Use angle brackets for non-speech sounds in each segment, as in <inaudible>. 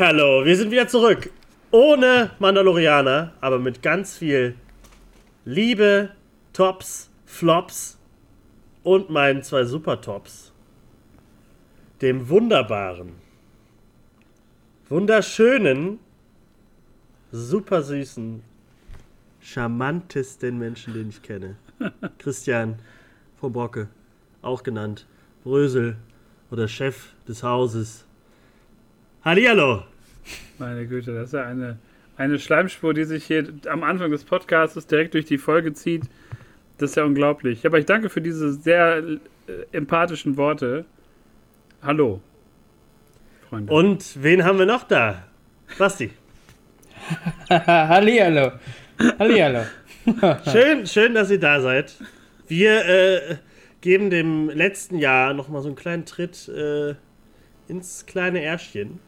Hallo, wir sind wieder zurück. Ohne Mandalorianer, aber mit ganz viel Liebe, Tops, Flops und meinen zwei Super-Tops. Dem wunderbaren, wunderschönen, super süßen, charmantesten Menschen, den ich kenne. <laughs> Christian von Brocke, auch genannt Brösel oder Chef des Hauses. Hallihallo! Meine Güte, das ist ja eine, eine Schleimspur, die sich hier am Anfang des Podcasts direkt durch die Folge zieht. Das ist ja unglaublich. Aber ich danke für diese sehr äh, empathischen Worte. Hallo, Freunde. Und wen haben wir noch da? Basti. <laughs> Hallihallo. Hallihallo. <laughs> schön, schön, dass ihr da seid. Wir äh, geben dem letzten Jahr nochmal so einen kleinen Tritt äh, ins kleine Ärschchen.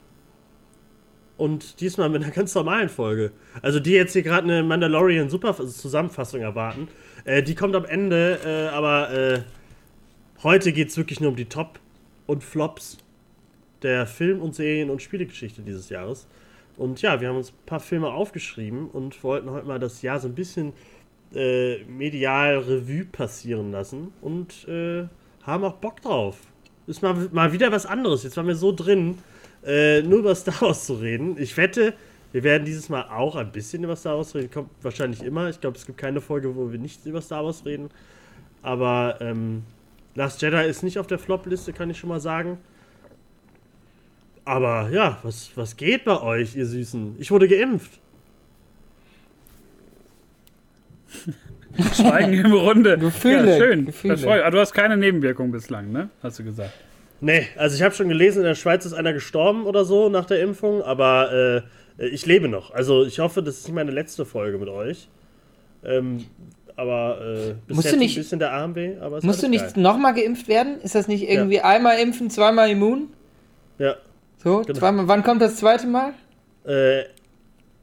Und diesmal mit einer ganz normalen Folge. Also die jetzt hier gerade eine Mandalorian Super Zusammenfassung erwarten. Äh, die kommt am Ende, äh, aber äh, heute geht es wirklich nur um die Top und Flops der Film- und Serien- und Spielegeschichte dieses Jahres. Und ja, wir haben uns ein paar Filme aufgeschrieben und wollten heute mal das Jahr so ein bisschen äh, medial Revue passieren lassen und äh, haben auch Bock drauf. Ist mal, mal wieder was anderes. Jetzt waren wir so drin, äh, nur über Star Wars zu reden. Ich wette, wir werden dieses Mal auch ein bisschen über Star Wars reden. Kommt wahrscheinlich immer. Ich glaube, es gibt keine Folge, wo wir nicht über Star Wars reden. Aber ähm, Last Jedi ist nicht auf der Flop-Liste, kann ich schon mal sagen. Aber ja, was, was geht bei euch, ihr Süßen? Ich wurde geimpft. Schweigen im Runde. Gefühle. Ja, schön. Gefühle. Aber ah, du hast keine Nebenwirkung bislang, ne? Hast du gesagt. Nee, also ich habe schon gelesen, in der Schweiz ist einer gestorben oder so nach der Impfung, aber äh, ich lebe noch. Also ich hoffe, das ist nicht meine letzte Folge mit euch. Ähm, aber äh, musst du nicht, ein bisschen der Arm weh. Aber musst du nicht nochmal geimpft werden? Ist das nicht irgendwie ja. einmal impfen, zweimal immun? Ja. So, genau. zweimal. Wann kommt das zweite Mal? Äh,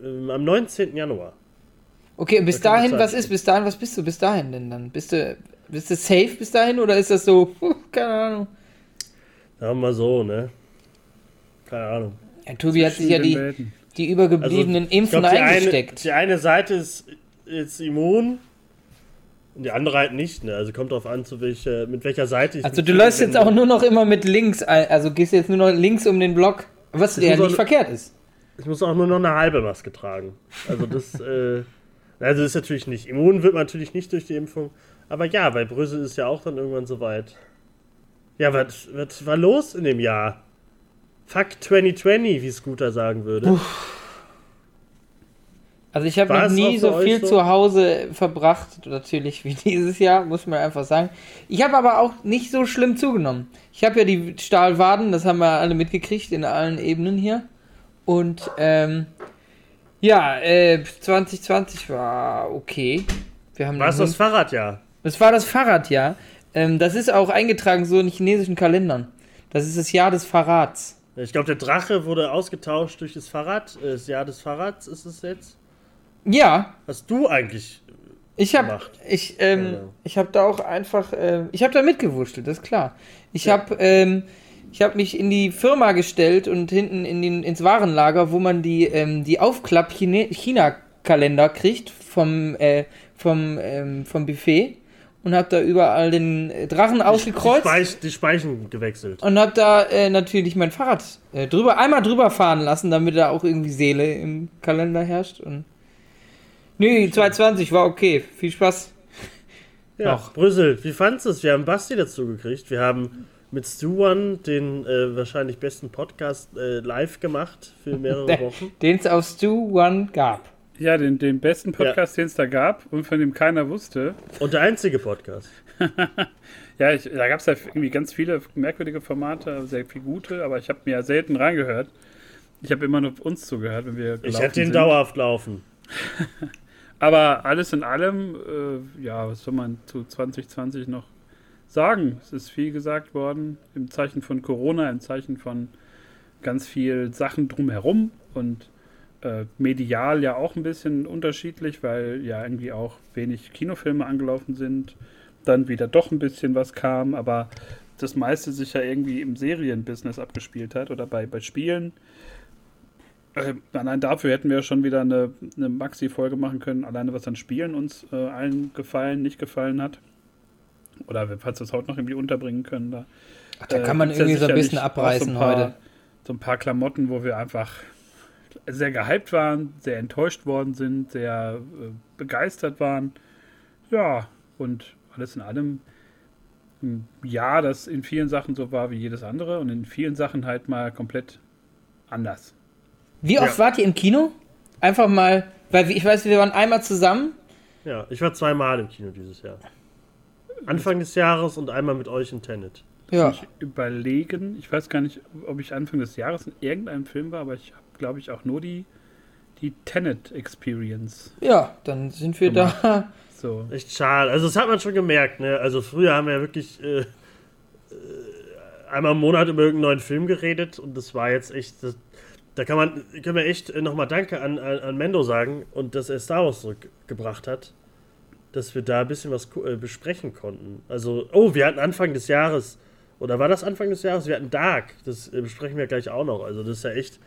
am 19. Januar. Okay, bis da dahin, was ist bis dahin, was bist du bis dahin denn dann? Bist du, bist du safe bis dahin oder ist das so, <laughs> keine Ahnung. Sagen wir mal so, ne? Keine Ahnung. Ja, Tobi hat sich ja die, die übergebliebenen also, Impfen glaub, die eingesteckt. Eine, die eine Seite ist jetzt immun und die andere halt nicht, ne? Also kommt drauf an, zu welcher, mit welcher Seite ich. Also du läufst jetzt auch nur noch immer mit links, also gehst jetzt nur noch links um den Block, was ja nicht verkehrt ist. Ich muss auch nur noch eine halbe Maske tragen. Also das, <laughs> äh, also das ist natürlich nicht. Immun wird man natürlich nicht durch die Impfung. Aber ja, bei Brüssel ist ja auch dann irgendwann soweit. Ja, was, was war los in dem Jahr? Fuck 2020, wie Scooter sagen würde. Also ich habe noch nie so viel so? zu Hause verbracht, natürlich wie <laughs> dieses Jahr, muss man einfach sagen. Ich habe aber auch nicht so schlimm zugenommen. Ich habe ja die Stahlwaden, das haben wir alle mitgekriegt in allen Ebenen hier. Und ähm, ja, äh, 2020 war okay. Wir haben war es das Fahrradjahr? Das war das Fahrradjahr. Ähm, das ist auch eingetragen so in chinesischen Kalendern. Das ist das Jahr des Verrats. Ich glaube, der Drache wurde ausgetauscht durch das Fahrrad. Äh, das Jahr des Fahrrads ist es jetzt. Ja. Hast du eigentlich ich habe ich ähm, ich habe da auch einfach äh, ich habe da mitgewurschtelt, das ist klar. Ich ja. habe ähm, ich habe mich in die Firma gestellt und hinten in den, ins Warenlager, wo man die ähm, die Aufklapp China Kalender kriegt vom äh, vom ähm, vom Buffet und habe da überall den Drachen ausgekreuzt. Die, Speich, die, Speichen gewechselt. Und habe da äh, natürlich mein Fahrrad äh, drüber, einmal drüber fahren lassen, damit da auch irgendwie Seele im Kalender herrscht. Und Nö, 220 war okay. Viel Spaß. Ja, Auch. Brüssel, wie fandest du es? Wir haben Basti dazu gekriegt. Wir haben mit Stu One den äh, wahrscheinlich besten Podcast äh, live gemacht für mehrere <laughs> Wochen. Den es auf Stu One gab. Ja, den, den besten Podcast, ja. den es da gab und von dem keiner wusste. Und der einzige Podcast. <laughs> ja, ich, da gab es ja irgendwie ganz viele merkwürdige Formate, sehr viele gute, aber ich habe mir ja selten reingehört. Ich habe immer nur uns zugehört, wenn wir Ich hätte den dauerhaft laufen. <laughs> aber alles in allem, äh, ja, was soll man zu 2020 noch sagen? Es ist viel gesagt worden im Zeichen von Corona, im Zeichen von ganz viel Sachen drumherum und äh, medial ja auch ein bisschen unterschiedlich, weil ja irgendwie auch wenig Kinofilme angelaufen sind, dann wieder doch ein bisschen was kam, aber das meiste sich ja irgendwie im Serienbusiness abgespielt hat oder bei, bei Spielen. äh, allein dafür hätten wir schon wieder eine, eine Maxi-Folge machen können, alleine was an Spielen uns äh, allen gefallen, nicht gefallen hat. Oder falls wir es heute noch irgendwie unterbringen können. Da, Ach, da kann man äh, irgendwie so ein bisschen abreißen so ein paar, heute. So ein paar Klamotten, wo wir einfach sehr gehypt waren, sehr enttäuscht worden sind, sehr äh, begeistert waren. Ja, und alles in allem ein Jahr, das in vielen Sachen so war wie jedes andere und in vielen Sachen halt mal komplett anders. Wie oft ja. wart ihr im Kino? Einfach mal, weil ich weiß, wir waren einmal zusammen. Ja, ich war zweimal im Kino dieses Jahr. Anfang des Jahres und einmal mit euch in Tenet. Ja. Ich überlegen, ich weiß gar nicht, ob ich Anfang des Jahres in irgendeinem Film war, aber ich habe, glaube ich, auch nur die, die Tenet Experience. Ja, dann sind wir gemacht. da. So. Echt schade. Also, das hat man schon gemerkt, ne? Also, früher haben wir ja wirklich äh, äh, einmal im Monat über irgendeinen neuen Film geredet und das war jetzt echt. Das, da kann man, können wir echt nochmal Danke an, an, an Mendo sagen und dass er Star Wars zurückgebracht hat dass wir da ein bisschen was äh, besprechen konnten. Also, oh, wir hatten Anfang des Jahres, oder war das Anfang des Jahres? Wir hatten Dark, das äh, besprechen wir gleich auch noch. Also, das ist ja echt,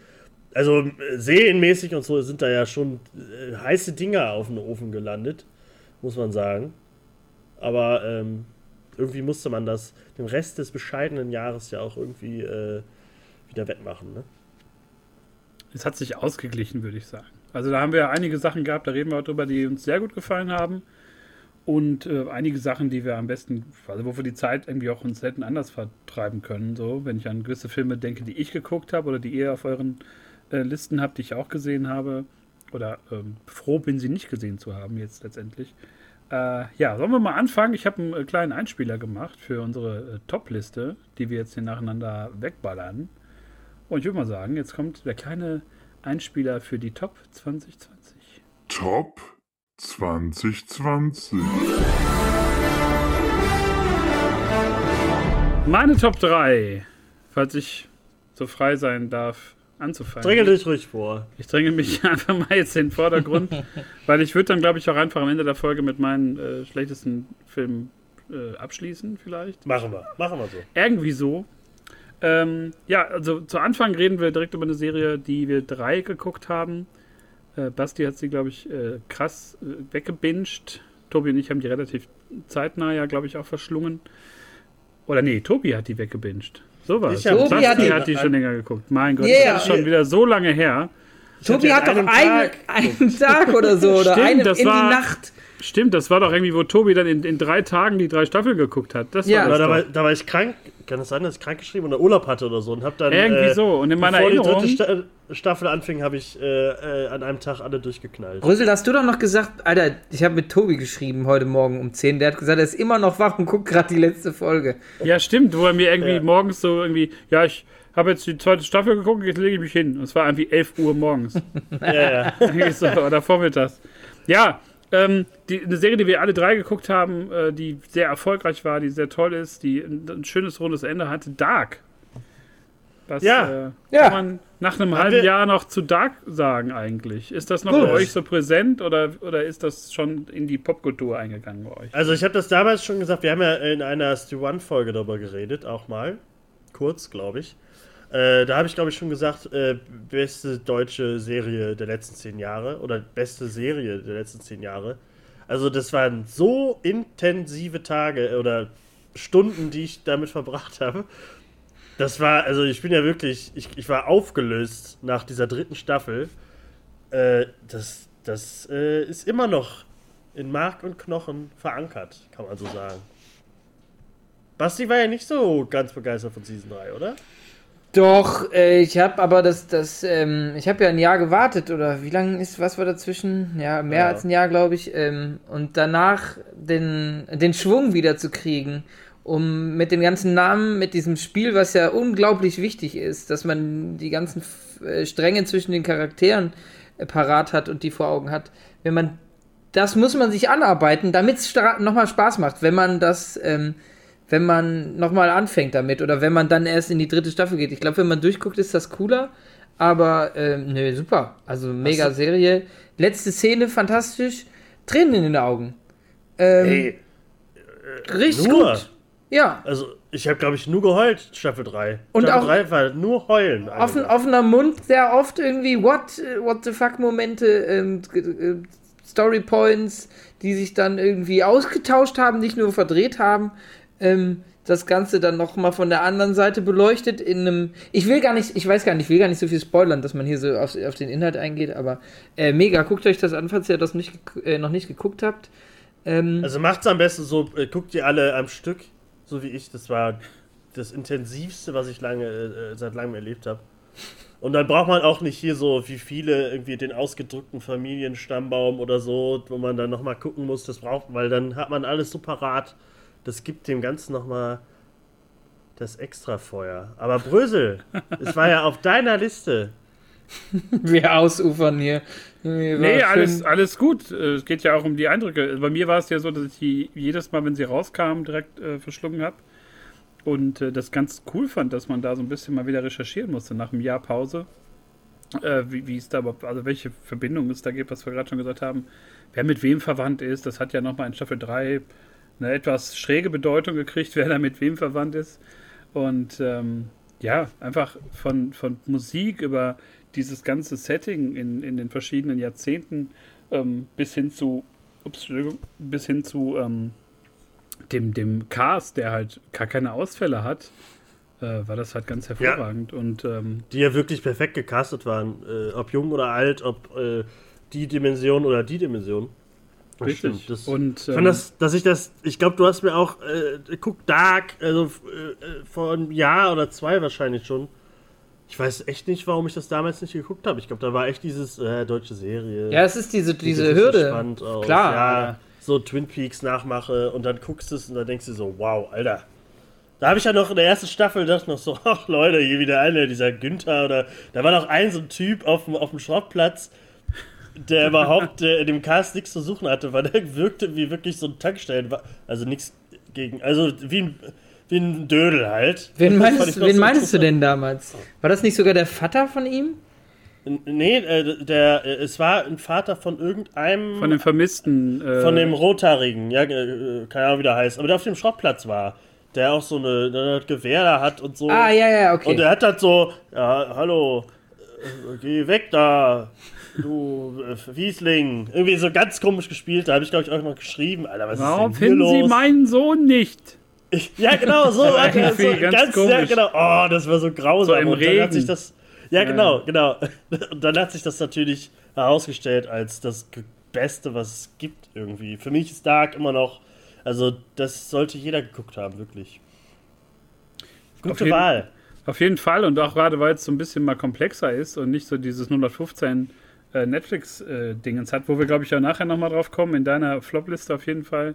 also äh, serienmäßig und so sind da ja schon äh, heiße Dinger auf den Ofen gelandet, muss man sagen. Aber ähm, irgendwie musste man das den Rest des bescheidenen Jahres ja auch irgendwie äh, wieder wettmachen, ne? Es hat sich ausgeglichen, würde ich sagen. Also da haben wir einige Sachen gehabt, da reden wir auch drüber, die uns sehr gut gefallen haben und äh, einige Sachen, die wir am besten, also wo wir die Zeit irgendwie auch uns selten anders vertreiben können. So, wenn ich an gewisse Filme denke, die ich geguckt habe oder die ihr auf euren äh, Listen habt, die ich auch gesehen habe, oder ähm, froh bin, sie nicht gesehen zu haben jetzt letztendlich. Äh, ja, sollen wir mal anfangen? Ich habe einen äh, kleinen Einspieler gemacht für unsere äh, Top-Liste, die wir jetzt hier nacheinander wegballern. Und ich würde mal sagen, jetzt kommt der kleine Einspieler für die Top 2020. Top 2020. Meine Top 3, falls ich so frei sein darf, anzufangen. Dränge dich ruhig vor. Ich dränge mich <laughs> einfach mal jetzt in den Vordergrund, <laughs> weil ich würde dann, glaube ich, auch einfach am Ende der Folge mit meinen äh, schlechtesten Filmen äh, abschließen, vielleicht. Machen wir, machen wir so. Irgendwie so. Ähm, ja, also zu Anfang reden wir direkt über eine Serie, die wir drei geguckt haben. Äh, Basti hat sie, glaube ich, äh, krass äh, weggebinged. Tobi und ich haben die relativ zeitnah ja, glaube ich, auch verschlungen. Oder nee, Tobi hat die weggebinged. So war es. Tobi hat die, hat die schon länger geguckt. Mein Gott, yeah, das ist schon wieder so lange her. Tobi hat doch einen, einen Tag oder so oder Stimmt, eine das in war, die Nacht. Stimmt, das war doch irgendwie, wo Tobi dann in, in drei Tagen die drei Staffeln geguckt hat. Das ja, war da, war, da war ich krank. Kann es sein, dass ich krank geschrieben oder Urlaub hatte oder so und hab dann. Irgendwie äh, so. Und in meiner Erinnerung. die dritte Staffel anfing, habe ich äh, äh, an einem Tag alle durchgeknallt. Rüssel, hast du doch noch gesagt, Alter, ich habe mit Tobi geschrieben heute Morgen um 10. Der hat gesagt, er ist immer noch wach und guckt gerade die letzte Folge. Ja, stimmt, wo er mir irgendwie ja. morgens so irgendwie, ja, ich habe jetzt die zweite Staffel geguckt, jetzt lege ich mich hin. Und es war irgendwie 11 Uhr morgens. <laughs> ja, ja. <laughs> so, oder vormittags. Ja, ähm, die, eine Serie, die wir alle drei geguckt haben, äh, die sehr erfolgreich war, die sehr toll ist, die ein, ein schönes rundes Ende hatte, Dark. Was ja. Äh, ja. kann man nach einem halben Jahr noch zu Dark sagen eigentlich? Ist das noch Gut. bei euch so präsent oder, oder ist das schon in die Popkultur eingegangen bei euch? Also ich habe das damals schon gesagt, wir haben ja in einer Stu One-Folge darüber geredet, auch mal. Kurz, glaube ich. Äh, da habe ich, glaube ich, schon gesagt, äh, beste deutsche Serie der letzten zehn Jahre oder beste Serie der letzten zehn Jahre. Also das waren so intensive Tage oder Stunden, die ich damit verbracht habe. Das war, also ich bin ja wirklich, ich, ich war aufgelöst nach dieser dritten Staffel. Äh, das das äh, ist immer noch in Mark und Knochen verankert, kann man so sagen. Basti war ja nicht so ganz begeistert von Season 3, oder? Doch, äh, ich habe aber das, das, ähm, ich habe ja ein Jahr gewartet oder wie lange ist, was war dazwischen? Ja, mehr ja. als ein Jahr, glaube ich. Ähm, und danach den, den Schwung wieder zu kriegen, um mit den ganzen Namen, mit diesem Spiel, was ja unglaublich wichtig ist, dass man die ganzen äh, Stränge zwischen den Charakteren äh, parat hat und die vor Augen hat. Wenn man, das muss man sich anarbeiten, damit es nochmal Spaß macht, wenn man das, ähm, wenn man nochmal anfängt damit oder wenn man dann erst in die dritte Staffel geht. Ich glaube, wenn man durchguckt, ist das cooler. Aber, ähm, nö, super. Also mega so. Serie. Letzte Szene, fantastisch. Tränen in den Augen. Ähm, hey, äh, richtig nur. gut. Ja. Also, ich habe, glaube ich, nur geheult, Staffel 3. Und Staffel auch- 3 war nur heulen. Offen, offener Mund, sehr oft irgendwie what, what the fuck Momente, ähm, äh, Story Points, die sich dann irgendwie ausgetauscht haben, nicht nur verdreht haben. Ähm, das Ganze dann nochmal von der anderen Seite beleuchtet in einem. Ich will gar nicht, ich weiß gar nicht, ich will gar nicht so viel spoilern, dass man hier so auf, auf den Inhalt eingeht, aber äh, mega, guckt euch das an, falls ihr das nicht, äh, noch nicht geguckt habt. Ähm, Also macht's am besten so, äh, guckt ihr alle am Stück, so wie ich. Das war das intensivste, was ich lange, äh, seit langem erlebt habe. Und dann braucht man auch nicht hier so wie viele irgendwie den ausgedrückten Familienstammbaum oder so, wo man dann nochmal gucken muss, das braucht, weil dann hat man alles so parat. Das gibt dem Ganzen nochmal das Extrafeuer. Aber Brösel, <laughs> es war ja auf deiner Liste. wir ausufern hier. Mir Nee, schön- alles, alles gut. Äh, Es geht ja auch um die Eindrücke. Bei mir war es ja so, dass ich die jedes Mal, wenn sie rauskamen, direkt äh, verschlungen habe. Und äh, das ganz cool fand, dass man da so ein bisschen mal wieder recherchieren musste nach einem Jahr Pause. Äh, wie, wie es da überhaupt, also welche Verbindung es da gibt, was wir gerade schon gesagt haben. Wer mit wem verwandt ist, das hat ja nochmal in Staffel 3 eine etwas schräge Bedeutung gekriegt, <laughs> wer da mit wem verwandt ist. Und ähm, ja, einfach von, von Musik über dieses ganze Setting in, in den verschiedenen Jahrzehnten ähm, bis hin zu, ups, bis hin zu ähm, dem, dem Cast, der halt gar keine Ausfälle hat, äh, war das halt ganz hervorragend. Und ähm, die ja wirklich perfekt gecastet waren. Äh, ob jung oder alt, ob äh, die Dimension oder die Dimension. Das richtig. stimmt, Das, und ich fand ähm, das, dass ich das, ich glaube, du hast mir auch, äh, guck Dark, also äh, äh, vor einem Jahr oder zwei wahrscheinlich schon. Ich weiß echt nicht, warum ich das damals nicht geguckt habe. Ich glaube, da war echt dieses äh, deutsche Serie. Ja, es ist diese, Sieht diese richtig Hürde. spannend aus. Klar. Ja, so Twin Peaks nachmache und dann guckst du es und dann denkst du so, wow, Alter. Da habe ich ja noch in der ersten Staffel gedacht noch so, <laughs> ach Leute, hier wieder einer, dieser Günther oder da war noch ein so ein Typ auf dem, auf dem Schrottplatz, der überhaupt äh, in dem Cast nichts zu suchen hatte, weil der wirkte wie wirklich so ein Tankstellen, also nichts gegen, also wie ein, wie ein Dödel halt. Wen meinst, wen so meinst du denn damals? War das nicht sogar der Vater von ihm? Nee, äh, der, äh, es war ein Vater von irgendeinem. von dem Vermissten. Äh, Von dem Rothaarigen, ja, äh, keine Ahnung, wie der heißt, aber der auf dem Schrottplatz war. Der auch so eine, der ein Gewehr da hat und so. Ah, ja, ja, okay. Und der hat halt so, ja, hallo, äh, geh weg da, du äh, Wiesling. Irgendwie so ganz komisch gespielt, da habe ich glaube ich auch noch geschrieben, Alter, was Warum ist denn finden Sie los? meinen Sohn nicht? ja, genau, so, <laughs> er, so ganz ganz, ja, komisch. genau. Oh, das war so grausam. So im und dann hat Regen. sich das, ja, Ja. genau, genau. <laughs> Und dann hat sich das natürlich herausgestellt als das Beste, was es gibt irgendwie. Für mich ist Dark immer noch, also das sollte jeder geguckt haben, wirklich. Auf Gute jeden- Wahl. Auf jeden Fall und auch gerade weil es so ein bisschen mal komplexer ist und nicht so dieses 015 äh, Netflix-Dingens hat, wo wir glaube ich ja nachher nochmal drauf kommen, in deiner Flop-Liste auf jeden Fall,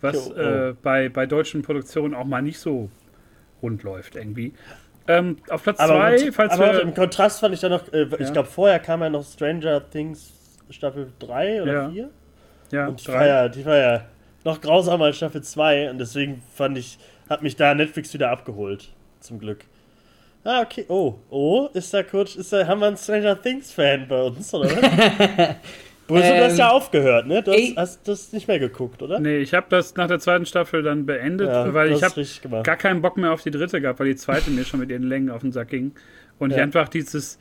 was Jo, oh. äh, bei, bei deutschen Produktionen auch mal nicht so rund läuft irgendwie. Ähm, auf Platz Aber, zwei, mit- falls aber wir. im Kontrast fand ich da noch, äh, ich Ja. glaube vorher kam ja noch Stranger Things Staffel 3 oder Ja. 4. ja, Und die drei. war, ja, die war ja noch grausamer als Staffel 2 und deswegen fand ich, hat mich da Netflix wieder abgeholt. Zum Glück. Ah, okay. Oh, oh, ist da kurz, ist da, haben wir einen Stranger Things Fan bei uns, oder was? Brüssel, du hast Ähm, ja aufgehört, ne? Du ey- hast, hast das nicht mehr geguckt, oder? Nee, ich habe das nach der zweiten Staffel dann beendet, Ja, weil ich hast habe gar keinen Bock mehr auf die dritte gehabt, weil die zweite mir schon mit ihren Längen auf den Sack ging. Und ich Ja. einfach dieses,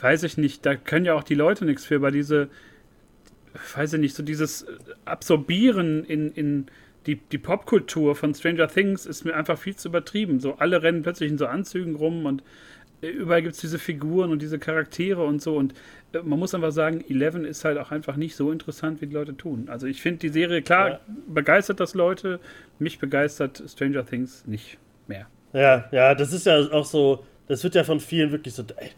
weiß ich nicht, da können ja auch die Leute nichts für, weil diese, weiß ich nicht, so dieses Absorbieren in, in die, die Popkultur von Stranger Things ist mir einfach viel zu übertrieben. So alle rennen plötzlich in so Anzügen rum und äh, überall gibt es diese Figuren und diese Charaktere und so. Und äh, man muss einfach sagen, Eleven ist halt auch einfach nicht so interessant, wie die Leute tun. Also ich finde die Serie, klar, Ja. begeistert das Leute, mich begeistert Stranger Things nicht mehr. Ja, ja, das ist ja auch so, das wird ja von vielen wirklich so, ey,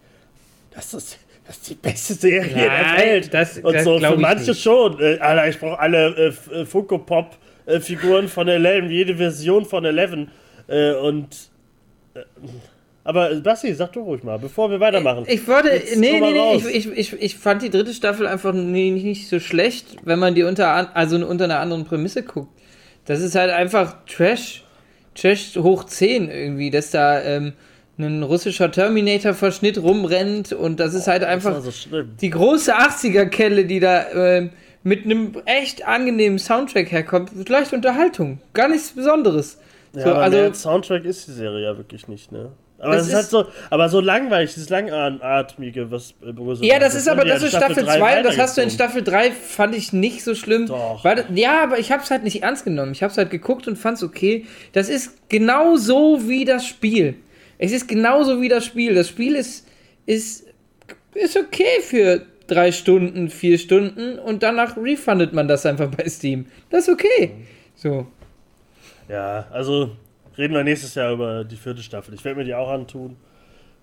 das ist, das ist die beste Serie der Nein, Welt. das- und das so, für ich manche nicht. schon. Äh, Alter, ich brauche alle äh, äh, Funko Pop äh, Figuren von Eleven, jede Version von Eleven. Äh, und äh, aber Basti, sag doch ruhig mal, bevor wir weitermachen. Ich wollte, Jetzt nee, nee, nee, ich, ich, ich, ich fand die dritte Staffel einfach nie- nicht so schlecht, wenn man die unter, also unter einer anderen Prämisse guckt. Das ist halt einfach Trash. Trash hoch 10 irgendwie, dass da ähm, ein russischer Terminator-Verschnitt rumrennt und das ist halt einfach so die große 80er-Kelle, die da ähm, mit einem echt angenehmen Soundtrack herkommt. Leicht Unterhaltung, gar nichts Besonderes. Ja, so, also, Soundtrack ist die Serie ja wirklich nicht, ne? Aber das ist, halt so, aber so langweilig, dieses langatmige, was äh, Ja, das ist aber das ist Staffel 2 das hast du in Staffel 3, fand ich nicht so schlimm. Doch. Weil, ja, aber ich hab's halt nicht ernst genommen. Ich hab's halt geguckt und fand's okay. Das ist genauso wie das Spiel. Es ist genauso wie das Spiel. Das Spiel ist, ist, ist okay für drei Stunden, vier Stunden und danach refundet man das einfach bei Steam. Das ist okay. So. Ja, also reden wir nächstes Jahr über die vierte Staffel. Ich werde mir die auch antun.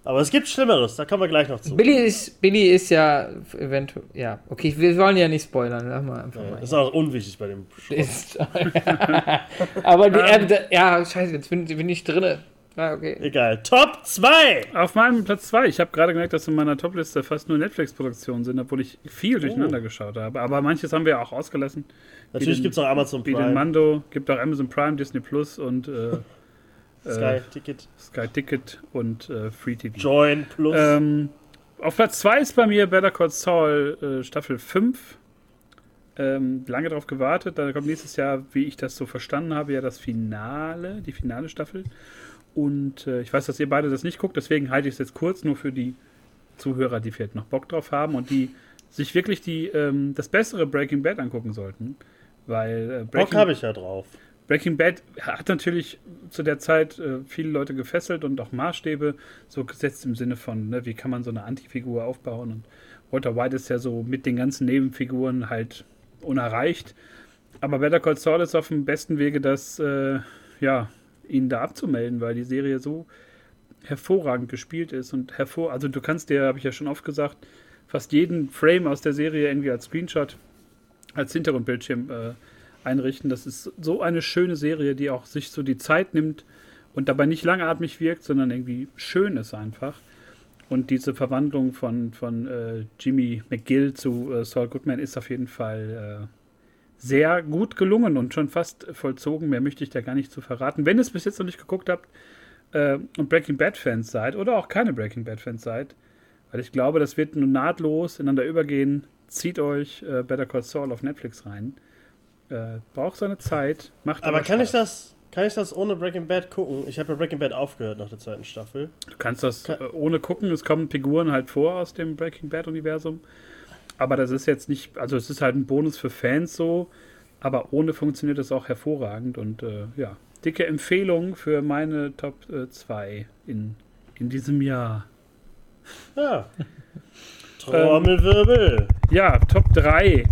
Aber es gibt Schlimmeres, da kommen wir gleich noch zu. Billy ist, Billy ist ja eventuell. Ja, okay, wir wollen ja nicht spoilern. Lass mal einfach ja, mal. Ist auch unwichtig bei dem ist, <laughs> Aber die, äh, ja, scheiße, jetzt bin, bin ich drin. Ah, okay. Egal. Top 2! Auf meinem Platz 2. Ich habe gerade gemerkt, dass in meiner Topliste fast nur Netflix-Produktionen sind, obwohl ich viel durcheinander oh. geschaut habe. Aber manches haben wir ja auch ausgelassen. Natürlich gibt es auch Amazon Prime. Wie den Mando, gibt auch Amazon Prime, Disney Plus und äh, <laughs> Sky äh, Ticket. Sky Ticket und äh, Free TV. Join Plus. Ähm, auf Platz 2 ist bei mir Better Call Saul äh, Staffel 5. Ähm, lange darauf gewartet. Da kommt nächstes Jahr, wie ich das so verstanden habe, ja das Finale, die finale Staffel. Und äh, ich weiß, dass ihr beide das nicht guckt, deswegen halte ich es jetzt kurz, nur für die Zuhörer, die vielleicht noch Bock drauf haben und die sich wirklich die, ähm, das bessere Breaking Bad angucken sollten. Weil äh, Bock habe ich ja drauf. Breaking Bad hat natürlich zu der Zeit äh, viele Leute gefesselt und auch Maßstäbe so gesetzt im Sinne von, ne, wie kann man so eine Antifigur aufbauen. Und Walter White ist ja so mit den ganzen Nebenfiguren halt unerreicht. Aber Better Call Saul ist auf dem besten Wege, das äh, ja, ihn da abzumelden, weil die Serie so hervorragend gespielt ist und hervor, also du kannst dir, habe ich ja schon oft gesagt, fast jeden Frame aus der Serie irgendwie als Screenshot, als Hintergrundbildschirm äh, einrichten. Das ist so eine schöne Serie, die auch sich so die Zeit nimmt und dabei nicht langatmig wirkt, sondern irgendwie schön ist einfach. Und diese Verwandlung von, von äh, Jimmy McGill zu äh, Saul Goodman ist auf jeden Fall äh, sehr gut gelungen und schon fast vollzogen. Mehr möchte ich da gar nicht zu verraten. Wenn ihr es bis jetzt noch nicht geguckt habt äh, und Breaking Bad Fans seid oder auch keine Breaking Bad Fans seid, weil ich glaube, das wird nun nahtlos ineinander übergehen, zieht euch äh, Better Call Saul auf Netflix rein. Äh, braucht seine Zeit, macht aber, aber kann Spaß. ich das kann ich das ohne Breaking Bad gucken? Ich habe ja Breaking Bad aufgehört nach der zweiten Staffel. Du kannst das kann äh, ohne gucken. Es kommen Figuren halt vor aus dem Breaking Bad Universum. Aber das ist jetzt nicht, also es ist halt ein Bonus für Fans so, aber ohne funktioniert es auch hervorragend und äh, ja, dicke Empfehlung für meine Top 2 äh, in, in diesem Jahr. Ja. <laughs> Trommelwirbel. Ähm, ja, Top 3.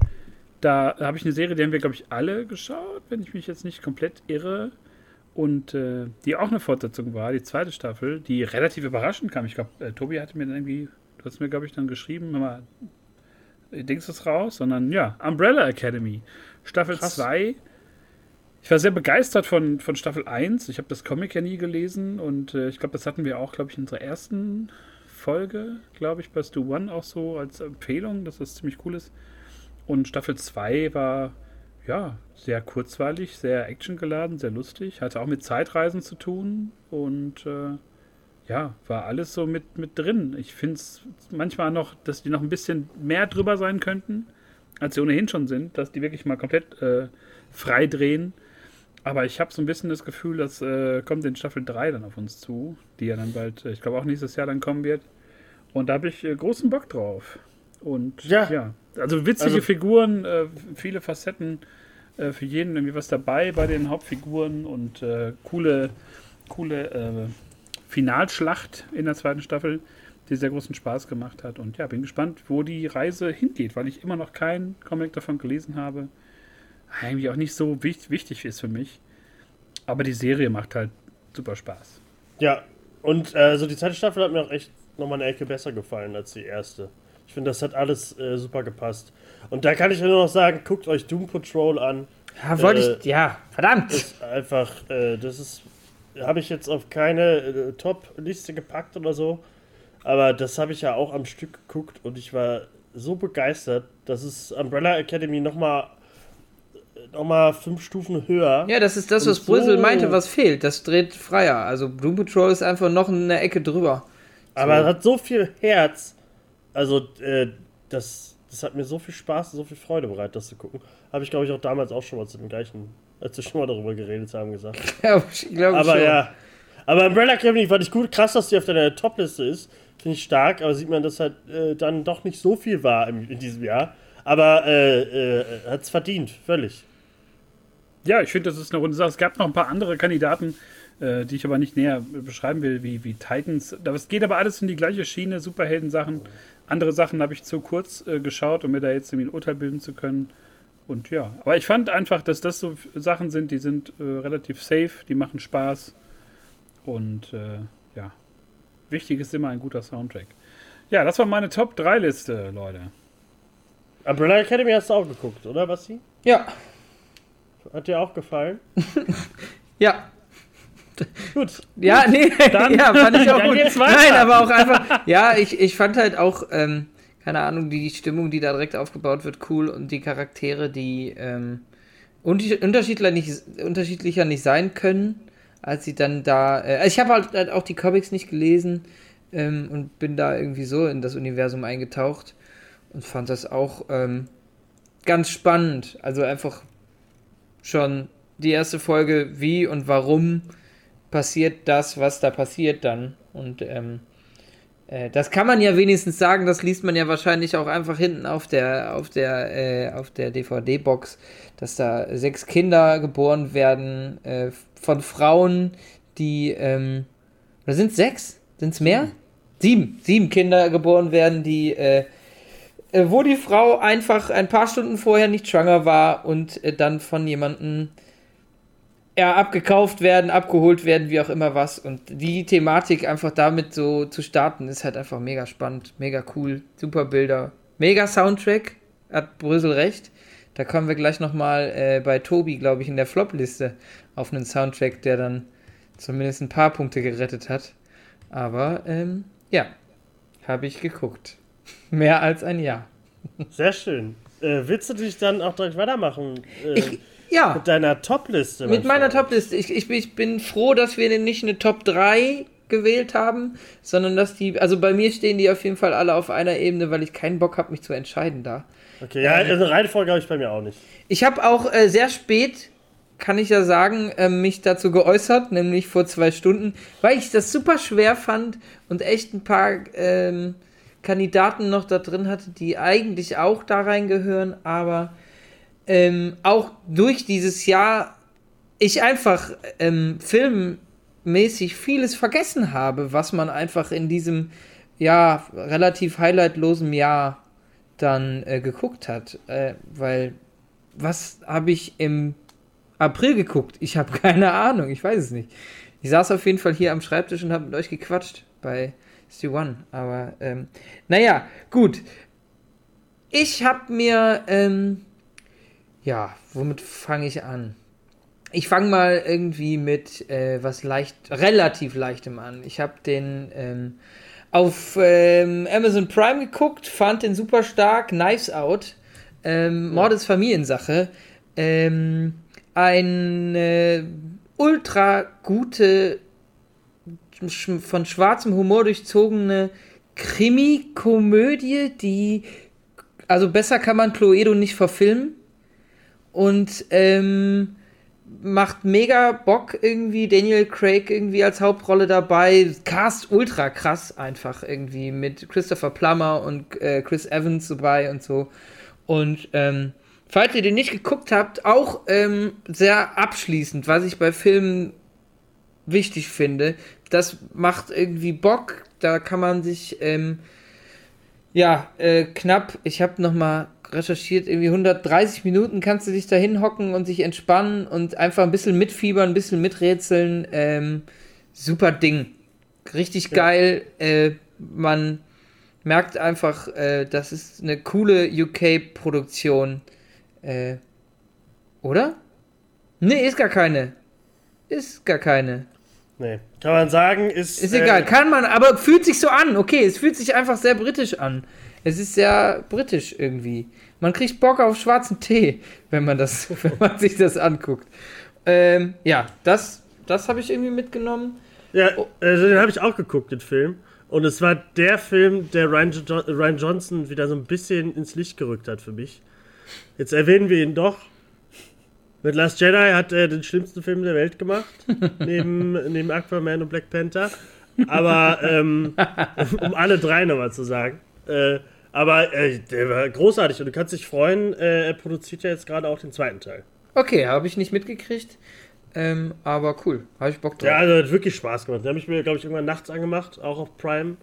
Da habe ich eine Serie, die haben wir, glaube ich, alle geschaut, wenn ich mich jetzt nicht komplett irre. Und äh, die auch eine Fortsetzung war, die zweite Staffel, die relativ überraschend kam. Ich glaube, äh, Tobi hatte mir dann irgendwie, du hast mir, glaube ich, dann geschrieben, mal, Dings ist raus, sondern ja, Umbrella Academy. Staffel 2. Ich war sehr begeistert von, von Staffel 1. Ich habe das Comic ja nie gelesen und äh, ich glaube, das hatten wir auch, glaube ich, in unserer ersten Folge, glaube ich, bei Stu One auch so als Empfehlung, dass das ziemlich cool ist. Und Staffel 2 war ja sehr kurzweilig, sehr actiongeladen, sehr lustig, hatte auch mit Zeitreisen zu tun und äh, ja, war alles so mit, mit drin. Ich finde es manchmal noch, dass die noch ein bisschen mehr drüber sein könnten, als sie ohnehin schon sind, dass die wirklich mal komplett äh, frei drehen. Aber ich habe so ein bisschen das Gefühl, das äh, kommt in Staffel 3 dann auf uns zu, die ja dann bald, äh, ich glaube auch nächstes Jahr dann kommen wird. Und da habe ich äh, großen Bock drauf. Und ja, ja also witzige also, Figuren, äh, viele Facetten, äh, für jeden irgendwie was dabei bei den Hauptfiguren und coole, coole Finalschlacht in der zweiten Staffel, die sehr großen Spaß gemacht hat. Und ja, bin gespannt, wo die Reise hingeht, weil ich immer noch keinen Comic davon gelesen habe. Eigentlich auch nicht so wichtig, wichtig ist für mich. Aber die Serie macht halt super Spaß. Ja, und äh, also die zweite Staffel hat mir auch echt nochmal eine Ecke besser gefallen als die erste. Ich finde, das hat alles äh, super gepasst. Und da kann ich nur noch sagen, guckt euch Doom Patrol an. Ja, wollte äh, ich, ja, verdammt. Ist einfach, äh, das ist habe ich jetzt auf keine äh, Top-Liste gepackt oder so. Aber das habe ich ja auch am Stück geguckt und ich war so begeistert. Das ist Umbrella Academy nochmal noch mal fünf Stufen höher. Ja, das ist das, was so Brüssel meinte, was fehlt. Das dreht freier. Also Doom Patrol ist einfach noch eine Ecke drüber. Aber so. es hat so viel Herz. Also, äh, das, das hat mir so viel Spaß, so viel Freude bereitet, das zu gucken. Habe ich, glaube ich, auch damals auch schon mal zu dem gleichen als wir schon mal darüber geredet haben, gesagt. <laughs> Ja, ich glaube Aber schon. ja. Aber Umbrella Academy fand ich gut. Krass, dass die auf deiner Top-Liste ist. Finde ich stark, aber sieht man, dass halt äh, dann doch nicht so viel war im, in diesem Jahr. Aber äh, äh, hat es verdient, völlig. Ja, ich finde, das ist eine runde Sache. Es gab noch ein paar andere Kandidaten, äh, die ich aber nicht näher beschreiben will, wie, wie Titans. Das geht aber alles in die gleiche Schiene, Superhelden-Sachen. Andere Sachen habe ich zu kurz äh, geschaut, um mir da jetzt irgendwie ein Urteil bilden zu können. Und ja, aber ich fand einfach, dass das so Sachen sind, die sind äh, relativ safe, die machen Spaß. Und äh, ja, wichtig ist immer ein guter Soundtrack. Ja, das war meine Top 3 Liste, Leute. Umbrella Academy hast du auch geguckt, oder, Basti? Ja, Hat dir auch gefallen? <laughs> ja. Gut. Ja, nee, Dann- <laughs> ja, fand ich auch gut. Nein, aber auch einfach, ja, ich, ich fand halt auch, ähm, keine Ahnung, die Stimmung, die da direkt aufgebaut wird, cool und die Charaktere, die ähm, unter- unterschiedlicher, nicht, unterschiedlicher nicht sein können, als sie dann da, äh, also ich habe halt, halt auch die Comics nicht gelesen ähm, und bin da irgendwie so in das Universum eingetaucht und fand das auch ähm, ganz spannend. Also einfach schon die erste Folge, wie und warum passiert das, was da passiert dann. Und ähm, äh, das kann man ja wenigstens sagen, das liest man ja wahrscheinlich auch einfach hinten auf der, auf der, äh, auf der DVD-Box, dass da sechs Kinder geboren werden äh, von Frauen, die, ähm, oder sind es sechs? Sind es mehr? Sieben. Sieben Kinder geboren werden, die, äh, äh, wo die Frau einfach ein paar Stunden vorher nicht schwanger war und äh, dann von jemandem ja, abgekauft werden, abgeholt werden, wie auch immer was. Und die Thematik einfach damit so zu starten, ist halt einfach mega spannend, mega cool, super Bilder, mega Soundtrack, hat Brüssel recht. Da kommen wir gleich nochmal äh, bei Tobi, glaube ich, in der Flop-Liste auf einen Soundtrack, der dann zumindest ein paar Punkte gerettet hat. Aber ähm, ja, habe ich geguckt. <laughs> Mehr als ein Jahr. Sehr schön. Äh, willst du dich dann auch direkt weitermachen? Äh, Ich, ja. mit deiner Top-Liste? Mit mein meiner? Top-Liste. Ich, ich, ich bin froh, dass wir nicht eine Top 3 gewählt haben, sondern dass die, also bei mir stehen die auf jeden Fall alle auf einer Ebene, weil ich keinen Bock habe, mich zu entscheiden da. Okay, ja, eine Reihenfolge habe ich bei mir auch nicht. Ich habe auch äh, sehr spät, kann ich ja sagen, äh, mich dazu geäußert, nämlich vor zwei Stunden, weil ich das super schwer fand und echt ein paar ähm, Kandidaten noch da drin hatte, die eigentlich auch da reingehören, aber ähm, auch durch dieses Jahr ich einfach ähm, filmmäßig vieles vergessen habe, was man einfach in diesem ja relativ highlightlosen Jahr dann äh, geguckt hat, äh, weil was habe ich im April geguckt? Ich habe <laughs> keine Ahnung, ich weiß es nicht. Ich saß auf jeden Fall hier am Schreibtisch und habe mit euch gequatscht bei Stu One, aber ähm, naja, gut. Ich habe mir, ähm, ja, womit fange ich an? Ich fange mal irgendwie mit äh, was leicht, relativ leichtem an. Ich habe den ähm, auf ähm, Amazon Prime geguckt, fand den super stark. Knives Out, ähm, Mord ist Familiensache. Ähm, eine ultra gute, von schwarzem Humor durchzogene Krimi-Komödie, die, also besser kann man Cluedo nicht verfilmen. Und ähm, macht mega Bock irgendwie. Daniel Craig irgendwie als Hauptrolle dabei. Cast ultra krass einfach irgendwie mit Christopher Plummer und äh, Chris Evans dabei und so. Und ähm, falls ihr den nicht geguckt habt, auch ähm, sehr abschließend, was ich bei Filmen wichtig finde. Das macht irgendwie Bock. Da kann man sich ähm, ja äh, knapp. Ich habe noch mal recherchiert, irgendwie 130 Minuten kannst du dich da hinhocken und sich entspannen und einfach ein bisschen mitfiebern, ein bisschen miträtseln. Ähm, super Ding. Richtig geil. Äh, man merkt einfach, äh, das ist eine coole UK-Produktion. Äh, oder? Nee, ist gar keine. Ist gar keine. Nee, kann man sagen, ist. Ist egal, äh, kann man, aber fühlt sich so an. Okay, es fühlt sich einfach sehr britisch an. Es ist sehr britisch irgendwie. Man kriegt Bock auf schwarzen Tee, wenn man das, <laughs> wenn man sich das anguckt. Ähm, ja, das, das habe ich irgendwie mitgenommen. Ja, also den habe ich auch geguckt, den Film. Und es war der Film, der Ryan, jo Ryan Johnson wieder so ein bisschen ins Licht gerückt hat für mich. Jetzt erwähnen wir ihn doch. Mit Last Jedi hat er den schlimmsten Film der Welt gemacht, <laughs> neben, neben Aquaman und Black Panther. Aber, ähm, <laughs> um alle drei nochmal zu sagen. Äh, aber äh, der war großartig und du kannst dich freuen, äh, er produziert ja jetzt gerade auch den zweiten Teil. Okay, habe ich nicht mitgekriegt. Ähm, aber cool, habe ich Bock drauf. Ja, also hat wirklich Spaß gemacht. Den habe ich mir, glaube ich, irgendwann nachts angemacht, auch auf Prime.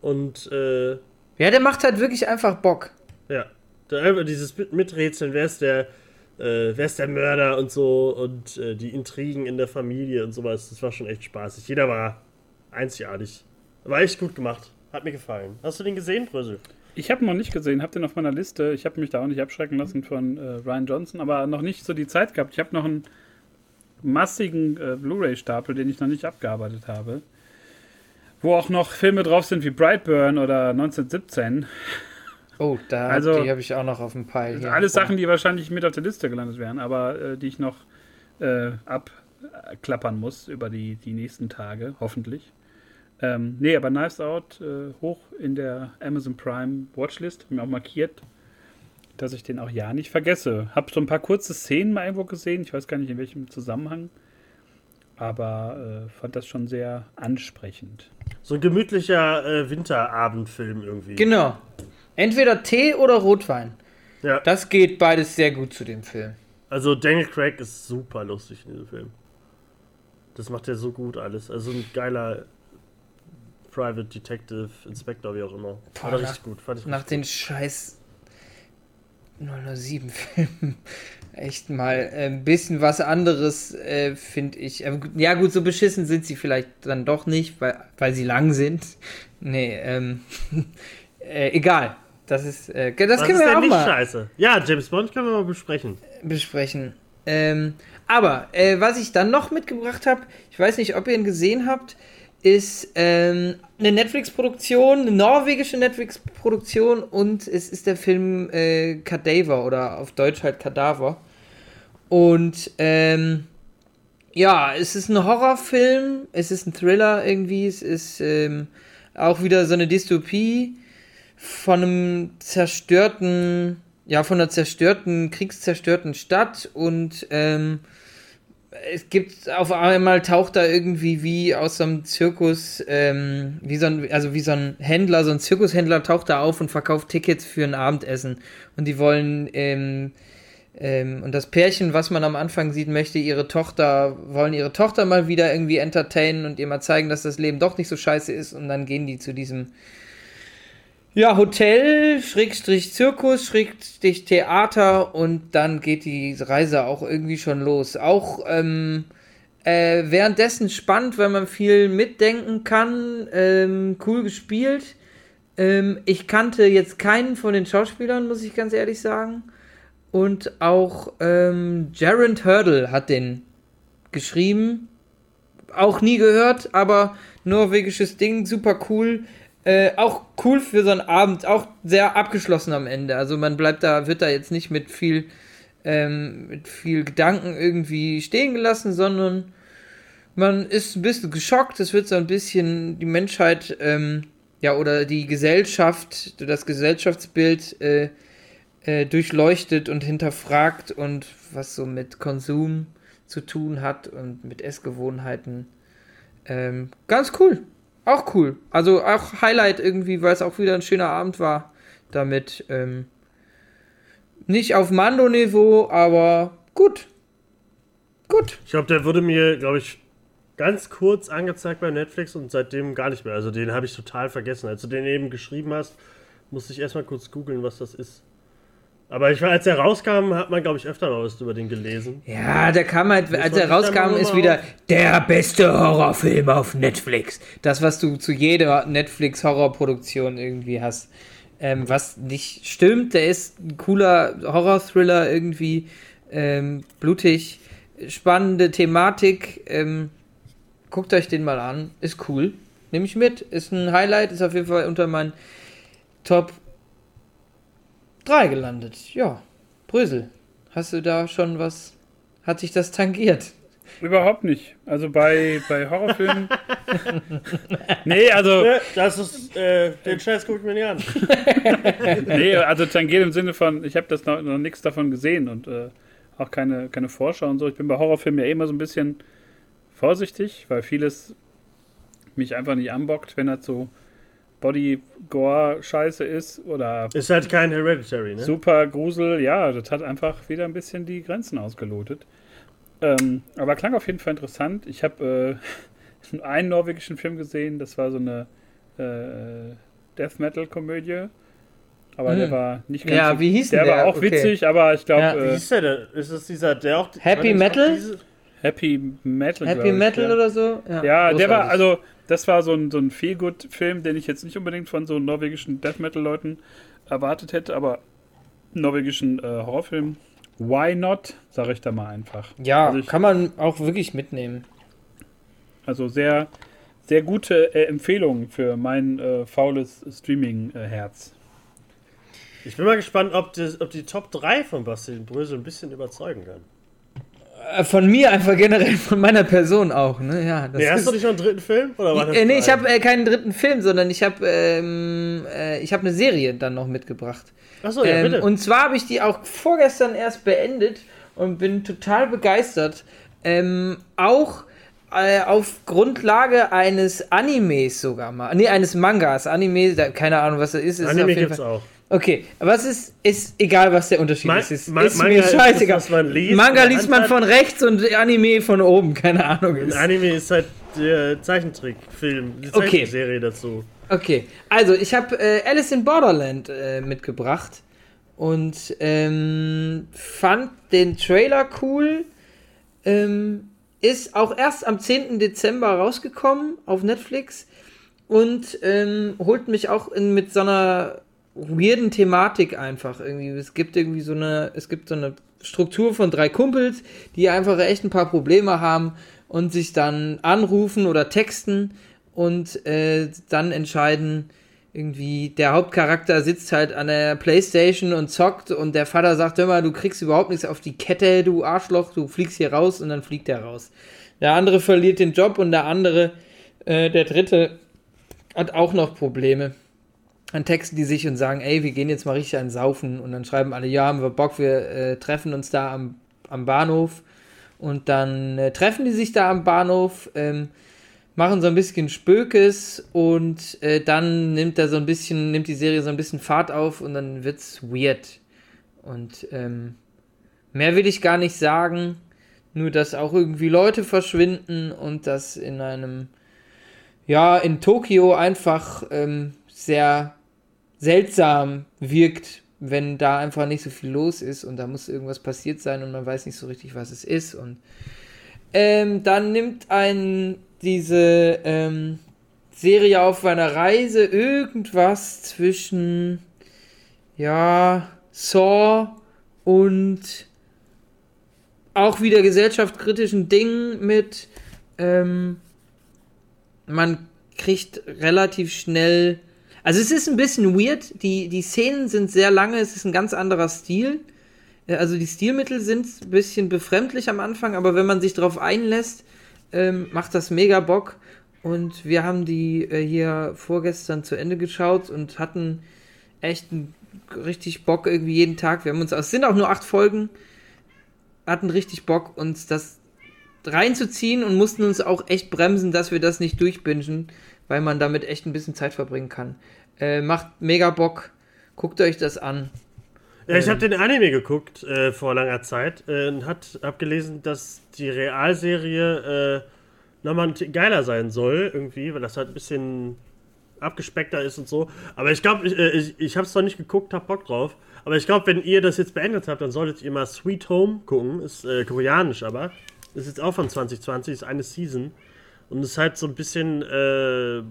Und, äh, Ja, der macht halt wirklich einfach Bock. ja. Einfach dieses Mit- Miträtseln, wer ist der, äh, wer ist der Mörder und so und äh, die Intrigen in der Familie und sowas, das war schon echt spaßig. Jeder war einzigartig. War echt gut gemacht. Hat mir gefallen. Hast du den gesehen, Brösel? Ich habe ihn noch nicht gesehen, habe den auf meiner Liste. Ich habe mich da auch nicht abschrecken lassen von äh, Ryan Johnson, aber noch nicht so die Zeit gehabt. Ich habe noch einen massigen äh, Blu-ray-Stapel, den ich noch nicht abgearbeitet habe. Wo auch noch Filme drauf sind wie Brightburn oder 1917. Oh, da Also- die habe ich auch noch auf dem Pile. Hier. alles Sachen, die wahrscheinlich mit auf der Liste gelandet wären, aber äh, die ich noch äh, abklappern muss über die, die nächsten Tage, hoffentlich. Ähm, nee, aber Knives Out äh, hoch in der Amazon Prime Watchlist, hab mir auch markiert, dass ich den auch ja nicht vergesse. Hab so ein paar kurze Szenen mal irgendwo gesehen, ich weiß gar nicht in welchem Zusammenhang, aber äh, fand das schon sehr ansprechend. So ein gemütlicher äh, Winterabendfilm irgendwie. Genau. Entweder Tee oder Rotwein. ja. Das geht beides sehr gut zu dem Film. Also Daniel Craig ist super lustig in diesem Film. Das macht er so gut alles. Also ein geiler Private Detective, Inspector, wie auch immer. Boah, War nach- richtig gut. Fand ich Nach den scheiß 007 Filmen <laughs> echt mal ein bisschen was anderes, äh, finde ich. Ähm, Ja gut, so beschissen sind sie vielleicht dann doch nicht, weil, weil sie lang sind. Nee, ähm, <laughs> äh, egal. Das ist, äh, das Was können ist wir auch nicht mal scheiße? Ja, James Bond können wir mal besprechen. besprechen. Ähm, aber äh, was ich dann noch mitgebracht habe, ich weiß nicht, ob ihr ihn gesehen habt, ist ähm, eine Netflix-Produktion, eine norwegische Netflix-Produktion und es ist der Film äh, Cadaver oder auf Deutsch halt Kadaver. Und ähm, ja, es ist ein Horrorfilm, es ist ein Thriller irgendwie, es ist ähm, auch wieder so eine Dystopie von einem zerstörten, ja, von einer zerstörten, kriegszerstörten Stadt und ähm, es gibt auf einmal taucht da irgendwie wie aus so einem Zirkus, ähm, wie so ein, also wie so ein Händler, so ein Zirkushändler taucht da auf und verkauft Tickets für ein Abendessen. Und die wollen, ähm, ähm, und das Pärchen, was man am Anfang sieht, möchte ihre Tochter, wollen ihre Tochter mal wieder irgendwie entertainen und ihr mal zeigen, dass das Leben doch nicht so scheiße ist. Und dann gehen die zu diesem ja, Hotel, Schrägstrich Zirkus, Schrägstrich Theater und dann geht die Reise auch irgendwie schon los. Auch ähm, äh, währenddessen spannend, weil man viel mitdenken kann. Ähm, cool gespielt. Ähm, ich kannte jetzt keinen von den Schauspielern, muss ich ganz ehrlich sagen. Und auch ähm, Jared Hurdle hat den geschrieben. Auch nie gehört, aber norwegisches Ding, super cool. Äh, auch cool für so einen Abend, auch sehr abgeschlossen am Ende. Also man bleibt da, wird da jetzt nicht mit viel, ähm, mit viel Gedanken irgendwie stehen gelassen, sondern man ist ein bisschen geschockt. Es wird so ein bisschen die Menschheit, ähm, ja, oder die Gesellschaft, das Gesellschaftsbild äh, äh, durchleuchtet und hinterfragt und was so mit Konsum zu tun hat und mit Essgewohnheiten. Ähm, ganz cool. Auch cool. Also auch Highlight irgendwie, weil es auch wieder ein schöner Abend war. Damit ähm, nicht auf Mando-Niveau, aber gut. Gut. Ich glaube, der wurde mir, glaube ich, ganz kurz angezeigt bei Netflix und seitdem gar nicht mehr. Also den habe ich total vergessen. Als du den eben geschrieben hast, musste ich erstmal kurz googeln, was das ist. Aber ich war, als er rauskam, hat man, glaube ich, öfter mal was über den gelesen. Ja, der kam halt, Muss als er rauskam, ist wieder der beste Horrorfilm auf Netflix. Das, was du zu jeder Netflix-Horrorproduktion irgendwie hast. Ähm, was nicht stimmt, der ist ein cooler Horror-Thriller irgendwie, ähm, blutig, spannende Thematik. Ähm, guckt euch den mal an, ist cool. Nehme ich mit, ist ein Highlight, ist auf jeden Fall unter meinen Top 3 gelandet. Ja, Brösel, hast du da schon was? Hat sich das tangiert? Überhaupt nicht. Also bei, bei Horrorfilmen. <laughs> nee, also, Ne, Das ist, äh, den Scheiß gucke ich mir nicht an. <laughs> nee, also tangiert im Sinne von, ich habe das noch, noch nichts davon gesehen und äh, auch keine, keine Vorschau und so. Ich bin bei Horrorfilmen ja eh immer so ein bisschen vorsichtig, weil vieles mich einfach nicht anbockt, wenn das so Body-Gore-Scheiße ist oder. Ist halt kein Hereditary, ne? Super Grusel, ja, das hat einfach wieder ein bisschen die Grenzen ausgelotet. Ähm, aber klang auf jeden Fall interessant. Ich habe äh, <laughs> einen norwegischen Film gesehen, das war so eine äh, Death Metal-Komödie. Aber hm. der war nicht ganz Ja, wie hieß der? Der war auch okay. witzig, aber ich glaube. Ja. Äh, wie hieß der denn? Ist es dieser, der auch. Happy Metal? Happy Metal. Happy Metal ich, ja. oder so? Ja, ja der war, also, das war so ein, so ein Feelgood-Film, den ich jetzt nicht unbedingt von so norwegischen Death Metal-Leuten erwartet hätte, aber norwegischen äh, Horrorfilm. Why not? Sage ich da mal einfach. Ja, also ich, kann man auch wirklich mitnehmen. Also sehr, sehr gute äh, Empfehlung für mein äh, faules Streaming-Herz. Ich bin mal gespannt, ob, das, ob die Top 3 von Bastian Brösel ein bisschen überzeugen können. Äh, von mir einfach generell, <laughs> von meiner Person auch, ne? Ja, das nee, hast du nicht noch einen dritten Film? Oder war das äh, nee, ich habe äh, keinen dritten Film, sondern ich habe ähm, äh, ich eine Serie dann noch mitgebracht. Achso, ja, ähm, bitte. Und zwar habe ich die auch vorgestern erst beendet und bin total begeistert. Ähm, auch äh, auf Grundlage eines Animes sogar mal. Nee, eines Mangas. Anime, da, keine Ahnung, was das ist. ist Anime gibt's auch. Okay, was ist, ist egal, was der Unterschied Ma ist. Ist, Ma ist Manga mir scheißegal. Ist liest, Manga liest man von rechts und Anime von oben, keine Ahnung. Ist. Anime ist halt der Zeichentrickfilm, die Zeichentrickserie okay. dazu. Okay, also ich habe äh, Alice in Borderland äh, mitgebracht und ähm, fand den Trailer cool. Ähm, ist auch erst am 10. Dezember rausgekommen auf Netflix und ähm, holt mich auch in, mit so einer weirden Thematik einfach irgendwie. Es gibt irgendwie so eine, es gibt so eine Struktur von drei Kumpels, die einfach echt ein paar Probleme haben und sich dann anrufen oder texten und äh, dann entscheiden, irgendwie, der Hauptcharakter sitzt halt an der Playstation und zockt und der Vater sagt immer, du kriegst überhaupt nichts auf die Kette, du Arschloch, du fliegst hier raus und dann fliegt er raus. Der andere verliert den Job und der andere, äh, der dritte, hat auch noch Probleme dann texten die sich und sagen, ey, wir gehen jetzt mal richtig an Saufen. Und dann schreiben alle, ja, haben wir Bock, wir äh, treffen uns da am, am Bahnhof. Und dann äh, treffen die sich da am Bahnhof, ähm, machen so ein bisschen Spökes und äh, dann nimmt er so ein bisschen, nimmt die Serie so ein bisschen Fahrt auf und dann wird's weird. Und ähm, mehr will ich gar nicht sagen, nur dass auch irgendwie Leute verschwinden und dass in einem, ja, in Tokio einfach ähm, sehr seltsam wirkt, wenn da einfach nicht so viel los ist und da muss irgendwas passiert sein und man weiß nicht so richtig, was es ist. Und ähm, dann nimmt ein diese ähm, Serie auf einer Reise irgendwas zwischen ja Saw und auch wieder gesellschaftskritischen Dingen mit. Ähm, man kriegt relativ schnell also es ist ein bisschen weird. Die, die Szenen sind sehr lange, es ist ein ganz anderer Stil. Äh, also die Stilmittel sind ein bisschen befremdlich am Anfang, aber wenn man sich darauf einlässt, ähm, macht das mega Bock. Und wir haben die äh, hier vorgestern zu Ende geschaut und hatten echt einen, richtig Bock irgendwie jeden Tag. Wir haben uns, es sind auch nur acht Folgen, hatten richtig Bock, uns das reinzuziehen und mussten uns auch echt bremsen, dass wir das nicht durchbingen, weil man damit echt ein bisschen Zeit verbringen kann. Äh, macht mega Bock. Guckt euch das an. Ja, ich habe ähm. den Anime geguckt äh, vor langer Zeit äh, und hat abgelesen, dass die Realserie äh, nochmal geiler sein soll, irgendwie, weil das halt ein bisschen abgespeckter ist und so. Aber ich glaube, ich, äh, ich, ich habe es noch nicht geguckt, hab Bock drauf. Aber ich glaube, wenn ihr das jetzt beendet habt, dann solltet ihr mal Sweet Home gucken. Ist äh, koreanisch aber. Ist jetzt auch von 2020, ist eine Season. Und ist halt so ein bisschen äh,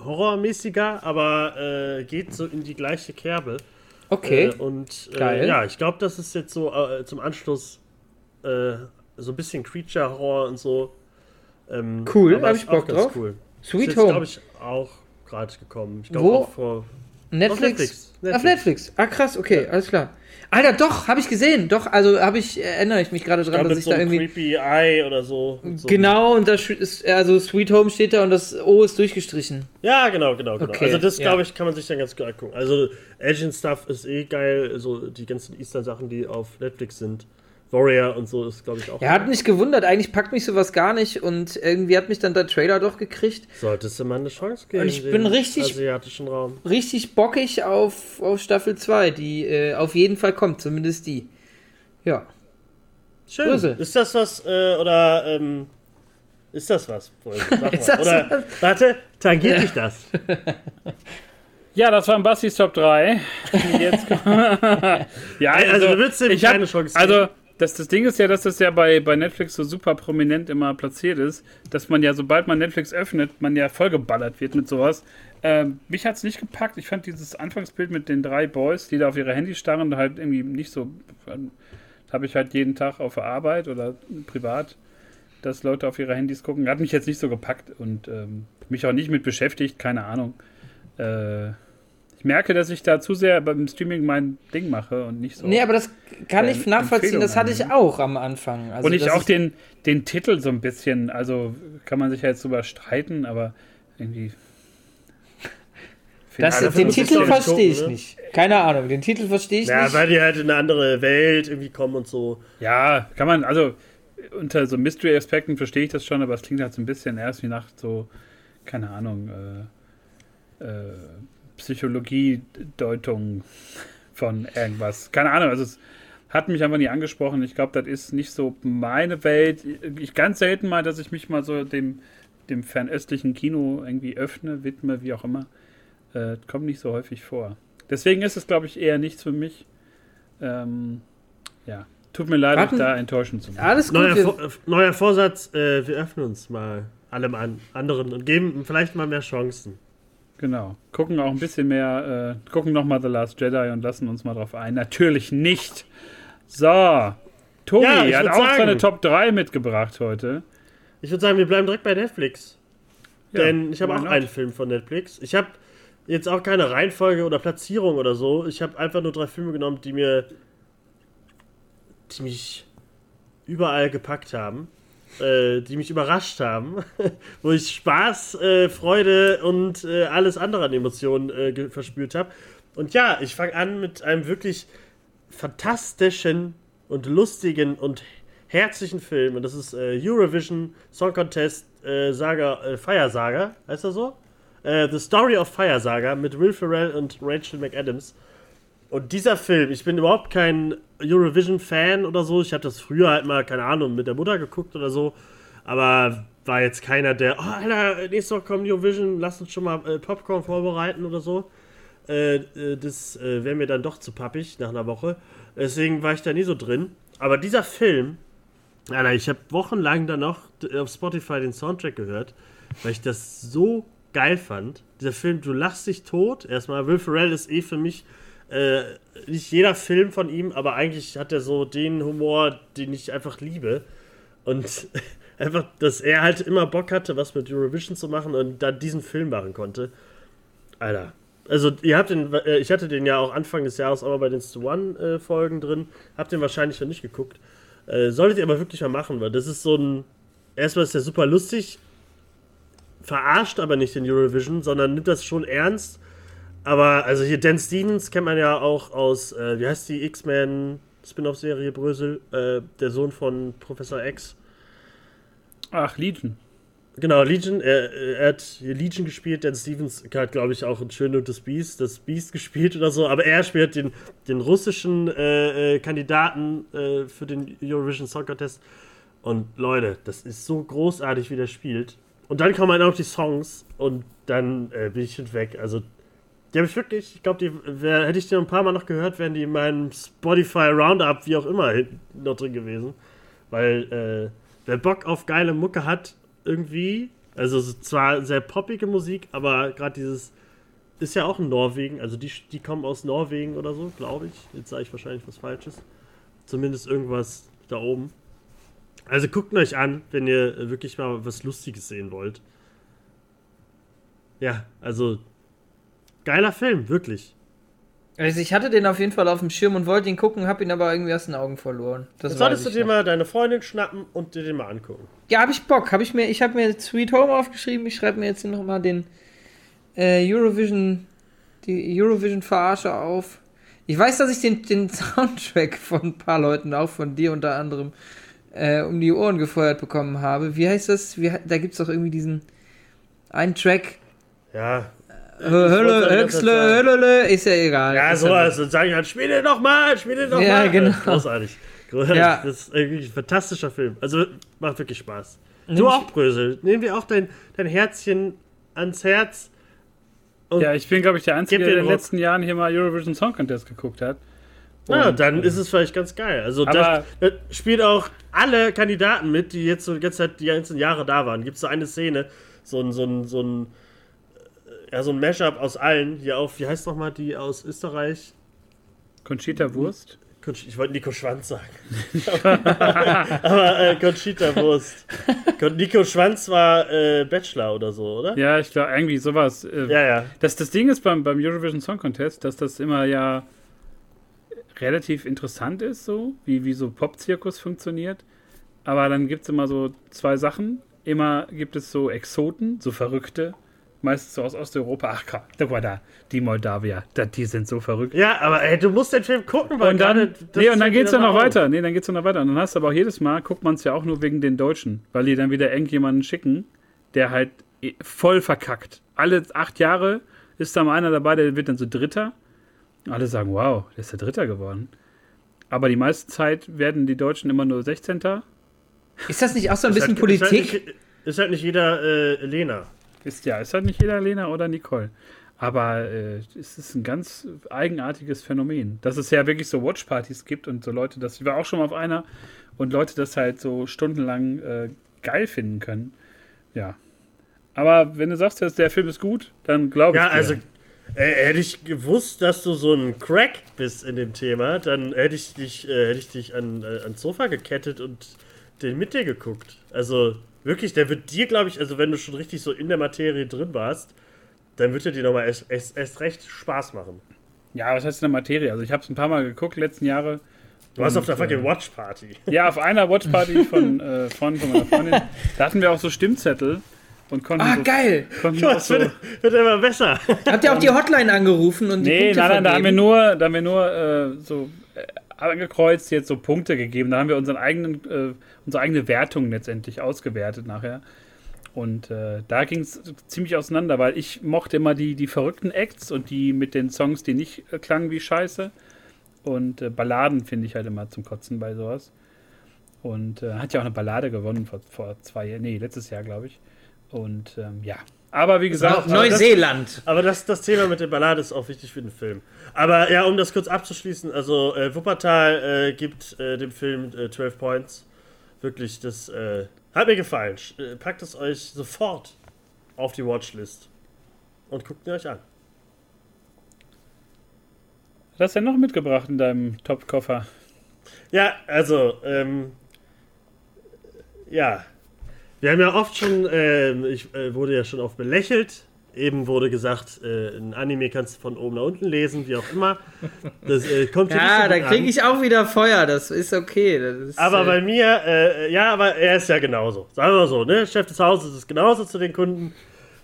horrormäßiger, aber äh, geht so in die gleiche Kerbe. Okay. Äh, und äh, Geil. ja, ich glaube, das ist jetzt so äh, zum Anschluss äh, so ein bisschen Creature-Horror und so. Ähm, cool, habe ich Bock drauf. Cool. Sweet ist Home. glaube ich, auch gerade gekommen. Ich glaube auch vor. Netflix? Auf Netflix. Netflix. Auf Netflix. Ah, krass, okay, ja. alles klar. Alter, doch, habe ich gesehen. Doch, also habe ich, erinnere ich mich gerade dran, ja, dass ich so da irgendwie. Creepy Eye oder so. so. Genau, und da ist, also Sweet Home steht da und das O ist durchgestrichen. Ja, genau, genau, genau. Okay, also das, ja. glaube ich, kann man sich dann ganz gut angucken. Also Agent Stuff ist eh geil, so die ganzen Easter-Sachen, die auf Netflix sind. Warrior und so ist, glaube ich, auch. Er hat mich gewundert, eigentlich packt mich sowas gar nicht und irgendwie hat mich dann der Trailer doch gekriegt. Solltest du mal eine Chance geben. Und ich bin richtig, asiatischen Raum. richtig bockig auf, auf Staffel 2, die äh, auf jeden Fall kommt, zumindest die. Ja. Schön. Grüße. Ist das was, äh, oder, ähm, ist das was? <laughs> ist das oder, was? warte, tangiert dich das? <laughs> Ja, das war ein Bastis Top 3. <laughs> Jetzt, ja, also, also du ich keine hab, Chance Also, das, das Ding ist ja, dass das ja bei, bei Netflix so super prominent immer platziert ist, dass man ja, sobald man Netflix öffnet, man ja vollgeballert wird mit sowas. Ähm, mich hat es nicht gepackt. Ich fand dieses Anfangsbild mit den drei Boys, die da auf ihre Handys starren, halt irgendwie nicht so. Ähm, habe ich halt jeden Tag auf der Arbeit oder privat, dass Leute auf ihre Handys gucken. Hat mich jetzt nicht so gepackt und ähm, mich auch nicht mit beschäftigt, keine Ahnung. Äh, merke, dass ich da zu sehr beim Streaming mein Ding mache und nicht so. Nee, aber das kann ich nachvollziehen, das hatte ich auch am Anfang. Also, und ich auch den, den Titel so ein bisschen, also kann man sich ja jetzt drüber streiten, aber irgendwie. Das, ja, den Titel verstehe ich ne? nicht. Keine Ahnung, den Titel verstehe ich ja, nicht. Ja, weil die halt in eine andere Welt irgendwie kommen und so. Ja, kann man, also unter so Mystery-Aspekten verstehe ich das schon, aber es klingt halt so ein bisschen erst wie nach so, keine Ahnung, äh, äh, Psychologie-Deutung von irgendwas. Keine Ahnung, also es hat mich einfach nie angesprochen. Ich glaube, das ist nicht so meine Welt. Ich ganz selten mal, dass ich mich mal so dem, dem fernöstlichen Kino irgendwie öffne, widme, wie auch immer. Äh, kommt nicht so häufig vor. Deswegen ist es, glaube ich, eher nichts für mich. Ähm, ja, tut mir leid, Warten. da enttäuschen zu müssen. Alles gut. Neuer, Vor neuer Vorsatz, äh, wir öffnen uns mal allem an anderen und geben vielleicht mal mehr Chancen. Genau. Gucken auch ein bisschen mehr, äh, gucken nochmal The Last Jedi und lassen uns mal drauf ein. Natürlich nicht. So. Tobi ja, hat auch sagen, seine Top 3 mitgebracht heute. Ich würde sagen, wir bleiben direkt bei Netflix. Ja, Denn ich habe auch not? einen Film von Netflix. Ich habe jetzt auch keine Reihenfolge oder Platzierung oder so. Ich habe einfach nur drei Filme genommen, die mir die mich überall gepackt haben äh, die mich überrascht haben, <laughs> wo ich Spaß, äh, Freude und äh, alles andere an Emotionen äh, verspürt habe. Und ja, ich fange an mit einem wirklich fantastischen und lustigen und herzlichen Film. Und das ist äh, Eurovision Song Contest äh, Saga, Fire Saga, heißt er so? The Story of Fire Saga mit Will Ferrell und Rachel McAdams. Und dieser Film, ich bin überhaupt kein Eurovision-Fan oder so. Ich habe das früher halt mal, keine Ahnung, mit der Mutter geguckt oder so. Aber war jetzt keiner, der, oh, Alter, nächste Woche kommt Eurovision, lass uns schon mal äh, Popcorn vorbereiten oder so. Äh, äh das äh, wäre mir dann doch zu pappig nach einer Woche. Deswegen war ich da nie so drin. Aber dieser Film, Alter, ich habe wochenlang dann noch auf Spotify den Soundtrack gehört, weil ich das so geil fand. Dieser Film, du lachst dich tot. Erstmal, Will Ferrell ist eh für mich äh, nicht jeder Film von ihm, aber eigentlich hat er so den Humor, den ich einfach liebe. Und <laughs> einfach, dass er halt immer Bock hatte, was mit Eurovision zu machen und dann diesen Film machen konnte. Alter. Also, ihr habt den, äh, ich hatte den ja auch Anfang des Jahres auch mal bei den One-Folgen drin. Habt den wahrscheinlich noch nicht geguckt. Äh, solltet ihr aber wirklich mal machen, weil das ist so ein. Erstmal ist der super lustig, verarscht aber nicht den Eurovision, sondern nimmt das schon ernst aber, also hier, Dan Stevens kennt man ja auch aus, äh, wie heißt die X-Men Spin-off-Serie Brösel? Äh, der Sohn von Professor X. Ach, Legion. Genau, Legion. Er, er hat Legion gespielt. Dan Stevens hat, glaube ich, auch in Schön und das Beast, das Beast gespielt oder so. Aber er spielt den, den russischen äh, äh, Kandidaten äh, für den Eurovision Song Contest. Und Leute, das ist so großartig, wie der spielt. Und dann kommen halt auch die Songs und dann äh, bin ich hinweg. Also die habe ich wirklich, ich glaube, die wär, hätte ich die ein paar Mal noch gehört, wären die in meinem Spotify Roundup, wie auch immer, noch drin gewesen. Weil, äh, wer Bock auf geile Mucke hat, irgendwie, also zwar sehr poppige Musik, aber gerade dieses, ist ja auch in Norwegen, also die, die kommen aus Norwegen oder so, glaube ich. Jetzt sage ich wahrscheinlich was Falsches. Zumindest irgendwas da oben. Also guckt euch an, wenn ihr wirklich mal was Lustiges sehen wollt. Ja, also Geiler Film, wirklich. Also ich hatte den auf jeden Fall auf dem Schirm und wollte ihn gucken, habe ihn aber irgendwie aus den Augen verloren. Das Jetzt solltest du dir noch. mal deine Freundin schnappen und dir den mal angucken. Ja, habe ich Bock. Hab ich mir, ich habe mir Sweet Home aufgeschrieben. Ich schreibe mir jetzt noch mal den äh, Eurovision, die Eurovision Verarsche auf. Ich weiß, dass ich den, den <laughs> Soundtrack von ein paar Leuten, auch von dir unter anderem, äh, um die Ohren gefeuert bekommen habe. Wie heißt das? Wie, da gibt es doch irgendwie diesen einen Track. Ja. Hölle, Höxle, Hölle, ist ja egal. Ja, sowas. Und sagen halt, spiel den nochmal, spiel den nochmal. Ja, genau. Großartig. Großartig. Ja. Das ist irgendwie ein fantastischer Film. Also macht wirklich Spaß. Du auch, Brösel. Nehmen wir auch dein, dein Herzchen ans Herz. Ja, ich bin, glaube ich, der Einzige, der in den Rock. letzten Jahren hier mal Eurovision Song Contest geguckt hat. Ja, Und, dann äh, ist es vielleicht ganz geil. Also das, Aber- das spielt auch alle Kandidaten mit, die jetzt so die ganze Zeit, die ganzen Jahre da waren. Gibt es so eine Szene, so ein, so ein, so ein, äh, ja, so ein Mashup aus allen, hier auf, wie heißt nochmal die aus Österreich? Conchita Wurst. Conch- Ich wollte Nico Schwanz sagen. <laughs> Aber äh, Conchita Wurst. Nico Schwanz war äh, Bachelor oder so, oder? Ja, ich glaube, irgendwie sowas. Äh, Ja, ja. Das, das Ding ist beim, beim Eurovision Song Contest, dass das immer ja relativ interessant ist, so, wie, wie so Pop-Zirkus funktioniert. Aber dann gibt es immer so zwei Sachen. Immer gibt es so Exoten, so Verrückte, meistens so aus Osteuropa. Ach, komm, guck mal da, die Moldawier, da, die sind so verrückt. Ja, aber ey, du musst den Film gucken, weil Und dann, gerade das nee, und dann geht's ja noch auf. weiter. Nee, dann geht's ja noch weiter. Und dann hast du aber auch jedes Mal, guckt man es ja auch nur wegen den Deutschen, weil die dann wieder irgendjemanden schicken, der halt eh voll verkackt. Alle acht Jahre ist da mal einer dabei, der wird dann so Dritter. Alle sagen, wow, der ist der Dritter geworden. Aber die meiste Zeit werden die Deutschen immer nur 16. Ist das nicht auch so ein Ist bisschen halt- Ist halt, Politik? nicht, ist halt nicht jeder äh, Lena. Ist ja, ist halt nicht jeder Lena oder Nicole. Aber äh, es ist ein ganz eigenartiges Phänomen, dass es ja wirklich so Watchpartys gibt und so Leute, das ich war auch schon mal auf einer und Leute das halt so stundenlang äh, geil finden können. Ja. Aber wenn du sagst, dass der Film ist gut, dann glaube ich. Ja, also äh, hätte ich gewusst, dass du so ein Crack bist in dem Thema, dann hätte ich dich, äh, hätte ich dich an, äh, ans Sofa gekettet und den mit dir geguckt. Also wirklich, der wird dir, glaube ich, also wenn du schon richtig so in der Materie drin warst, dann wird er dir nochmal erst, erst, erst recht Spaß machen. Ja, was heißt in der Materie? Also ich habe es ein paar Mal geguckt letzten Jahre. Du warst Und, auf der fucking äh, Watch Party. Ja, auf einer Watchparty <laughs> von, äh, von, von meiner Freundin. Da hatten wir auch so Stimmzettel und konnten Ah, so, geil. konnten auch Das so wird, wird immer besser. Habt ihr auch die Hotline angerufen und die Nee, Punkte nein, nein, da haben wir nur, da haben wir nur äh, so angekreuzt, jetzt so Punkte gegeben. Da haben wir unseren eigenen, äh, unsere eigene Wertung letztendlich ausgewertet nachher. Und äh, da ging es ziemlich auseinander, weil ich mochte immer die, die verrückten Acts und die mit den Songs, die nicht äh, klangen wie Scheiße. Und äh, Balladen finde ich halt immer zum Kotzen bei sowas. Und äh, hat ja auch eine Ballade gewonnen vor, vor zwei Jahren, nee, letztes Jahr, glaube ich. Und ähm, ja. Aber wie gesagt, Auch Neuseeland. Aber das, das Thema mit der Ballade ist auch wichtig für den Film. Aber ja, um das kurz abzuschließen, also äh, Wuppertal äh, gibt äh, dem Film äh, 12 Points. Wirklich, das äh, hat mir gefallen. Sch- Äh, packt es euch sofort auf die Watchlist und guckt ihn euch an. was hast du denn noch mitgebracht in deinem Top-Koffer? Ja, also, ähm, ja. Wir haben ja oft schon, ähm, ich äh, wurde ja schon oft belächelt. Eben wurde gesagt, äh, ein Anime kannst du von oben nach unten lesen, wie auch immer. Das äh, kommt Ja, so da kriege ich auch wieder Feuer. Das ist okay. Das ist, Aber äh, bei mir, äh, ja, aber er ist ja genauso. Sagen wir so, ne? Chef des Hauses ist genauso zu den Kunden,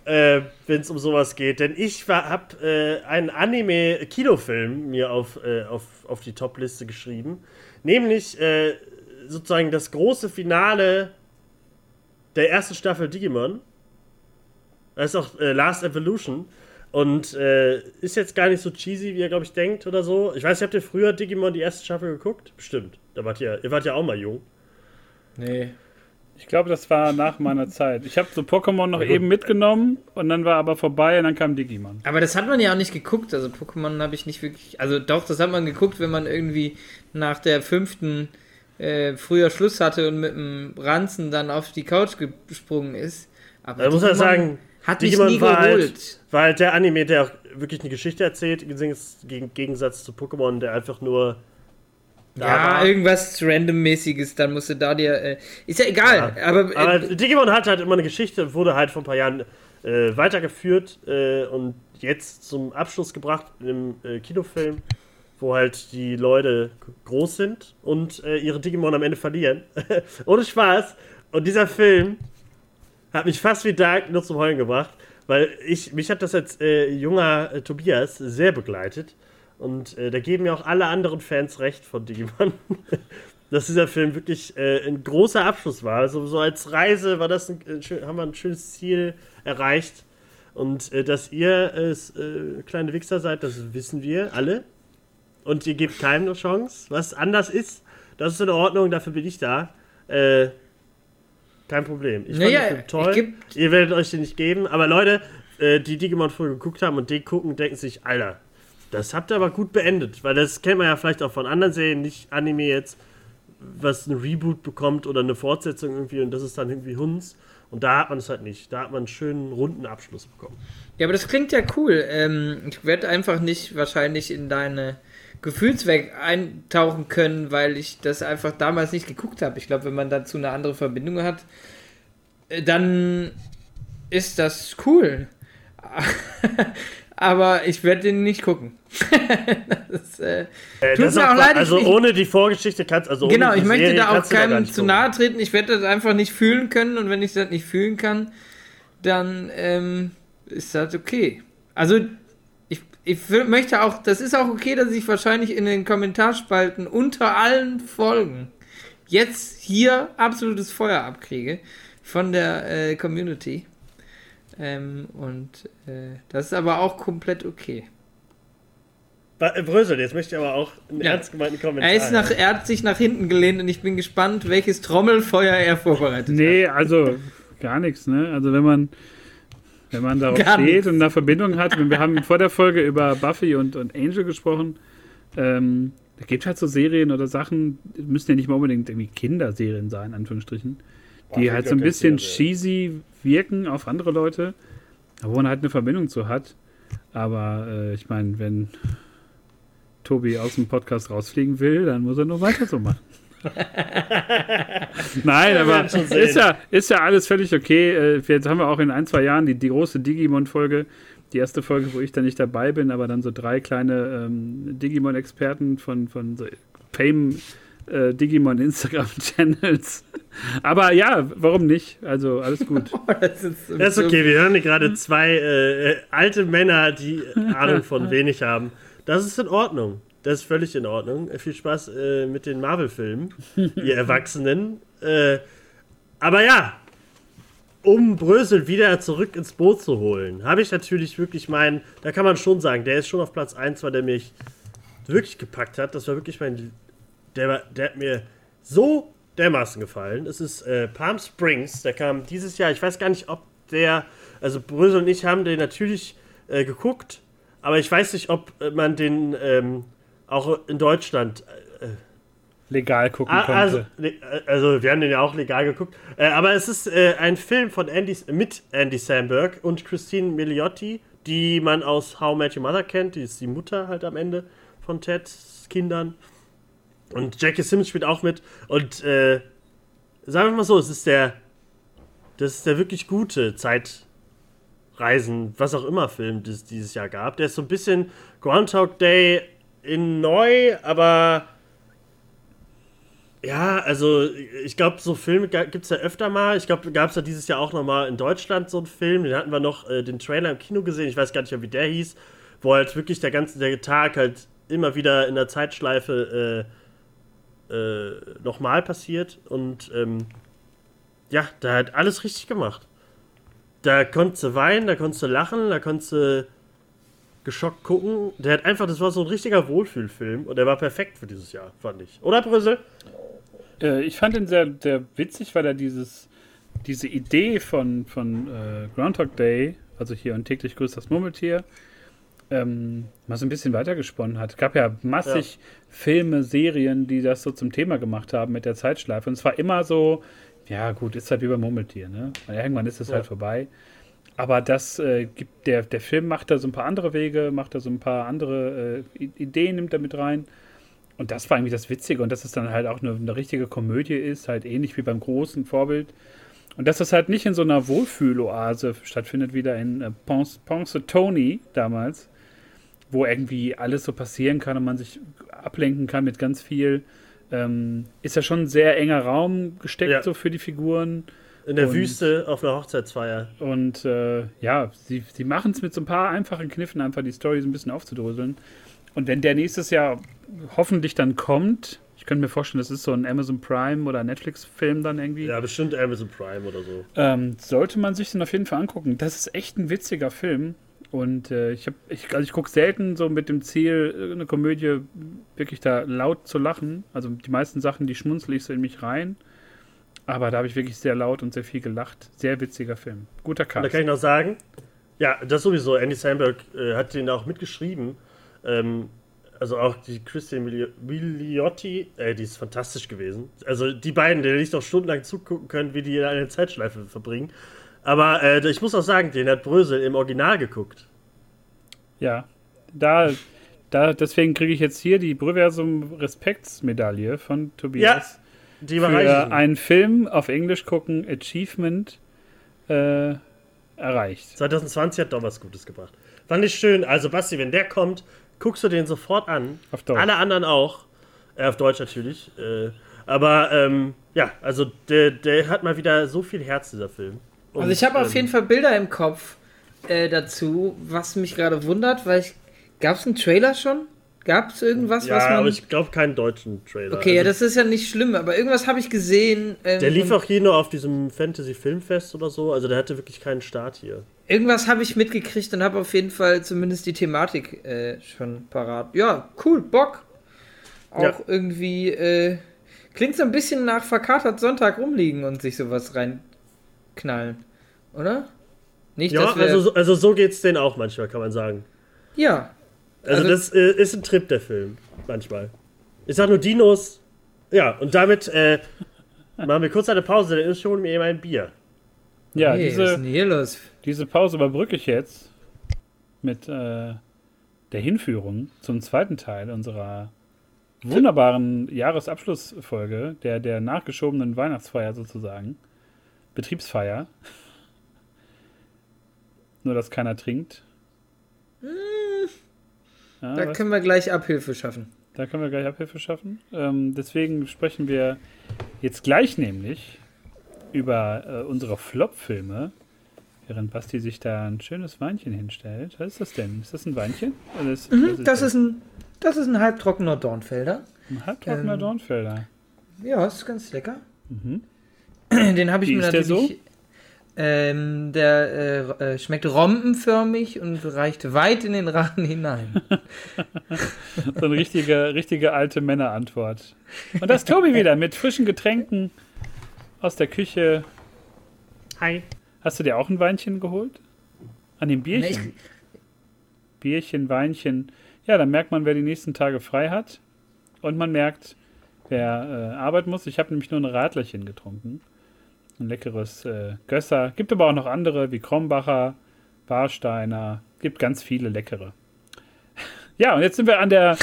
äh, wenn es um sowas geht. Denn ich habe einen Anime-Kinofilm mir auf, auf, auf die Top-Liste geschrieben. Nämlich sozusagen das große Finale der ersten Staffel Digimon. Das ist auch äh, Last Evolution. Und äh, ist jetzt gar nicht so cheesy, wie ihr, glaube ich, denkt oder so. Ich weiß nicht, habt ihr früher Digimon die erste Staffel geguckt? Bestimmt. Da wart ihr, ihr wart ja auch mal jung. nee. Ich glaube, das war nach meiner Zeit. Ich habe so Pokémon noch eben mitgenommen und dann war aber vorbei und dann kam Digimon. Aber das hat man ja auch nicht geguckt. Also Pokémon habe ich nicht wirklich. Also doch, das hat man geguckt, wenn man irgendwie nach der fünften äh, früher Schluss hatte und mit dem Ranzen dann auf die Couch gesprungen ist. Aber Da muss man sagen, hat mich nie war geholt. halt, war halt der Anime, der auch wirklich eine Geschichte erzählt, im Gegen- Gegensatz zu Pokémon, der einfach nur ja, irgendwas randommäßiges, dann musst du da dir. Äh, ist ja egal, Ja. aber, äh, Aber Digimon hat halt immer eine Geschichte, wurde halt vor ein paar Jahren äh, weitergeführt äh, und jetzt zum Abschluss gebracht im äh, Kinofilm, wo halt die Leute groß sind und äh, ihre Digimon am Ende verlieren. <laughs> Ohne Spaß. Und dieser Film hat mich fast wie Dark nur zum Heulen gebracht, weil ich, mich hat das als äh, junger äh, Tobias sehr begleitet. Und äh, da geben ja auch alle anderen Fans recht von Digimon. <laughs> dass dieser Film wirklich äh, ein großer Abschluss war. Also so als Reise war das ein, äh, haben wir ein schönes Ziel erreicht. Und dass ihr kleine Wichser seid, das wissen wir alle. Und ihr gebt keinem eine Chance. Was anders ist, das ist in Ordnung, dafür bin ich da. Äh, kein Problem. Ich naja, fand den toll. Ihr werdet euch den nicht geben. Aber Leute, äh, die Digimon-Folge geguckt haben und den gucken, denken sich, Alter, das habt ihr aber gut beendet. Weil das kennt man ja vielleicht auch von anderen Serien, nicht Anime jetzt was ein Reboot bekommt oder eine Fortsetzung irgendwie und das ist dann irgendwie Hunds. Und da hat man es halt nicht. Da hat man einen schönen runden Abschluss bekommen. Ja, aber das klingt ja cool. Ähm, ich werde einfach nicht wahrscheinlich in deine Gefühlsweg eintauchen können, weil ich das einfach damals nicht geguckt habe. Ich glaube, wenn man dazu eine andere Verbindung hat, äh, dann ist das cool. <laughs> aber ich werde den nicht gucken. <laughs> das, äh, äh, tut mir auch, leid. Also ich, ohne die Vorgeschichte kannst also Genau, ich möchte Serie da auch keinem zu nahe treten. Ich werde das einfach nicht fühlen können und wenn ich das nicht fühlen kann, dann ähm, ist das okay. Also ich, möchte auch, das ist auch okay, dass ich wahrscheinlich in den Kommentarspalten unter allen Folgen jetzt hier absolutes Feuer abkriege von der äh, Community. Ähm, und äh, das ist aber auch komplett okay. Äh, Brösel, jetzt möchte ich aber auch einen ja. ernst gemeinten Kommentar. Er, ist nach, er hat sich nach hinten gelehnt und ich bin gespannt, welches Trommelfeuer er vorbereitet nee, hat. Nee, also gar nichts, ne? Also wenn man, wenn man darauf gar steht nichts. und eine Verbindung hat, wir haben vor der Folge über Buffy und, und Angel gesprochen, ähm, da gibt halt so Serien oder Sachen, müssen ja nicht mal unbedingt irgendwie Kinderserien sein, in Anführungsstrichen, die Boah, halt so ein bisschen cheesy wirken auf andere Leute, wo man halt eine Verbindung zu hat. Aber äh, ich meine, wenn Tobi aus dem Podcast rausfliegen will, dann muss er nur weiter so machen. <laughs> Nein, aber ist ja, ist ja alles völlig okay. Äh, jetzt haben wir auch in ein, zwei Jahren die, die große Digimon-Folge. Die erste Folge, wo ich dann nicht dabei bin, aber dann so drei kleine ähm, Digimon-Experten von, von so Fame äh, Digimon Instagram-Channels. <laughs> Aber ja, warum nicht? Also alles gut. <laughs> Oh, das, ist, das, ist, okay, wir hören gerade zwei äh, alte Männer, die Ahnung von wenig haben. Das ist in Ordnung. Das ist völlig in Ordnung. Äh, viel Spaß äh, mit den Marvel-Filmen, <laughs> ihr Erwachsenen. Äh, aber ja, um Brösel wieder zurück ins Boot zu holen, habe ich natürlich wirklich meinen, da kann man schon sagen, der ist schon auf Platz 1, weil der mich wirklich gepackt hat. Das war wirklich mein der, der hat mir so dermaßen gefallen. Es ist äh, Palm Springs, der kam dieses Jahr. Ich weiß gar nicht, ob der, also Brösel und ich haben den natürlich äh, geguckt, aber ich weiß nicht, ob man den ähm, auch in Deutschland äh, legal gucken ah, konnte. Also, also, wir haben den ja auch legal geguckt. Äh, aber es ist äh, ein Film von Andy, mit Andy Samberg und Christine Milioti, die man aus How Met Your Mother kennt. Die ist die Mutter halt am Ende von Teds Kindern. Und Jackie Sims spielt auch mit. Und äh, sagen wir mal so, es ist der. Das ist der wirklich gute Zeitreisen, was auch immer Film, das dieses Jahr gab. Der ist so ein bisschen Groundhog Day in neu, aber. Ja, also ich glaube, so Filme gibt es ja öfter mal. Ich glaube, gab es ja dieses Jahr auch nochmal in Deutschland so einen Film. Den hatten wir noch äh, den Trailer im Kino gesehen. Ich weiß gar nicht mehr, wie der hieß. Wo halt wirklich der ganze der Tag halt immer wieder in der Zeitschleife äh, äh, nochmal passiert und ähm, ja, da hat alles richtig gemacht. Da konntest du weinen, da konntest du lachen, da konntest du geschockt gucken. Der hat einfach, das war so ein richtiger Wohlfühlfilm und der war perfekt für dieses Jahr, fand ich. Oder Brüssel? Äh, ich fand ihn sehr, sehr witzig, weil er dieses, diese Idee von, von äh, Groundhog Day, also hier und täglich grüßt das Murmeltier, ähm, mal so ein bisschen weitergesponnen hat. Es gab ja massig ja. Filme, Serien, die das so zum Thema gemacht haben mit der Zeitschleife. Und es war immer so, ja gut, ist halt wie beim Murmeltier, ne? Irgendwann ist es ja. halt vorbei. Aber das äh, gibt, der, der Film macht da so ein paar andere Wege, macht da so ein paar andere äh, Ideen, nimmt er mit rein. Und das war irgendwie das Witzige. Und dass es dann halt auch eine, eine richtige Komödie ist, halt ähnlich wie beim großen Vorbild. Und dass das halt nicht in so einer Wohlfühloase stattfindet, wie da in äh, Ponce, Ponce Tony damals, wo irgendwie alles so passieren kann und man sich ablenken kann mit ganz viel. Ähm, ist ja schon ein sehr enger Raum gesteckt ja. so für die Figuren. In der und, Wüste auf einer Hochzeitsfeier. Und äh, ja, sie, sie machen es mit so ein paar einfachen Kniffen, einfach die Story so ein bisschen aufzudröseln. und wenn der nächstes Jahr hoffentlich dann kommt, ich könnte mir vorstellen, das ist so ein Amazon Prime oder Netflix-Film dann irgendwie. Ja, bestimmt Amazon Prime oder so. Ähm, sollte man sich den auf jeden Fall angucken. Das ist echt ein witziger Film. Und äh, ich, ich, also ich gucke selten so mit dem Ziel, eine Komödie wirklich da laut zu lachen. Also die meisten Sachen, die schmunzel ich so in mich rein. Aber da habe ich wirklich sehr laut und sehr viel gelacht. Sehr witziger Film. Guter Cast. Da kann ich noch sagen, ja, das sowieso. Andy Samberg äh, hat den auch mitgeschrieben. Ähm, also auch die Christian Milioti, äh, die ist fantastisch gewesen. Also die beiden, die nicht noch stundenlang zugucken können, wie die in einer Zeitschleife verbringen. Aber äh, ich muss auch sagen, den hat Brösel im Original geguckt. Ja, da, da deswegen kriege ich jetzt hier die Brüversum Respektsmedaille von Tobias. Ja, für einen Film auf Englisch gucken, Achievement äh, erreicht. 2020 hat doch was Gutes gebracht. Fand ich schön. Also, Basti, wenn der kommt, guckst du den sofort an. Auf Deutsch. Alle anderen auch. Äh, auf Deutsch natürlich. Äh, aber ähm, ja, also der, der hat mal wieder so viel Herz, dieser Film. Und, also ich habe ähm, auf jeden Fall Bilder im Kopf äh, dazu, was mich gerade wundert, weil ich. Gab es einen Trailer schon? Gab es irgendwas, ja, was man. aber ich glaube keinen deutschen Trailer. Okay, also, ja, das ist ja nicht schlimm, aber irgendwas habe ich gesehen. Ähm, der lief auch hier nur auf diesem Fantasy-Filmfest oder so, also der hatte wirklich keinen Start hier. Irgendwas habe ich mitgekriegt und habe auf jeden Fall zumindest die Thematik äh, schon parat. Ja, cool, Bock. Auch ja. irgendwie, äh, klingt so ein bisschen nach verkatert Sonntag rumliegen und sich sowas reinknallen. Oder? Nicht, ja, also, also so geht's denen auch manchmal, kann man sagen. Ja. Also, also das äh, ist ein Trip, der Film. Manchmal. Ich sag nur Dinos. Ja, und damit äh, machen wir kurz eine Pause, dann schon mir eben ein Bier. Ja, hey, diese, was ist denn hier los? diese Pause überbrücke ich jetzt mit äh, der Hinführung zum zweiten Teil unserer wunderbaren Jahresabschlussfolge, der, der nachgeschobenen Weihnachtsfeier sozusagen. Betriebsfeier. Nur, dass keiner trinkt. Hm. Ja, da können wir gleich Abhilfe schaffen. Da können wir gleich Abhilfe schaffen. Ähm, deswegen sprechen wir jetzt gleich nämlich über äh, unsere Flop-Filme, während Basti sich da ein schönes Weinchen hinstellt. Was ist das denn? Ist das ein Weinchen? Ist, mhm, ist das, ist ein, das ist ein halbtrockener Dornfelder. Ein halbtrockener ähm, Dornfelder. Ja, ist ganz lecker. Mhm. Den habe ich Wie mir natürlich. So? Ähm, der äh, äh, schmeckt rompenförmig und reicht weit in den Rachen hinein. <laughs> so eine richtige, richtige alte Männerantwort. Und das Tobi wieder mit frischen Getränken aus der Küche. Hi. Hast du dir auch ein Weinchen geholt? An dem Bierchen? Nee, Bierchen, Weinchen. Ja, dann merkt man, wer die nächsten Tage frei hat. Und man merkt, wer äh, arbeiten muss. Ich habe nämlich nur ein Radlerchen getrunken. Ein leckeres äh, Gösser. Gibt aber auch noch andere wie Krombacher, Warsteiner. Gibt ganz viele leckere. Ja, und jetzt sind wir an der,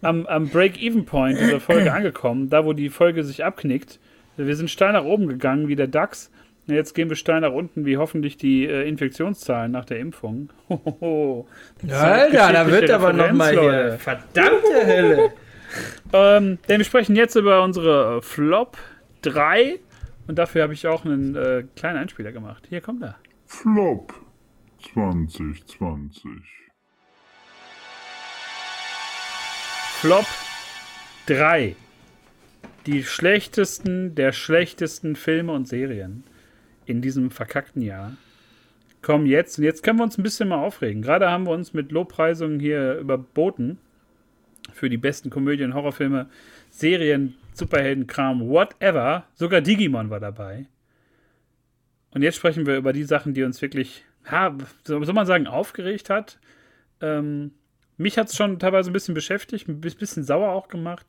am, am Break-Even-Point dieser Folge <clears throat> angekommen. Da, wo die Folge sich abknickt. Wir sind steil nach oben gegangen wie der DAX. Jetzt gehen wir steil nach unten, wie hoffentlich die äh, Infektionszahlen nach der Impfung. Hohoho. Alter, da wird aber nochmal hier. Verdammte Hölle. ähm, denn wir sprechen jetzt über unsere Flop 3. Und dafür habe ich auch einen äh, kleinen Einspieler gemacht. Hier kommt er. Flop 2020. Flop 3 die schlechtesten der schlechtesten Filme und Serien in diesem verkackten Jahr kommen jetzt. Und jetzt können wir uns ein bisschen mal aufregen. Gerade haben wir uns mit Lobpreisungen hier überboten für die besten Komödien, Horrorfilme, Serien, Superheldenkram, whatever. Sogar Digimon war dabei. Und jetzt sprechen wir über die Sachen, die uns wirklich, ja, soll man sagen, aufgeregt hat. Ähm, mich hat es schon teilweise ein bisschen beschäftigt, ein bisschen sauer auch gemacht.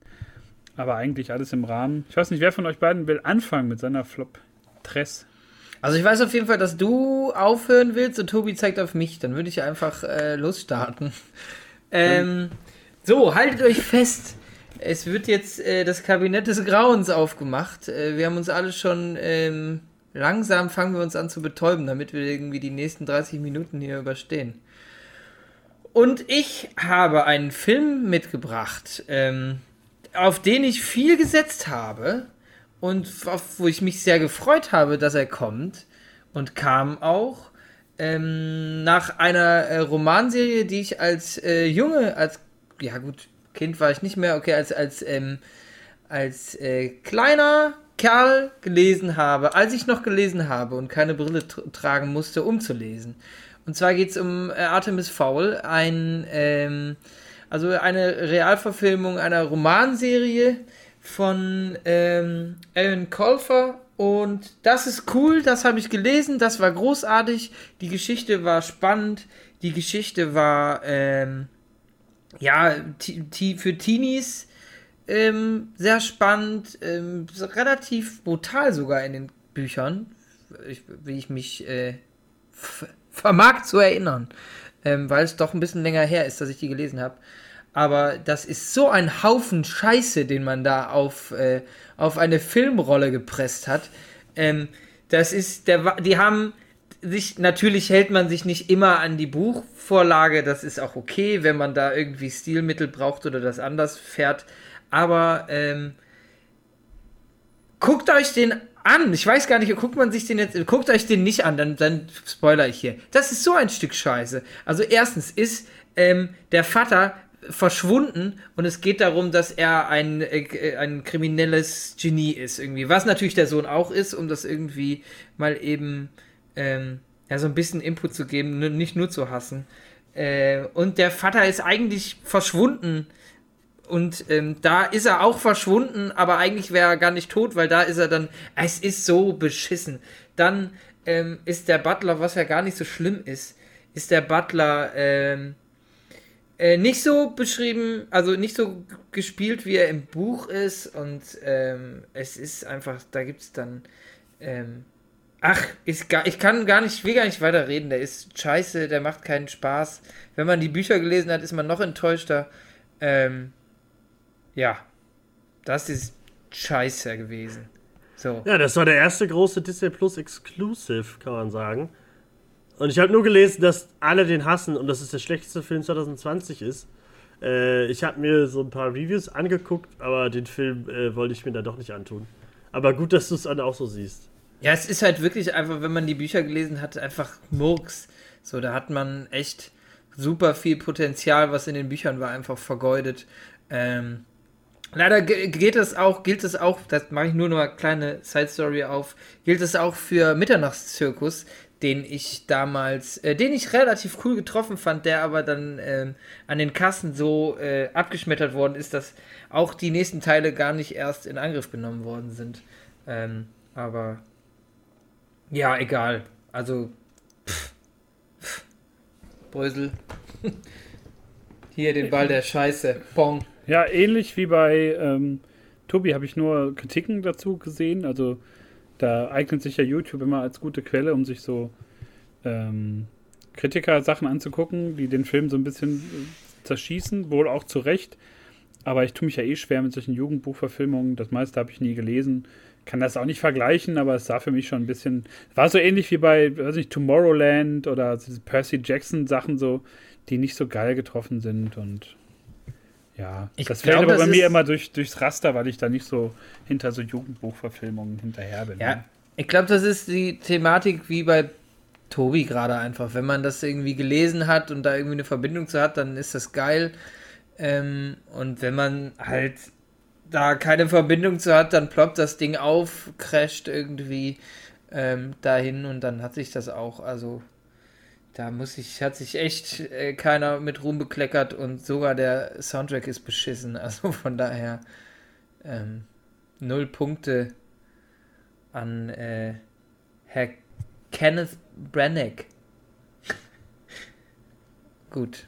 Aber eigentlich alles im Rahmen. Ich weiß nicht, wer von euch beiden will anfangen mit seiner Flop-Tress. Also ich weiß auf jeden Fall, dass du aufhören willst und Tobi zeigt auf mich. Dann würde ich einfach äh, losstarten. Ähm, so, haltet euch fest. Es wird jetzt äh, das Kabinett des Grauens aufgemacht. Äh, wir haben uns alle schon ähm, langsam fangen wir uns an zu betäuben, damit wir irgendwie die nächsten 30 Minuten hier überstehen. Und ich habe einen Film mitgebracht. Ähm, auf den ich viel gesetzt habe und auf, wo ich mich sehr gefreut habe, dass er kommt und kam auch ähm, nach einer äh, Romanserie, die ich als äh, Junge, als ja gut, Kind war ich nicht mehr, okay, als, als, ähm, als äh, kleiner Kerl gelesen habe, als ich noch gelesen habe und keine Brille tra tragen musste, um zu lesen. Und zwar geht es um äh, Artemis Fowl, ein, ähm, also eine Realverfilmung einer Romanserie von ähm, Alan Colfer. Und das ist cool, das habe ich gelesen, das war großartig, die Geschichte war spannend, die Geschichte war, ähm, ja, für Teenies ähm, sehr spannend, ähm, relativ brutal sogar in den Büchern, wie ich mich äh, vermag zu erinnern, ähm, weil es doch ein bisschen länger her ist, dass ich die gelesen habe. Aber das ist so ein Haufen Scheiße, den man da auf, äh, auf eine Filmrolle gepresst hat. Ähm, das ist, der, die haben sich, natürlich hält man sich nicht immer an die Buchvorlage, das ist auch okay, wenn man da irgendwie Stilmittel braucht oder das anders fährt. Aber ähm, guckt euch den an. Ich weiß gar nicht, guckt man sich den jetzt, guckt euch den nicht an, dann, dann spoiler ich hier. Das ist so ein Stück Scheiße. Also erstens ist ähm, der Vater verschwunden und es geht darum, dass er ein, äh, ein kriminelles Genie ist irgendwie. Was natürlich der Sohn auch ist, um das irgendwie mal eben ähm, ja, so ein bisschen Input zu geben, nicht nur zu hassen. Äh, und der Vater ist eigentlich verschwunden. Und ähm, da ist er auch verschwunden, aber eigentlich wäre er gar nicht tot, weil da ist er dann. Es ist so beschissen. Dann ähm, ist der Butler, was ja gar nicht so schlimm ist, ist der Butler ähm, äh, nicht so beschrieben, also nicht so gespielt, wie er im Buch ist. Und ähm, es ist einfach, da gibt es dann ähm, Ach, gar, ich kann gar nicht, will gar nicht weiter reden. Der ist scheiße, der macht keinen Spaß. Wenn man die Bücher gelesen hat, ist man noch enttäuschter. Ähm, ja, das ist scheiße gewesen. So. Ja, das war der erste große Disney Plus Exclusive, kann man sagen. Und ich habe nur gelesen, dass alle den hassen und dass es der schlechteste Film 2020 ist. Äh, ich habe mir so ein paar Reviews angeguckt, aber den Film äh, wollte ich mir dann doch nicht antun. Aber gut, dass du es dann auch so siehst. Ja, es ist halt wirklich einfach, wenn man die Bücher gelesen hat, einfach Murks. So, da hat man echt super viel Potenzial, was in den Büchern war, einfach vergeudet. Ähm, leider geht es auch, gilt es auch, das mache ich nur noch eine kleine Side Story auf, gilt es auch für Mitternachtszirkus, den ich damals, äh, den ich relativ cool getroffen fand, der aber dann äh, an den Kassen so äh, abgeschmettert worden ist, dass auch die nächsten Teile gar nicht erst in Angriff genommen worden sind. Ähm, aber ja, egal. Also, pff, pff, Brösel. <laughs> Hier den Ball der Scheiße. Pong. Ja, ähnlich wie bei ähm, Tobi habe ich nur Kritiken dazu gesehen. Also, da eignet sich ja YouTube immer als gute Quelle, um sich so ähm, Kritiker-Sachen anzugucken, die den Film so ein bisschen äh, zerschießen, wohl auch zu Recht. Aber ich tue mich ja eh schwer mit solchen Jugendbuchverfilmungen. Das meiste habe ich nie gelesen kann das auch nicht vergleichen, aber es sah für mich schon ein bisschen, war so ähnlich wie bei, weiß nicht, Tomorrowland oder Percy Jackson Sachen so, die nicht so geil getroffen sind und ja, ich das fällt aber bei mir immer durch, durchs Raster, weil ich da nicht so hinter so Jugendbuchverfilmungen hinterher bin. Ja, ne? ich glaube, das ist die Thematik wie bei Tobi gerade einfach. Wenn man das irgendwie gelesen hat und da irgendwie eine Verbindung zu hat, dann ist das geil. Ähm, und wenn man halt da keine Verbindung zu hat, dann ploppt das Ding auf, crasht irgendwie ähm, dahin und dann hat sich das auch, also da muss ich, hat sich echt äh, keiner mit Ruhm bekleckert und sogar der Soundtrack ist beschissen. <laughs> Also von daher ähm, null Punkte an äh, Herr Kenneth Branagh. <laughs> Gut.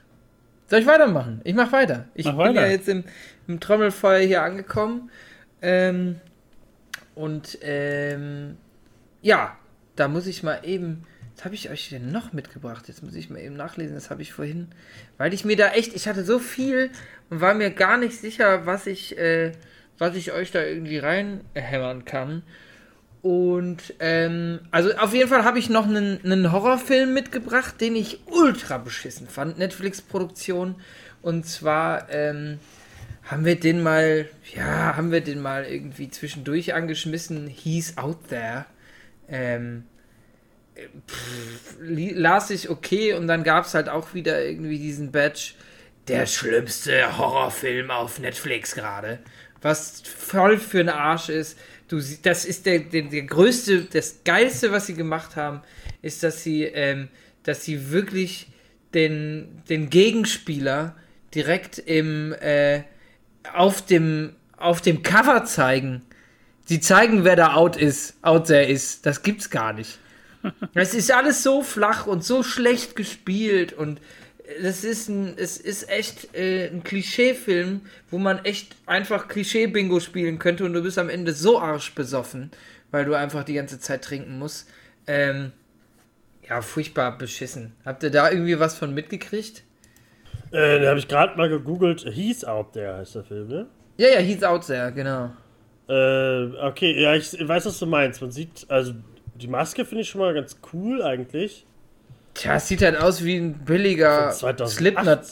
Soll ich weitermachen? Ich mach weiter. Ich mach bin weiter. ja jetzt im, im Trommelfeuer hier angekommen. Ähm, und ähm, ja, da muss ich mal eben. Was habe ich euch denn noch mitgebracht? Jetzt muss ich mal eben nachlesen. Das habe ich vorhin. Weil ich mir da echt. Ich hatte so viel und war mir gar nicht sicher, was ich, äh, was ich euch da irgendwie reinhämmern kann. Und ähm, also auf jeden Fall habe ich noch einen, einen Horrorfilm mitgebracht, den ich ultra beschissen fand. Netflix-Produktion. Und zwar ähm, haben wir den mal, ja, haben wir den mal irgendwie zwischendurch angeschmissen. He's out there. Ähm, pff, las ich okay und dann gab es halt auch wieder irgendwie diesen Badge. der schlimmste Horrorfilm auf Netflix gerade. Was voll für den Arsch ist. Du, das ist der, der, der größte, das geilste, was sie gemacht haben, ist, dass sie, ähm, dass sie wirklich den, den Gegenspieler direkt im, äh, auf dem, auf dem Cover zeigen. Sie zeigen, wer da out ist, out there ist. Das gibt's gar nicht. <laughs> Es ist alles so flach und so schlecht gespielt und das ist ein, es ist echt äh, ein Klischeefilm, wo man echt einfach Klischee-Bingo spielen könnte und du bist am Ende so arschbesoffen, weil du einfach die ganze Zeit trinken musst. Ähm, ja, furchtbar beschissen. Habt ihr da irgendwie was von mitgekriegt? Äh, da habe ich gerade mal gegoogelt. He's Out There heißt der Film, ne? Ja, ja, He's Out There, genau. Äh, okay, ja, ich weiß, was du meinst. Man sieht, also die Maske finde ich schon mal ganz cool eigentlich. Tja, es sieht halt aus wie ein billiger Slipknot.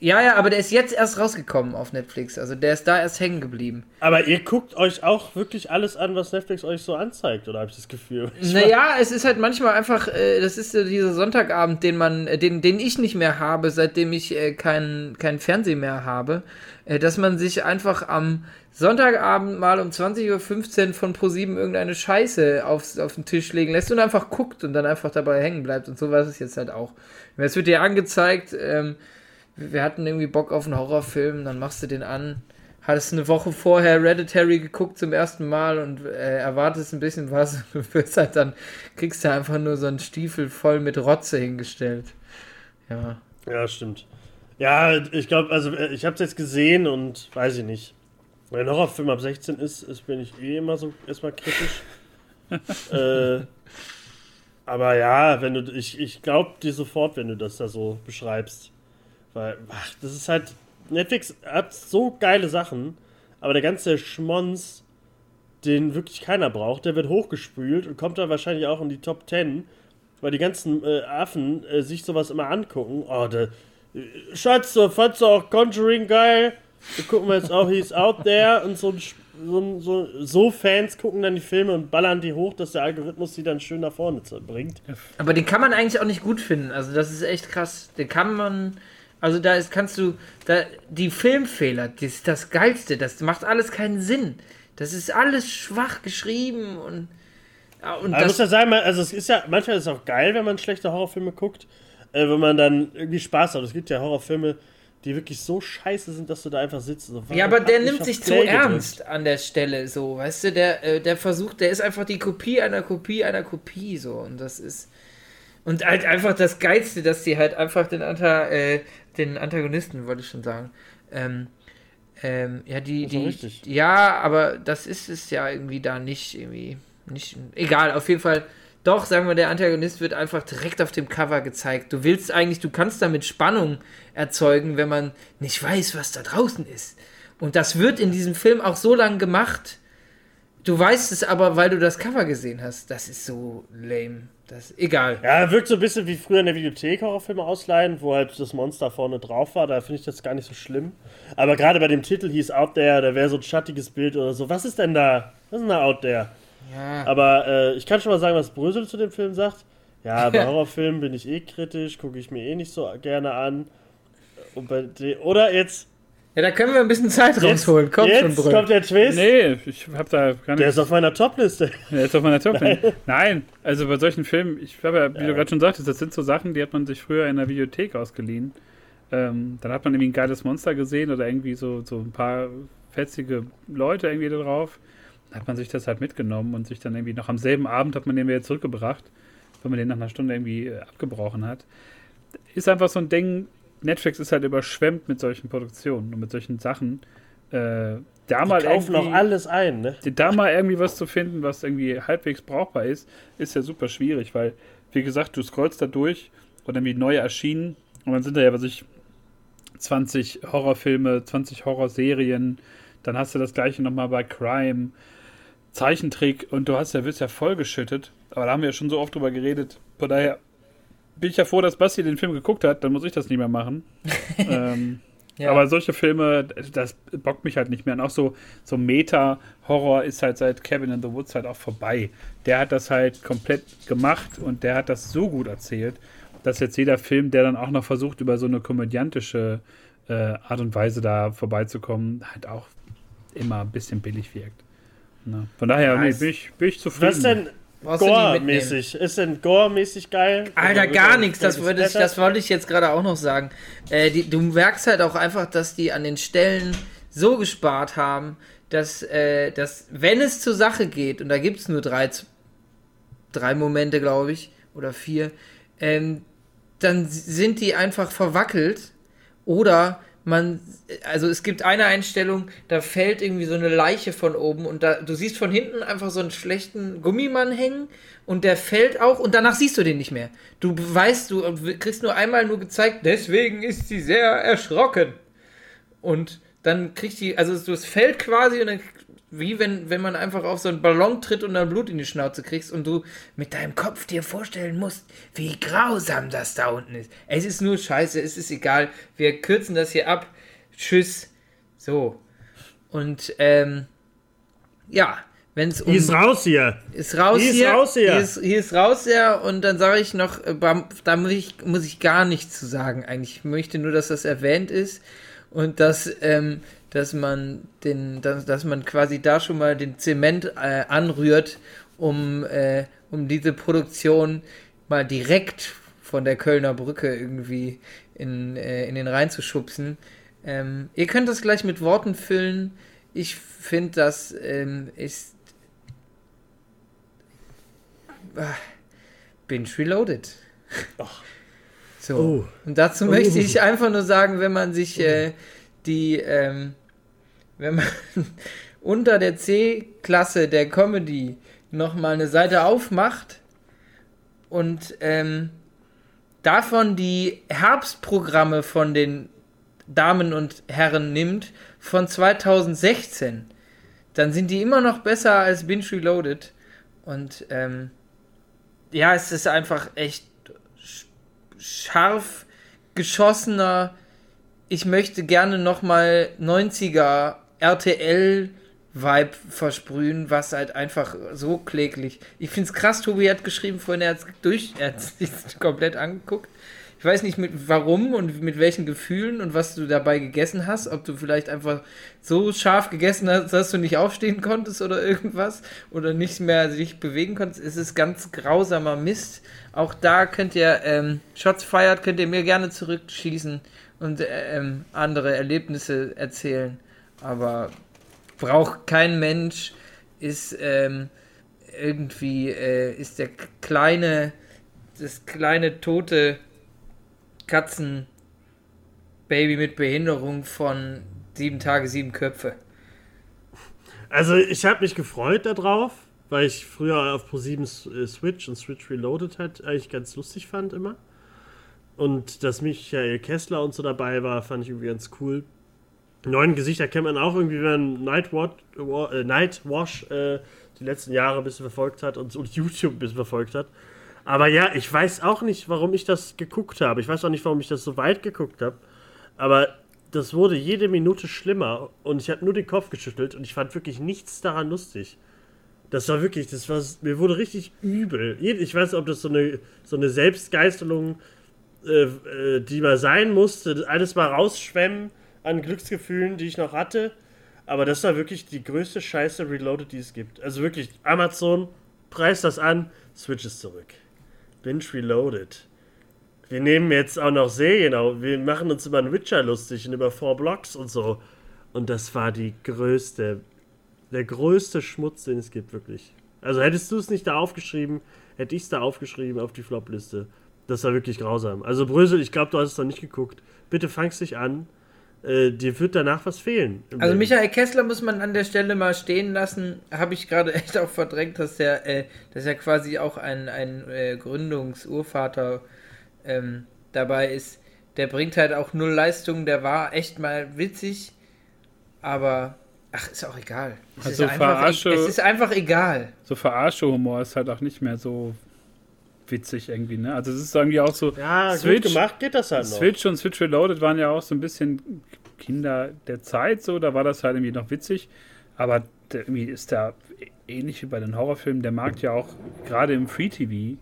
Ja, ja, aber der ist jetzt erst rausgekommen auf Netflix. Also der ist da erst hängen geblieben. Aber ihr guckt euch auch wirklich alles an, was Netflix euch so anzeigt, oder habe ich das Gefühl? <laughs> naja, es ist halt manchmal einfach, äh, das ist dieser Sonntagabend, den man, äh, den, den ich nicht mehr habe, seitdem ich äh, keinen kein Fernsehen mehr habe, äh, dass man sich einfach am Sonntagabend mal um 20.15 Uhr von ProSieben irgendeine Scheiße aufs, auf den Tisch legen lässt und einfach guckt und dann einfach dabei hängen bleibt. Und so war es jetzt halt auch. Es wird dir angezeigt, ähm, wir hatten irgendwie Bock auf einen Horrorfilm, dann machst du den an. Hattest eine Woche vorher Hereditary geguckt zum ersten Mal und äh, erwartest ein bisschen was. <laughs> Du wirst halt dann, kriegst du einfach nur so einen Stiefel voll mit Rotze hingestellt. Ja. Ja, stimmt. Ja, ich glaube, also äh, ich habe es jetzt gesehen und weiß ich nicht. Wenn ein Horrorfilm ab 16 ist, ist bin ich eh immer so erstmal kritisch. <laughs> äh, aber ja, wenn du ich, ich glaube dir sofort, wenn du das da so beschreibst. Weil, ach, das ist halt. Netflix hat so geile Sachen, aber der ganze Schmonz, den wirklich keiner braucht, der wird hochgespült und kommt dann wahrscheinlich auch in die Top 10, weil die ganzen äh, Affen äh, sich sowas immer angucken. Oh, der. Äh, Schatz, fandst du auch Conjuring geil? Wir gucken wir jetzt auch He's Out There und so, so, so, so, Fans gucken dann die Filme und ballern die hoch, dass der Algorithmus die dann schön nach vorne bringt. Aber den kann man eigentlich auch nicht gut finden. Also das ist echt krass. Den kann man. Also da ist, kannst du. Da, die Filmfehler, das ist das Geilste. Das macht alles keinen Sinn. Das ist alles schwach geschrieben und. Und Aber muss ja sagen, also es ist ja, manchmal ist es auch geil, wenn man schlechte Horrorfilme guckt, äh, wenn man dann irgendwie Spaß hat. Es gibt ja Horrorfilme, die wirklich so scheiße sind, dass du da einfach sitzt. So, ja, aber der nimmt sich zu ernst an der Stelle, so, weißt du, der, äh, der versucht, der ist einfach die Kopie einer Kopie einer Kopie, so, und das ist. Und halt einfach das Geilste, dass die halt einfach den, Anta, äh, den Antagonisten, wollte ich schon sagen, ähm, ähm, ja, die, die, ja, aber das ist es ja irgendwie da nicht, irgendwie, nicht, egal, auf jeden Fall, doch, sagen wir, der Antagonist wird einfach direkt auf dem Cover gezeigt. Du willst eigentlich, du kannst damit Spannung erzeugen, wenn man nicht weiß, was da draußen ist. Und das wird in diesem Film auch so lang gemacht. Du weißt es aber, weil du das Cover gesehen hast. Das ist so lame. Das egal. Ja, wirkt so ein bisschen wie früher in der Videothek Horrorfilme ausleihen, wo halt das Monster vorne drauf war. Da finde ich das gar nicht so schlimm. Aber gerade bei dem Titel hieß Out There, da wäre so ein schattiges Bild oder so. Was ist denn da? Was ist denn da Out There? Ja. Aber äh, ich kann schon mal sagen, was Brösel zu dem Film sagt. Ja, bei <laughs> Horrorfilmen bin ich eh kritisch, gucke ich mir eh nicht so gerne an. Oder jetzt. Ja, da können wir ein bisschen Zeit jetzt, rausholen. Komm jetzt schon, Brüll. kommt der Twist. Nee, ich hab da gar nicht. Der ist auf meiner Topliste. Der ist auf meiner Topliste. Nein. Nein, also bei solchen Filmen, ich habe ja, wie ja. du gerade schon sagtest, das sind so Sachen, die hat man sich früher in der Videothek ausgeliehen. Ähm, dann hat man irgendwie ein geiles Monster gesehen oder irgendwie so, so ein paar fetzige Leute irgendwie da drauf hat man sich das halt mitgenommen und sich dann irgendwie noch am selben Abend hat man den wieder zurückgebracht, wenn man den nach einer Stunde irgendwie äh, abgebrochen hat. Ist einfach so ein Ding, Netflix ist halt überschwemmt mit solchen Produktionen und mit solchen Sachen. Äh, da Die mal kaufen auch alles ein, ne? Da mal irgendwie was zu finden, was irgendwie halbwegs brauchbar ist, ist ja super schwierig, weil, wie gesagt, du scrollst da durch und irgendwie neu erschienen und dann sind da ja, was ich, 20 Horrorfilme, 20 Horrorserien, dann hast du das gleiche nochmal bei Crime, Zeichentrick und du hast ja, wirst ja vollgeschüttet. Aber da haben wir ja schon so oft drüber geredet. Von daher bin ich ja froh, dass Basti den Film geguckt hat, dann muss ich das nicht mehr machen. <laughs> ähm, <laughs> ja. Aber solche Filme, das bockt mich halt nicht mehr. Und auch so, so Meta-Horror ist halt seit Cabin in the Woods halt auch vorbei. Der hat das halt komplett gemacht und der hat das so gut erzählt. dass jetzt jeder Film, der dann auch noch versucht, über so eine komödiantische äh, Art und Weise da vorbeizukommen, halt auch immer ein bisschen billig wirkt. Na, von daher nee, bin, ich, bin ich zufrieden. Was denn Gore-mäßig? Ist denn Gore-mäßig geil? Alter, gar nichts. Das wollte, ich, das wollte ich jetzt gerade auch noch sagen. Äh, die, du merkst halt auch einfach, dass die an den Stellen so gespart haben, dass, äh, dass wenn es zur Sache geht, und da gibt es nur drei, drei Momente, glaube ich, oder vier, ähm, dann sind die einfach verwackelt oder man, also es gibt eine Einstellung, da fällt irgendwie so eine Leiche von oben und da, du siehst von hinten einfach so einen schlechten Gummimann hängen und der fällt auch und danach siehst du den nicht mehr. Du weißt, du kriegst nur einmal nur gezeigt, deswegen ist sie sehr erschrocken. Und dann kriegt die, also es fällt quasi und dann wie wenn, wenn man einfach auf so einen Ballon tritt und dann Blut in die Schnauze kriegst und du mit deinem Kopf dir vorstellen musst, wie grausam das da unten ist. Es ist nur scheiße, es ist egal. Wir kürzen das hier ab. Tschüss. So. Und, ähm, ja, wenn es um. Die ist raus hier. Ist raus die hier. Ist raus hier. Hier ist, hier ist raus hier. Und dann sage ich noch, äh, da muss ich, muss ich gar nichts zu sagen eigentlich. Ich möchte nur, dass das erwähnt ist und dass, ähm, dass man den, dass, dass man quasi da schon mal den Zement äh, anrührt, um, äh, um diese Produktion mal direkt von der Kölner Brücke irgendwie in, äh, in den Rhein zu schubsen. Ähm, ihr könnt das gleich mit Worten füllen. Ich finde, das ähm, ist ah, Binge Reloaded. Ach. So. Oh. Und dazu oh. möchte ich einfach nur sagen, wenn man sich äh, die ähm, wenn man <laughs> unter der C-Klasse der Comedy nochmal eine Seite aufmacht und ähm, davon die Herbstprogramme von den Damen und Herren nimmt von 2016, dann sind die immer noch besser als Binge Reloaded. Und ähm, ja, es ist einfach echt scharf geschossener. Ich möchte gerne nochmal 90er RTL Vibe versprühen, was halt einfach so kläglich. Ich finde es krass, Tobi hat geschrieben, vorhin er hat durch, er hat sich <laughs> komplett angeguckt. Ich weiß nicht mit warum und mit welchen Gefühlen und was du dabei gegessen hast, ob du vielleicht einfach so scharf gegessen hast, dass du nicht aufstehen konntest oder irgendwas oder nicht mehr sich bewegen konntest. Es ist ganz grausamer Mist. Auch da könnt ihr ähm, Shots feiert, könnt ihr mir gerne zurückschießen und äh, ähm, andere Erlebnisse erzählen aber braucht kein Mensch, ist ähm, irgendwie, äh, ist der kleine, das kleine tote Katzenbaby mit Behinderung von sieben Tage, sieben Köpfe. Also ich habe mich gefreut darauf, weil ich früher auf Pro7 äh, Switch und Switch Reloaded halt eigentlich ganz lustig fand immer. Und dass Michael Kessler und so dabei war, fand ich irgendwie ganz cool neuen Gesichter kennt man auch irgendwie, wenn Nightwatch, äh, Nightwash äh, die letzten Jahre ein bisschen verfolgt hat und, und YouTube ein bisschen verfolgt hat. Aber ja, ich weiß auch nicht, warum ich das geguckt habe. Ich weiß auch nicht, warum ich das so weit geguckt habe. Aber das wurde jede Minute schlimmer und ich habe nur den Kopf geschüttelt und ich fand wirklich nichts daran lustig. Das war wirklich, das war, mir wurde richtig übel. Ich weiß ob das so eine, so eine Selbstgeißelung, äh, äh die mal sein musste, alles mal rausschwemmen an Glücksgefühlen, die ich noch hatte. Aber das war wirklich die größte Scheiße Reloaded, die es gibt. Also wirklich, Amazon, preist das an, Switch ist zurück. Binge Reloaded. Wir nehmen jetzt auch noch Serien. Wir machen uns über einen Witcher lustig und über Four Blocks und so. Und das war die größte, der größte Schmutz, den es gibt, wirklich. Also hättest du es nicht da aufgeschrieben, hätte ich es da aufgeschrieben auf die Flop-Liste. Das war wirklich grausam. Also Brösel, ich glaube, du hast es noch nicht geguckt. Bitte fangst dich an äh, dir wird danach was fehlen. Also Michael Kessler muss man an der Stelle mal stehen lassen. Habe ich gerade <laughs> echt auch verdrängt, dass der, äh, dass er quasi auch ein, ein äh, Gründungsurvater ähm, dabei ist. Der bringt halt auch null Leistung. Der war echt mal witzig, aber ach, ist auch egal. Es, also ist, einfach, es ist einfach egal. So Verarsche-Humor ist halt auch nicht mehr so witzig irgendwie, ne? Also es ist irgendwie auch so. Ja, Switch, gut gemacht geht das halt noch. Switch und Switch Reloaded waren ja auch so ein bisschen Kinder der Zeit, so, da war das halt irgendwie noch witzig. Aber irgendwie ist da ähnlich wie bei den Horrorfilmen, der Markt ja auch gerade im Free TV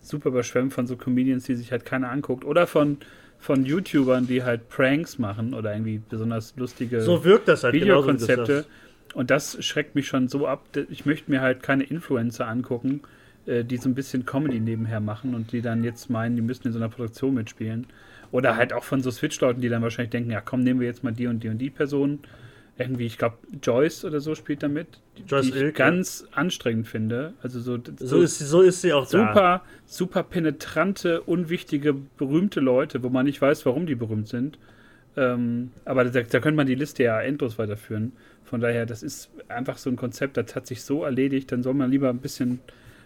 super überschwemmt von so Comedians, die sich halt keiner anguckt. Oder von, von YouTubern, die halt Pranks machen oder irgendwie besonders lustige so wirkt das halt Videokonzepte. Und das schreckt mich schon so ab. Ich möchte mir halt keine Influencer angucken, äh, die so ein bisschen Comedy nebenher machen und die dann jetzt meinen, die müssen in so einer Produktion mitspielen. Oder halt auch von so Switch-Leuten, die dann wahrscheinlich denken, ja komm, nehmen wir jetzt mal die und die und die Person. Irgendwie, ich glaube, Joyce oder so spielt damit. Joyce die ich ganz anstrengend finde. Also so, so, so, ist sie, so ist sie auch super, da. super penetrante, unwichtige, berühmte Leute, wo man nicht weiß, warum die berühmt sind. Ähm, aber da, da könnte man die Liste ja endlos weiterführen. Von daher, das ist einfach so ein Konzept, das hat sich so erledigt, dann soll man lieber ein bisschen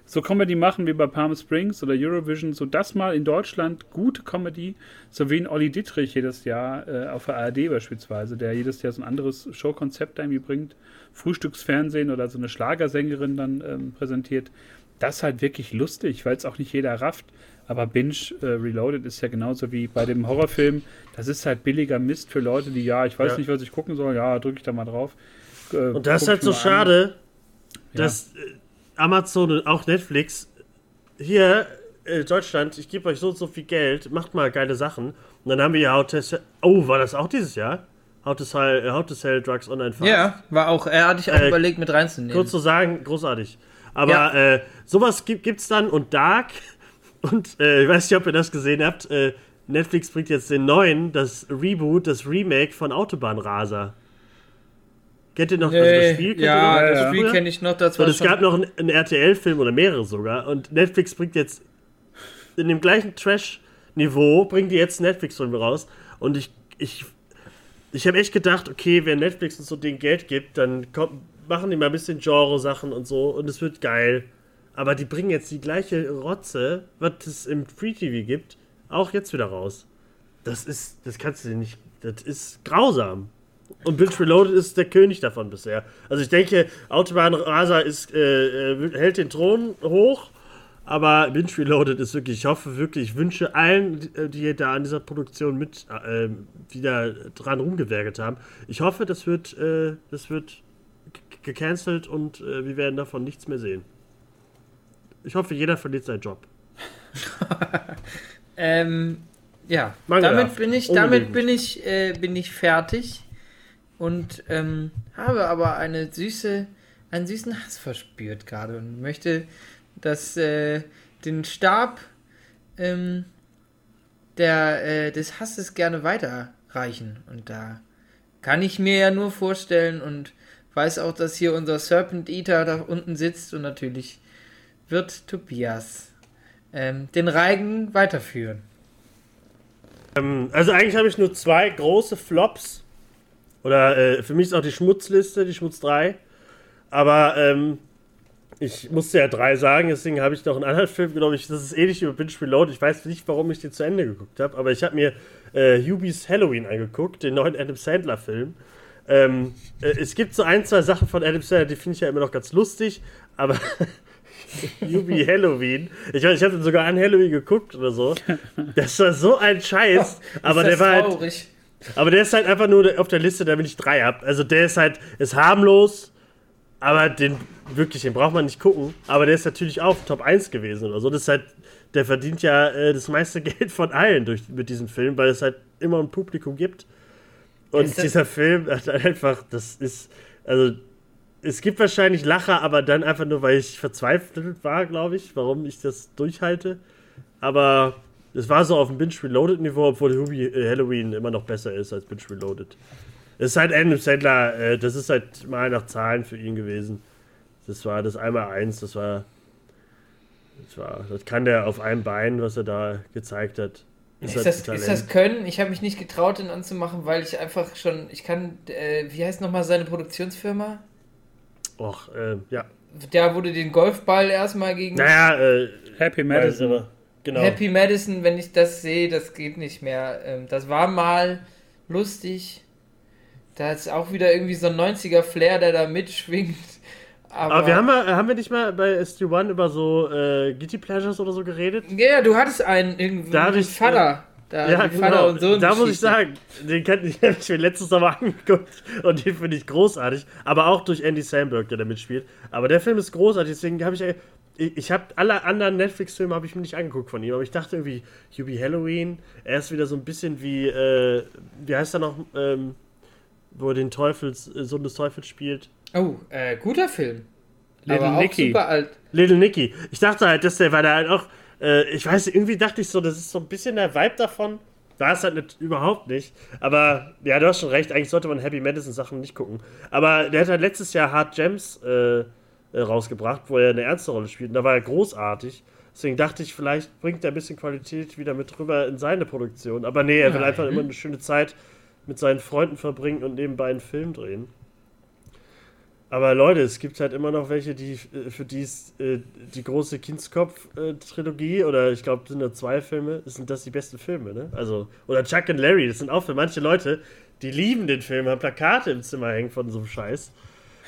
so Comedy machen wie bei Palm Springs oder Eurovision, so das mal in Deutschland gute Comedy, so wie in Olli Dittrich jedes Jahr äh, auf der ARD beispielsweise, der jedes Jahr so ein anderes Showkonzept irgendwie bringt, Frühstücksfernsehen oder so eine Schlagersängerin dann ähm, präsentiert. Das ist halt wirklich lustig, weil es auch nicht jeder rafft. Aber Binge äh, Reloaded ist ja genauso wie bei dem Horrorfilm. Das ist halt billiger Mist für Leute, die, ja, ich weiß ja. nicht, was ich gucken soll, ja, drücke ich da mal drauf. Äh, Und das ist halt so schade, an. dass ja. Äh, Amazon und auch Netflix hier in Deutschland, ich gebe euch so und so viel Geld, macht mal geile Sachen. Und dann haben wir ja How to Sell, Oh, war das auch dieses Jahr? How to Sell, How to sell Drugs Online Fast. Ja, war auch, er hatte ich auch äh, überlegt mit reinzunehmen. Kurz zu sagen, großartig. Aber ja. äh, sowas gibt es dann und Dark <laughs> und äh, ich weiß nicht, ob ihr das gesehen habt, äh, Netflix bringt jetzt den neuen, das Reboot, das Remake von Autobahnraser. Kennt ihr noch nee, also das Spiel? Kennt ja, das ja. Spiel kenne ich noch. Das und es gab noch einen, einen RTL-Film oder mehrere sogar. Und Netflix bringt jetzt in dem gleichen Trash-Niveau, bringt die jetzt Netflix-Film raus. Und ich, ich, ich habe echt gedacht, okay, wenn Netflix uns so den Geld gibt, dann kommt, machen die mal ein bisschen Genre-Sachen und so und es wird geil. Aber die bringen jetzt die gleiche Rotze, was es im Free TV gibt, auch jetzt wieder raus. Das ist, das kannst du dir nicht, das ist grausam. Und Binge Reloaded ist der König davon bisher. Also ich denke, Autobahn Rasa ist, äh, äh, hält den Thron hoch, aber Binge Reloaded ist wirklich, ich hoffe wirklich, ich wünsche allen, die da an dieser Produktion mit äh, wieder dran rumgewerkelt haben, ich hoffe, das wird, äh, das wird gecancelt und äh, wir werden davon nichts mehr sehen. Ich hoffe, jeder verliert seinen Job. <laughs> ähm, ja, Mangel damit bin ich, damit bin ich, äh, bin ich fertig und ähm, habe aber eine süße, einen süßen Hass verspürt gerade und möchte dass äh, den Stab ähm, der, äh, des Hasses gerne weiterreichen. Und da kann ich mir ja nur vorstellen und weiß auch, dass hier unser Serpent Eater da unten sitzt und natürlich wird Tobias ähm, den Reigen weiterführen. Ähm, also eigentlich habe ich nur zwei große Flops oder äh, für mich ist auch die Schmutzliste, die Schmutz 3. Aber ähm, ich musste ja drei sagen, deswegen habe ich noch einen anderen Film, glaube ich, das ist ähnlich über Binge Reload. Ich weiß nicht, warum ich den zu Ende geguckt habe, aber ich habe mir äh, Hubie's Halloween angeguckt, den neuen Adam Sandler-Film. Ähm, äh, es gibt so ein, zwei Sachen von Adam Sandler, die finde ich ja immer noch ganz lustig, aber <laughs> Yubi Halloween. Ich ich habe den sogar an Halloween geguckt oder so. Das war so ein Scheiß, <laughs> aber der war halt. Aber der ist halt einfach nur auf der Liste, damit ich drei habe. Also der ist halt, ist harmlos, aber den wirklich, den braucht man nicht gucken. Aber der ist natürlich auch Top 1 gewesen oder so. Das ist halt, der verdient ja äh, das meiste <laughs> Geld von allen durch, mit diesem Film, weil es halt immer ein Publikum gibt. Und dieser Film hat einfach, das ist, also es gibt wahrscheinlich Lacher, aber dann einfach nur, weil ich verzweifelt war, glaube ich, warum ich das durchhalte. Aber es war so auf dem Binge Reloaded Niveau, obwohl äh, Halloween immer noch besser ist als Binge Reloaded. Es ist halt Adam Sandler, äh, das ist halt mal nach Zahlen für ihn gewesen. Das war das einmal eins, das war, das war, das kann der auf einem Bein, was er da gezeigt hat. Ist, ist, das, ist das Können? Ich habe mich nicht getraut, den anzumachen, weil ich einfach schon, ich kann, äh, wie heißt nochmal seine Produktionsfirma? Och, äh, ja. Der wurde den Golfball erstmal gegen. Naja, äh, Happy Madison. Genau. Happy Madison, wenn ich das sehe, das geht nicht mehr. Ähm, das war mal lustig. Da ist auch wieder irgendwie so ein 90er-Flair, der da mitschwingt. Aber, Aber, wir haben, haben wir nicht mal bei SG1 über so äh, Guilty Pleasures oder so geredet? Ja, du hattest einen irgendwie da ich, Vater. Da ja, genau. und so. Da muss ich sagen, den kann ich, <laughs> habe ich mir letztes Mal angeguckt und den finde ich großartig. Aber auch durch Andy Samberg, der da mitspielt. Aber der Film ist großartig, deswegen habe ich ich, ich habe alle anderen Netflix-Filme habe ich mir nicht angeguckt von ihm, aber ich dachte irgendwie, Hubie Halloween, er ist wieder so ein bisschen wie, äh, wie heißt er noch, ähm, wo er den Teufels, äh, Sohn des Teufels spielt. Oh, äh, guter Film. Little aber auch Nicky. super alt. Little Nicky. Ich dachte halt, dass der, weil er halt auch, äh, ich weiß, irgendwie dachte ich so, das ist so ein bisschen der Vibe davon. War es halt nicht, überhaupt nicht. Aber ja, du hast schon recht, eigentlich sollte man Happy Madison Sachen nicht gucken. Aber der hat halt letztes Jahr Hard Gems äh, äh, rausgebracht, wo er eine ernste Rolle spielt. Und da war er großartig. Deswegen dachte ich, vielleicht bringt er ein bisschen Qualität wieder mit rüber in seine Produktion. Aber nee, er will Nein. einfach immer eine schöne Zeit mit seinen Freunden verbringen und nebenbei einen Film drehen. Aber Leute, es gibt halt immer noch welche, die äh, für die ist äh, die große Kindskopf-Trilogie oder ich glaube, sind da zwei Filme, sind das die besten Filme, ne? Also, oder Chuck and Larry, das sind auch für manche Leute, die lieben den Film, haben Plakate im Zimmer hängen von so einem Scheiß.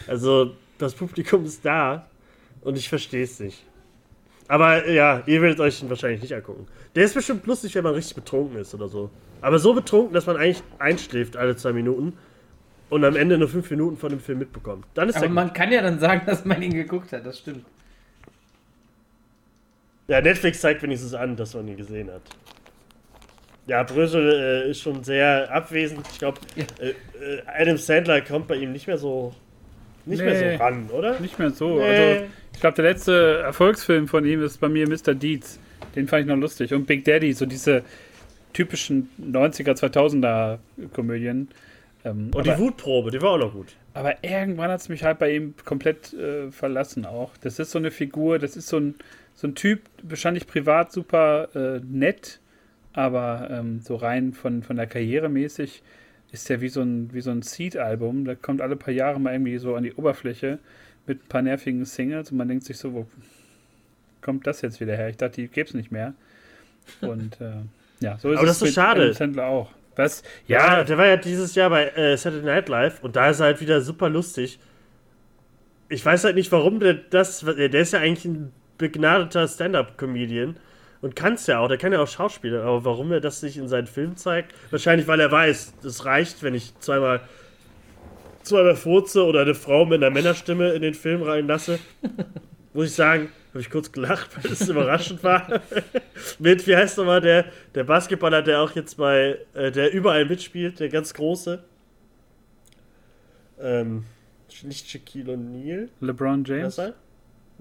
Also, das Publikum ist da und ich verstehe es nicht. Aber ja, ihr werdet euch den wahrscheinlich nicht angucken. Der ist bestimmt lustig, wenn man richtig betrunken ist oder so. Aber so betrunken, dass man eigentlich einschläft alle zwei Minuten und am Ende nur fünf Minuten von dem Film mitbekommt. Dann ist Aber man kann ja dann sagen, dass man ihn geguckt hat, das stimmt. Ja, Netflix zeigt wenigstens an, dass man ihn gesehen hat. Ja, Brösel äh, ist schon sehr abwesend. Ich glaube, Ja. äh, äh, Adam Sandler kommt bei ihm nicht mehr so nicht mehr Nee. so ran, oder? Nicht mehr so. Nee. Also, ich glaube, der letzte Erfolgsfilm von ihm ist bei mir Mr. Deeds. Den fand ich noch lustig. Und Big Daddy, so diese typischen 90er, 2000er Komödien. Ähm, Und aber, die Wutprobe, die war auch noch gut. aber irgendwann hat es mich halt bei ihm komplett äh, verlassen auch. Das ist so eine Figur, das ist so ein, so ein Typ, wahrscheinlich privat super äh, nett, aber ähm, so rein von, von der Karriere mäßig ist der wie so ein, wie so ein Seed-Album. Da kommt alle paar Jahre mal irgendwie so an die Oberfläche mit ein paar nervigen Singles und man denkt sich so, wo kommt das jetzt wieder her? Ich dachte, die gäbe es nicht mehr. Und äh, ja, so ist Aber es das ist so schade. Sandler auch. Was? Ja, Ja, der war ja dieses Jahr bei äh, Saturday Night Live und da ist er halt wieder super lustig. Ich weiß halt nicht, warum der das. Der ist ja eigentlich ein begnadeter Stand-up-Comedian und kann es ja auch. Der kann ja auch Schauspieler, aber warum er das nicht in seinen Filmen zeigt? Wahrscheinlich, weil er weiß, das reicht, wenn ich zweimal zweimal furze oder eine Frau mit einer Männerstimme in den Film reinlasse. <laughs> Muss ich sagen, habe ich kurz gelacht, weil es überraschend war. <laughs> mit, wie heißt nochmal der, der Basketballer, der auch jetzt bei, äh, der überall mitspielt, der ganz große. Ähm, nicht Shaquille O'Neal, LeBron James.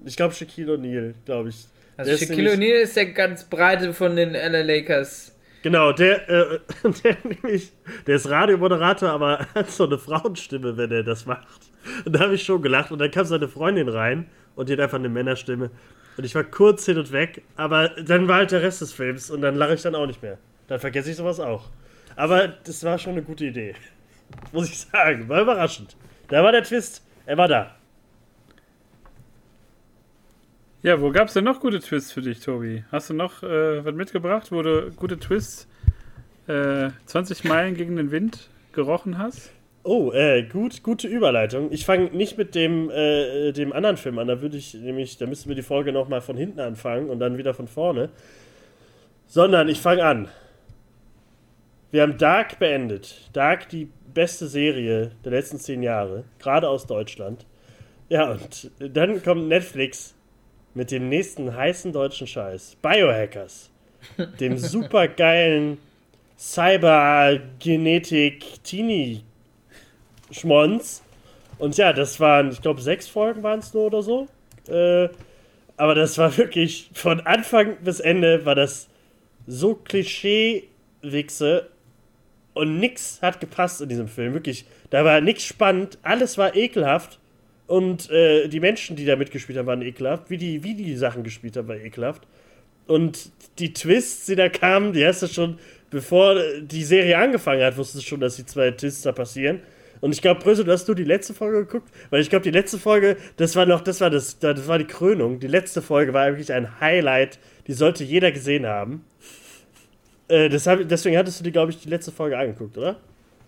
Ich glaube Shaquille O'Neal, glaube ich. Also Der ist Shaquille O'Neal ist der ganz breite von den LA Lakers. Genau, der, äh, <laughs> der nämlich, der ist Radiomoderator, aber <laughs> hat so eine Frauenstimme, wenn er das macht. Und da habe ich schon gelacht. Und dann kam seine Freundin rein und die hat einfach eine Männerstimme. Und ich war kurz hin und weg, aber dann war halt der Rest des Films und dann lache ich dann auch nicht mehr. Dann vergesse ich sowas auch. Aber das war schon eine gute Idee. <laughs> Muss ich sagen. War überraschend. Da war der Twist. Er war da. Ja, wo gab es denn noch gute Twists für dich, Tobi? Hast du noch äh, was mitgebracht, wo du gute Twists äh, 20 Meilen gegen den Wind gerochen hast? Oh, äh, gut, gute Überleitung. Ich fange nicht mit dem, äh, dem anderen Film an. Da würde ich nämlich, da müssten wir die Folge nochmal von hinten anfangen und dann wieder von vorne. Sondern ich fange an. Wir haben Dark beendet. Dark, die beste Serie der letzten zehn Jahre, gerade aus Deutschland. Ja, und dann kommt Netflix mit dem nächsten heißen deutschen Scheiß. Biohackers. Dem <laughs> supergeilen Cybergenetik-Teenie Schmonz. Und ja, das waren, ich glaube, sechs Folgen waren es nur oder so. Äh, aber das war wirklich von Anfang bis Ende war das so Klischee-Wichse und nix hat gepasst in diesem Film. Wirklich, da war nix spannend, alles war ekelhaft und äh, die Menschen, die da mitgespielt haben, waren ekelhaft. Wie die, wie die Sachen gespielt haben, war ekelhaft. Und die Twists, die da kamen, die hast du schon, bevor die Serie angefangen hat, wusstest du schon, dass die zwei Twists da passieren. Und ich glaube, Brösel, du hast du die letzte Folge geguckt? Weil ich glaube, die letzte Folge, das war noch, das war das, das war die Krönung. Die letzte Folge war wirklich ein Highlight. Die sollte jeder gesehen haben. Äh, das hab, deswegen hattest du die, glaube ich, die letzte Folge angeguckt, oder?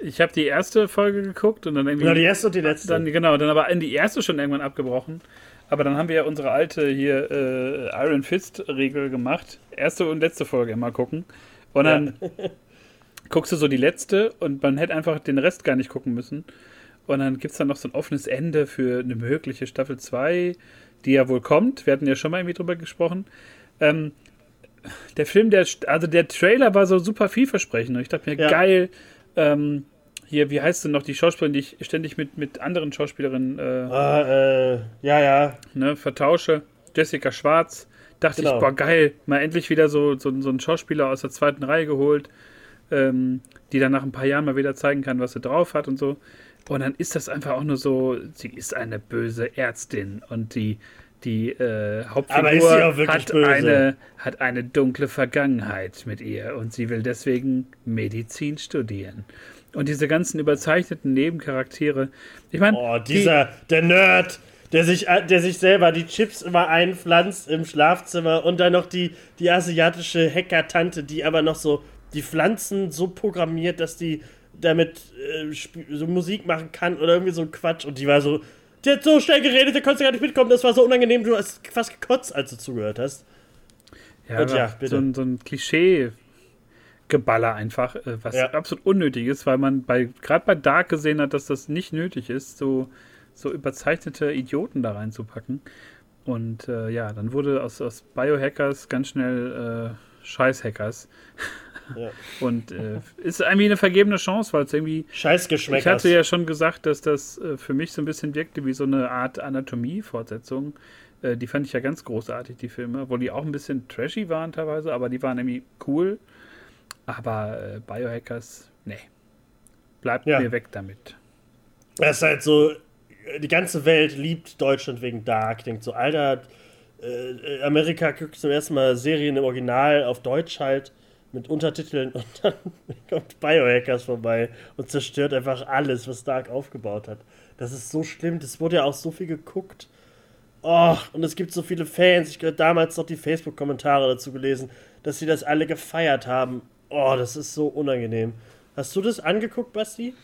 Ich habe die erste Folge geguckt und dann irgendwie. Genau, die erste und die letzte. Dann, genau, dann aber in die erste schon irgendwann abgebrochen. Aber dann haben wir ja unsere alte hier äh, Iron Fist-Regel gemacht. Erste und letzte Folge immer gucken. Und dann <laughs> guckst du so die letzte und man hätte einfach den Rest gar nicht gucken müssen. Und dann gibt es dann noch so ein offenes Ende für eine mögliche Staffel 2, die ja wohl kommt. Wir hatten ja schon mal irgendwie drüber gesprochen. Ähm, der Film, der, also der Trailer war so super vielversprechend. Und ich dachte mir, ja. geil, ähm, hier, wie heißt denn noch die Schauspielerin, die ich ständig mit, mit anderen Schauspielerinnen äh, ah, äh, ja, ja. Ne, vertausche? Jessica Schwarz. Dachte genau. ich, boah, geil, mal endlich wieder so, so, so einen Schauspieler aus der zweiten Reihe geholt, ähm, die dann nach ein paar Jahren mal wieder zeigen kann, was sie drauf hat und so. Und dann ist das einfach auch nur so, sie ist eine böse Ärztin und die, die äh, Hauptfigur hat, eine, hat eine dunkle Vergangenheit mit ihr und sie will deswegen Medizin studieren. Und diese ganzen überzeichneten Nebencharaktere. Ich meine. Oh, dieser, die, der Nerd, der sich, äh, der sich selber die Chips immer einpflanzt im Schlafzimmer und dann noch die, die asiatische Hacker-Tante, die aber noch so die Pflanzen so programmiert, dass die damit äh, so Musik machen kann oder irgendwie so Quatsch. Und die war so, die hat so schnell geredet, der konnte gar nicht mitkommen. Das war so unangenehm, du hast fast gekotzt, als du zugehört hast. Ja, ja bitte. So ein, so ein Klischee. Geballer einfach, äh, was ja. absolut unnötig ist, weil man bei gerade bei Dark gesehen hat, dass das nicht nötig ist, so, so überzeichnete Idioten da reinzupacken. Und äh, ja, dann wurde aus, aus Biohackers ganz schnell äh, Scheißhackers. Ja. <laughs> Und äh, ist irgendwie eine vergebene Chance, weil es irgendwie. Scheißgeschmäcker. Ich hatte ja schon gesagt, dass das äh, für mich so ein bisschen wirkte wie so eine Art Anatomie-Fortsetzung. Äh, die fand ich ja ganz großartig, die Filme, obwohl die auch ein bisschen trashy waren teilweise, aber die waren irgendwie cool. Aber äh, Biohackers, nee. Bleibt ja. mir weg damit. Das ist halt so, die ganze Welt liebt Deutschland wegen Dark. Denkt so, Alter, äh, Amerika guckt zum ersten Mal Serien im Original auf Deutsch halt mit Untertiteln <laughs> und dann kommt Biohackers vorbei und zerstört einfach alles, was Dark aufgebaut hat. Das ist so schlimm, das wurde ja auch so viel geguckt. Oh, und es gibt so viele Fans. Ich habe damals noch die Facebook-Kommentare dazu gelesen, dass sie das alle gefeiert haben. Oh, das ist so unangenehm. Hast du das angeguckt, Basti?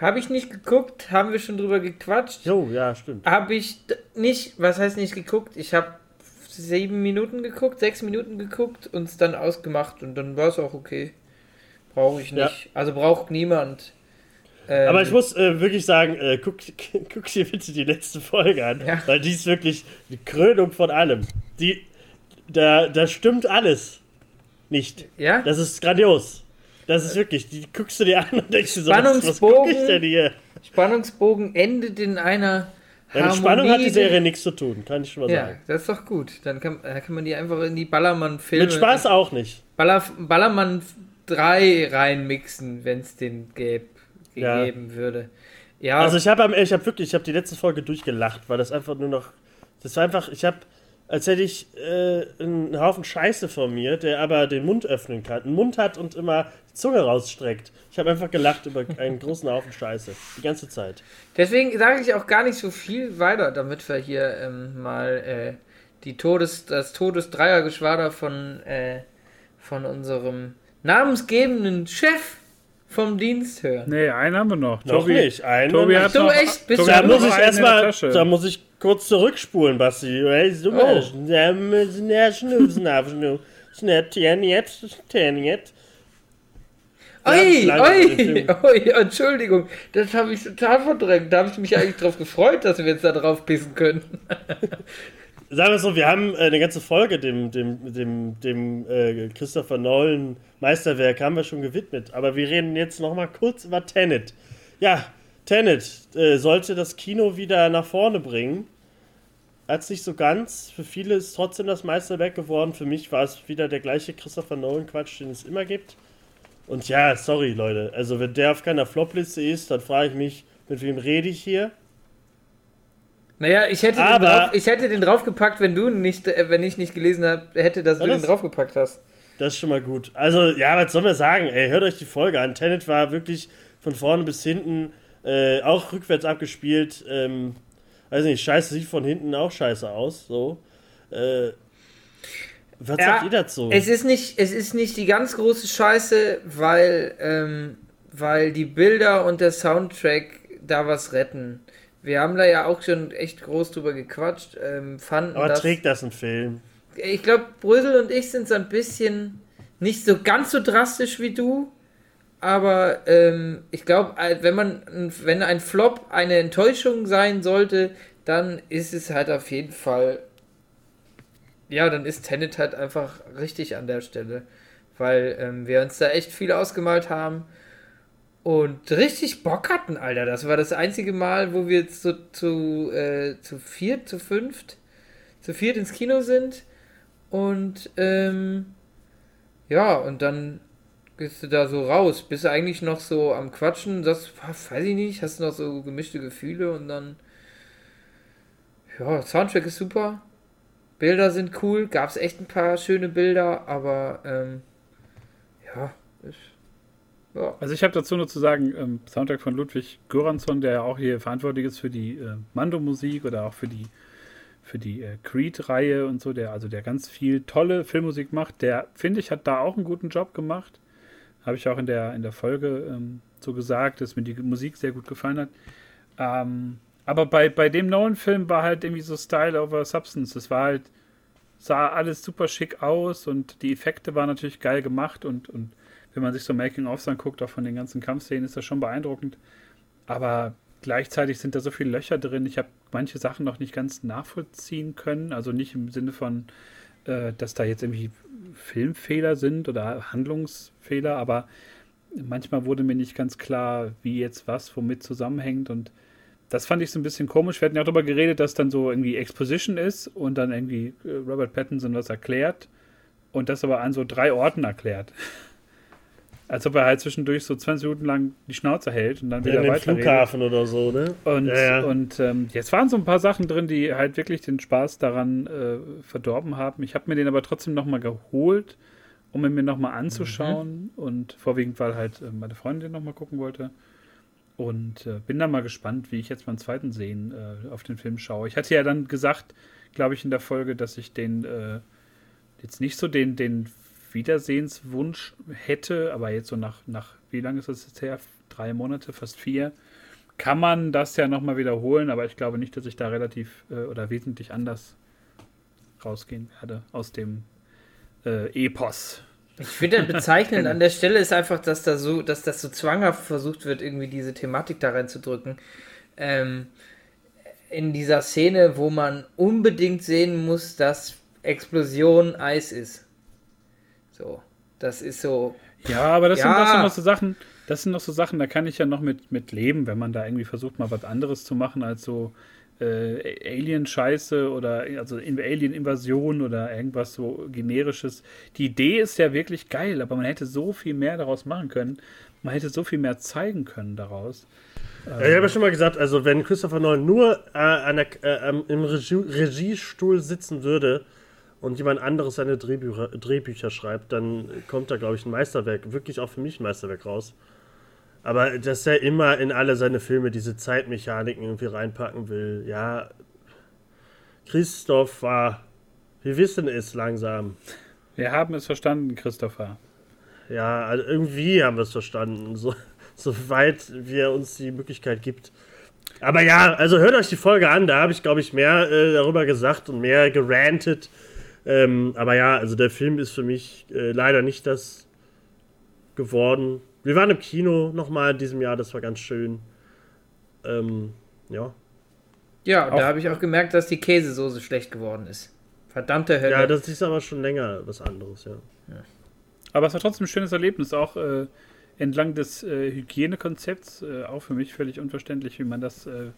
Habe ich nicht geguckt, haben wir schon drüber gequatscht. Jo, ja, stimmt. Habe ich nicht, was heißt nicht geguckt? Ich habe sieben Minuten geguckt, sechs Minuten geguckt und es dann ausgemacht und dann war es auch okay. Brauche ich nicht. Ja. Also braucht niemand. Ähm, Aber ich muss äh, wirklich sagen, äh, guck, <laughs> guck dir bitte die letzte Folge an, ja. weil die ist wirklich die Krönung von allem. Die, da, da stimmt alles nicht. Ja? Das ist grandios. Das ist wirklich, die guckst du dir an und denkst dir so, was, was guck ich denn hier? Spannungsbogen endet in einer ja, mit Spannung hat die Serie nichts zu tun, kann ich schon mal ja, sagen. Ja, das ist doch gut. Dann kann, dann kann man die einfach in die Ballermann-Filme. Mit Spaß auch nicht. Baller, Ballermann 3 reinmixen, wenn es den gäb, gegeben ja. würde. Ja. Also ich habe ich hab wirklich, ich habe die letzte Folge durchgelacht, weil das einfach nur noch. Das war einfach, ich habe als hätte ich äh, einen Haufen Scheiße vor mir, der aber den Mund öffnen kann, einen Mund hat und immer die Zunge rausstreckt. Ich habe einfach gelacht über einen großen Haufen Scheiße. Die ganze Zeit. Deswegen sage ich auch gar nicht so viel weiter, damit wir hier ähm, mal äh, die Todes, das Todesdreiergeschwader von, äh, von unserem namensgebenden Chef vom Dienst hören. Nee, einen haben wir noch. Noch Tobi, nicht. Einen Tobi hat so noch, echt? Bist Tobi da muss ich erstmal, da muss ich kurz zurückspulen, Basti. Oh. Oi, oi, oi, Entschuldigung, das habe ich total verdrängt. Da habe ich mich eigentlich drauf gefreut, dass wir jetzt da drauf pissen können. <laughs> Sagen wir so, wir haben äh, eine ganze Folge dem, dem, dem, dem äh, Christopher Nolan Meisterwerk haben wir schon gewidmet. Aber wir reden jetzt noch mal kurz über Tenet. Ja, Tenet äh, sollte das Kino wieder nach vorne bringen. Hat es nicht so ganz. Für viele ist trotzdem das Meisterwerk geworden. Für mich war es wieder der gleiche Christopher Nolan-Quatsch, den es immer gibt. Und ja, sorry, Leute. Also, wenn der auf keiner Flopliste ist, dann frage ich mich, mit wem rede ich hier? Naja, ich hätte, Aber, den, drauf, ich hätte den draufgepackt, wenn du nicht, äh, wenn ich nicht gelesen habe, hätte, dass du das, den draufgepackt hast. Das ist schon mal gut. Also, ja, was soll man sagen? Ey, hört euch die Folge an. Tenet war wirklich von vorne bis hinten äh, auch rückwärts abgespielt. Ähm, weiß nicht, scheiße sieht von hinten auch scheiße aus. So. Äh, was ja, sagt ihr dazu? Es ist, nicht, es ist nicht die ganz große Scheiße, weil, ähm, weil die Bilder und der Soundtrack da was retten. Wir haben da ja auch schon echt groß drüber gequatscht. Ähm, fanden Aber das, trägt das ein Film? ich glaube, Brüssel und ich sind so ein bisschen nicht so ganz so drastisch wie du, aber ähm, ich glaube, wenn man, wenn ein Flop eine Enttäuschung sein sollte, dann ist es halt auf jeden Fall, ja, dann ist Tenet halt einfach richtig an der Stelle, weil ähm, wir uns da echt viel ausgemalt haben und richtig Bock hatten, Alter. Das war das einzige Mal, wo wir zu, zu, äh, zu viert, zu fünft, zu viert ins Kino sind und ähm, ja, und dann gehst du da so raus? Bist du eigentlich noch so am Quatschen? Das weiß ich nicht. Hast du noch so gemischte Gefühle und dann. Ja, Soundtrack ist super. Bilder sind cool. Gab es echt ein paar schöne Bilder, aber ähm, ja, ist. Ja. Also ich habe dazu nur zu sagen, ähm, Soundtrack von Ludwig Göransson, der ja auch hier verantwortlich ist für die äh, Mando-Musik oder auch für die für die äh, Creed-Reihe und so, der also der ganz viel tolle Filmmusik macht, der finde ich hat da auch einen guten Job gemacht. Habe ich auch in der, in der Folge ähm, so gesagt, dass mir die Musik sehr gut gefallen hat. Ähm, aber bei, bei dem neuen Film war halt irgendwie so Style over Substance. Es war halt, sah alles super schick aus und die Effekte waren natürlich geil gemacht und, und wenn man sich so Making-ofs anguckt, auch von den ganzen Kampfszenen, ist das schon beeindruckend. Aber gleichzeitig sind da so viele Löcher drin. Ich habe manche Sachen noch nicht ganz nachvollziehen können. Also nicht im Sinne von, äh, dass da jetzt irgendwie Filmfehler sind oder Handlungsfehler, aber manchmal wurde mir nicht ganz klar, wie jetzt was womit zusammenhängt und das fand ich so ein bisschen komisch. Wir hatten ja auch darüber geredet, dass dann so irgendwie Exposition ist und dann irgendwie äh, Robert Pattinson was erklärt und das aber an so drei Orten erklärt. <laughs> Als ob er halt zwischendurch so 20 Minuten lang die Schnauze hält und dann wieder ja, weiter. Flughafen oder so, ne? Und, ja, ja. und ähm, jetzt waren so ein paar Sachen drin, die halt wirklich den Spaß daran äh, verdorben haben. Ich habe mir den aber trotzdem nochmal geholt, um ihn mir nochmal anzuschauen. Mhm. Und vorwiegend, weil halt äh, meine Freundin den nochmal gucken wollte. Und äh, bin da mal gespannt, wie ich jetzt beim zweiten Sehen äh, auf den Film schaue. Ich hatte ja dann gesagt, glaube ich, in der Folge, dass ich den äh, jetzt nicht so den, den Wiedersehenswunsch hätte, aber jetzt so nach, nach wie lange ist das jetzt her? Drei Monate, fast vier, kann man das ja nochmal wiederholen, aber ich glaube nicht, dass ich da relativ äh, oder wesentlich anders rausgehen werde aus dem äh, Epos. Ich finde bezeichnend an der Stelle ist einfach, dass da so, dass das so zwanghaft versucht wird, irgendwie diese Thematik da reinzudrücken. Ähm, in dieser Szene, wo man unbedingt sehen muss, dass Explosion Eis ist. So, das ist so. Ja, aber das, ja. Sind, das sind noch so Sachen, das sind noch so Sachen, da kann ich ja noch mit, mit leben, wenn man da irgendwie versucht, mal was anderes zu machen als so äh, Alien-Scheiße oder also Alien-Invasion oder irgendwas so generisches. Die Idee ist ja wirklich geil, aber man hätte so viel mehr daraus machen können. Man hätte so viel mehr zeigen können daraus. Ja, ich habe ja schon mal gesagt, also wenn Christopher Nolan nur äh, der, äh, im Regie Regiestuhl sitzen würde, und jemand anderes seine Drehbücher, Drehbücher schreibt, dann kommt da, glaube ich, ein Meisterwerk, wirklich auch für mich ein Meisterwerk raus. Aber dass er immer in alle seine Filme diese Zeitmechaniken irgendwie reinpacken will, ja. Christoph war, wir wissen es langsam. Wir haben es verstanden, Christopher. Ja, also irgendwie haben wir es verstanden, so, <laughs> soweit wir uns die Möglichkeit gibt. Aber ja, also hört euch die Folge an, da habe ich, glaube ich, mehr äh, darüber gesagt und mehr gerantet ähm, aber ja, also der Film ist für mich äh, leider nicht das geworden. Wir waren im Kino nochmal in diesem Jahr, das war ganz schön. Ähm, ja. Ja, auch, da habe ich auch gemerkt, dass die Käsesoße schlecht geworden ist. Verdammte Hölle. Ja, das ist aber schon länger was anderes, ja. ja. Aber es war trotzdem ein schönes Erlebnis, auch äh, entlang des äh, Hygienekonzepts. Äh, auch für mich völlig unverständlich, wie man das äh,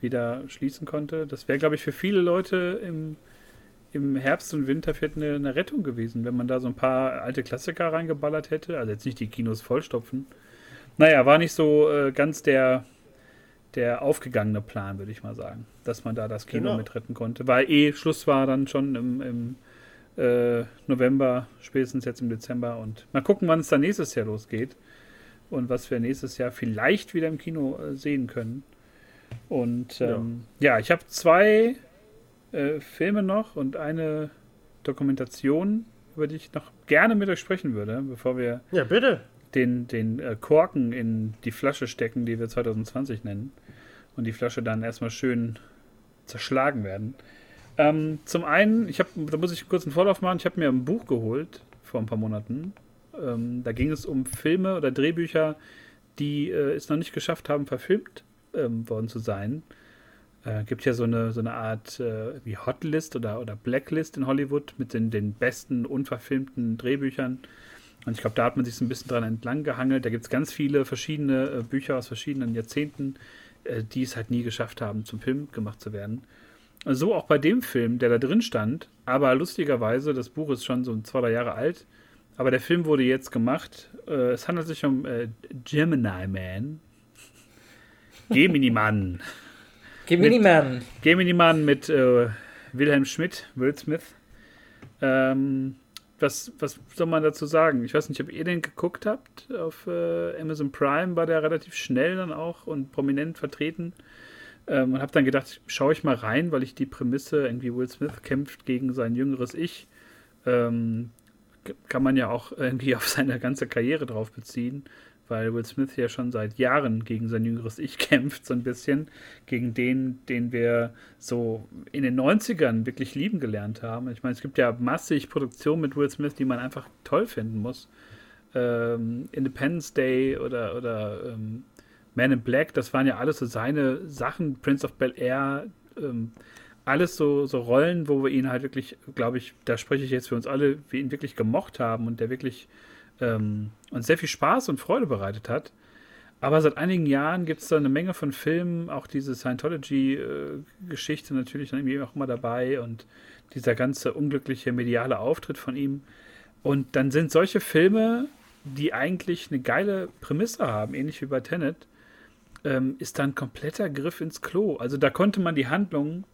wieder schließen konnte. Das wäre, glaube ich, für viele Leute im im Herbst und Winter vielleicht eine, eine, Rettung gewesen, wenn man da so ein paar alte Klassiker reingeballert hätte. Also jetzt nicht die Kinos vollstopfen. Naja, war nicht so äh, ganz der, der aufgegangene Plan, würde ich mal sagen, dass man da das Kino genau. mit retten konnte. Weil eh Schluss war dann schon im, im äh, November, spätestens jetzt im Dezember. Und mal gucken, wann es dann nächstes Jahr losgeht. Und was wir nächstes Jahr vielleicht wieder im Kino äh, sehen können. Und ähm, ja. ja, ich habe zwei äh, Filme noch und eine Dokumentation, über die ich noch gerne mit euch sprechen würde, bevor wir ja, bitte. den, den äh, Korken in die Flasche stecken, die wir 2020 nennen. Und die Flasche dann erstmal schön zerschlagen werden. Ähm, zum einen, ich habe, da muss ich kurz einen Vorlauf machen, ich habe mir ein Buch geholt vor ein paar Monaten. Ähm, da ging es um Filme oder Drehbücher, die äh, es noch nicht geschafft haben, verfilmt ähm, worden zu sein. Äh, gibt ja so eine, so eine Art äh, wie Hotlist oder, oder Blacklist in Hollywood mit den, den besten unverfilmten Drehbüchern. Und ich glaube, da hat man sich so ein bisschen dran entlang gehangelt. Da gibt es ganz viele verschiedene äh, Bücher aus verschiedenen Jahrzehnten, äh, die es halt nie geschafft haben, zum Film gemacht zu werden. So auch bei dem Film, der da drin stand. Aber lustigerweise, das Buch ist schon so zwei, drei Jahre alt. Aber der Film wurde jetzt gemacht. Äh, es handelt sich um äh, Gemini Man. Gemini Man. Gemini Man. Gemini Man mit äh, Wilhelm Schmidt, Will Smith. Ähm, was, was soll man dazu sagen? Ich weiß nicht, ob ihr den geguckt habt. Auf äh, Amazon Prime war der relativ schnell dann auch und prominent vertreten. Ähm, und habe dann gedacht, schaue ich mal rein, weil ich die Prämisse, irgendwie Will Smith kämpft gegen sein jüngeres Ich, ähm, kann man ja auch irgendwie auf seine ganze Karriere drauf beziehen, weil Will Smith ja schon seit Jahren gegen sein jüngeres Ich <laughs> kämpft, so ein bisschen, gegen den, den wir so in den 90ern wirklich lieben gelernt haben. Ich meine, es gibt ja massig Produktionen mit Will Smith, die man einfach toll finden muss. Ähm, Independence Day oder, oder ähm, man in Black, das waren ja alles so seine Sachen, Prince of Bel Air, ähm, alles so, so Rollen, wo wir ihn halt wirklich, glaube ich, da spreche ich jetzt für uns alle, wir ihn wirklich gemocht haben und der wirklich ähm, uns sehr viel Spaß und Freude bereitet hat. Aber seit einigen Jahren gibt es da eine Menge von Filmen, auch diese Scientology-Geschichte natürlich dann irgendwie auch immer dabei und dieser ganze unglückliche mediale Auftritt von ihm. Und dann sind solche Filme, die eigentlich eine geile Prämisse haben, ähnlich wie bei Tenet, ähm, ist dann kompletter Griff ins Klo. Also da konnte man die Handlung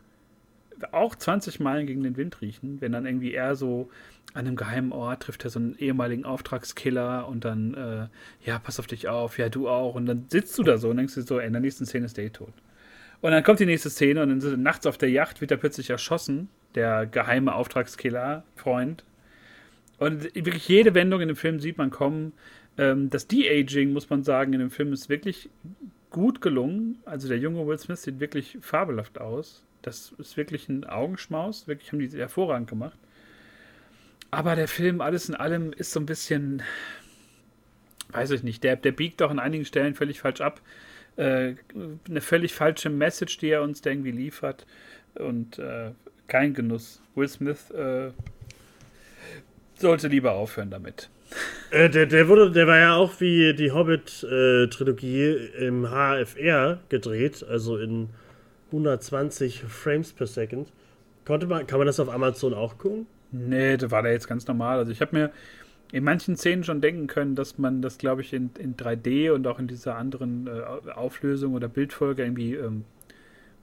auch 20 Meilen gegen den Wind riechen, wenn dann irgendwie er so an einem geheimen Ort trifft er so einen ehemaligen Auftragskiller und dann, äh, ja, pass auf dich auf, ja, du auch. Und dann sitzt du da so und denkst dir so, in der nächsten Szene ist der eh tot. Und dann kommt die nächste Szene und dann sind nachts auf der Yacht wird er plötzlich erschossen, der geheime Auftragskiller, Freund. Und wirklich jede Wendung in dem Film sieht man kommen. Ähm, das De-Aging, muss man sagen, in dem Film ist wirklich gut gelungen. Also der junge Will Smith sieht wirklich fabelhaft aus. Das ist wirklich ein Augenschmaus. Wirklich haben die hervorragend gemacht. Aber der Film, alles in allem, ist so ein bisschen, weiß ich nicht, der, der biegt doch an einigen Stellen völlig falsch ab. Äh, eine völlig falsche Message, die er uns da irgendwie liefert. Und äh, kein Genuss. Will Smith äh, sollte lieber aufhören damit. Äh, der, der, wurde, der war ja auch wie die Hobbit-Trilogie äh, im HFR gedreht, also in 120 Frames per Second. Konnte man, kann man das auf Amazon auch gucken? Nee, das war da jetzt ganz normal. Also ich habe mir in manchen Szenen schon denken können, dass man das, glaube ich, in, in 3D und auch in dieser anderen äh, Auflösung oder Bildfolge irgendwie ähm,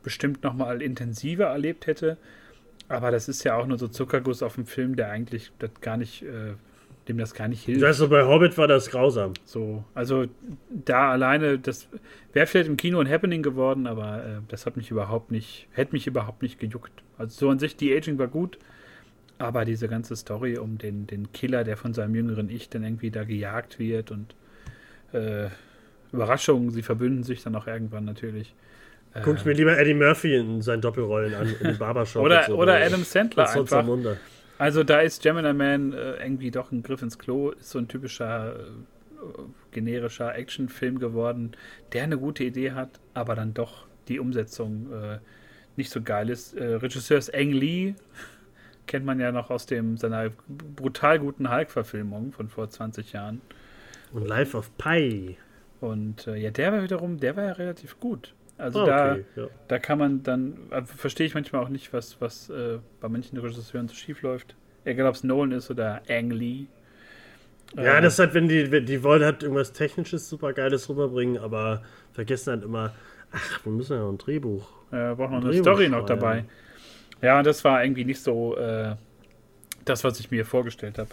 bestimmt nochmal intensiver erlebt hätte. Aber das ist ja auch nur so Zuckerguss auf dem Film, der eigentlich das gar nicht äh, dem das gar nicht hilft. Also bei Hobbit war das grausam. So, also da alleine, das wäre vielleicht im Kino ein Happening geworden, aber äh, das hat mich überhaupt nicht, hätte mich überhaupt nicht gejuckt. Also so an sich, die Aging war gut, aber diese ganze Story um den, den Killer, der von seinem jüngeren Ich dann irgendwie da gejagt wird und äh, Überraschungen, sie verbünden sich dann auch irgendwann natürlich. Guckt äh, mir lieber Eddie Murphy in seinen Doppelrollen an, in <laughs> Barbershop. oder, so, oder Adam Sandler einfach. Also da ist Gemini Man äh, irgendwie doch ein Griff ins Klo, ist so ein typischer äh, generischer Actionfilm geworden, der eine gute Idee hat, aber dann doch die Umsetzung äh, nicht so geil ist. Äh, Regisseur ist Ang Lee, kennt man ja noch aus dem, seiner brutal guten Hulk-Verfilmung von vor 20 Jahren. Und Life of Pi. Und äh, ja, der war wiederum, der war ja relativ gut. Also okay, da, ja. da kann man dann, also verstehe ich manchmal auch nicht, was, was äh, bei manchen Regisseuren so schief läuft. Egal ob es Nolan ist oder Ang Lee. Ja, äh, das ist halt, wenn die, die wollen halt irgendwas Technisches super Geiles rüberbringen, aber vergessen halt immer, ach, wir müssen ja noch ein Drehbuch. Ja, braucht noch eine Story noch dabei. Ja, das war irgendwie nicht so äh, das, was ich mir vorgestellt habe.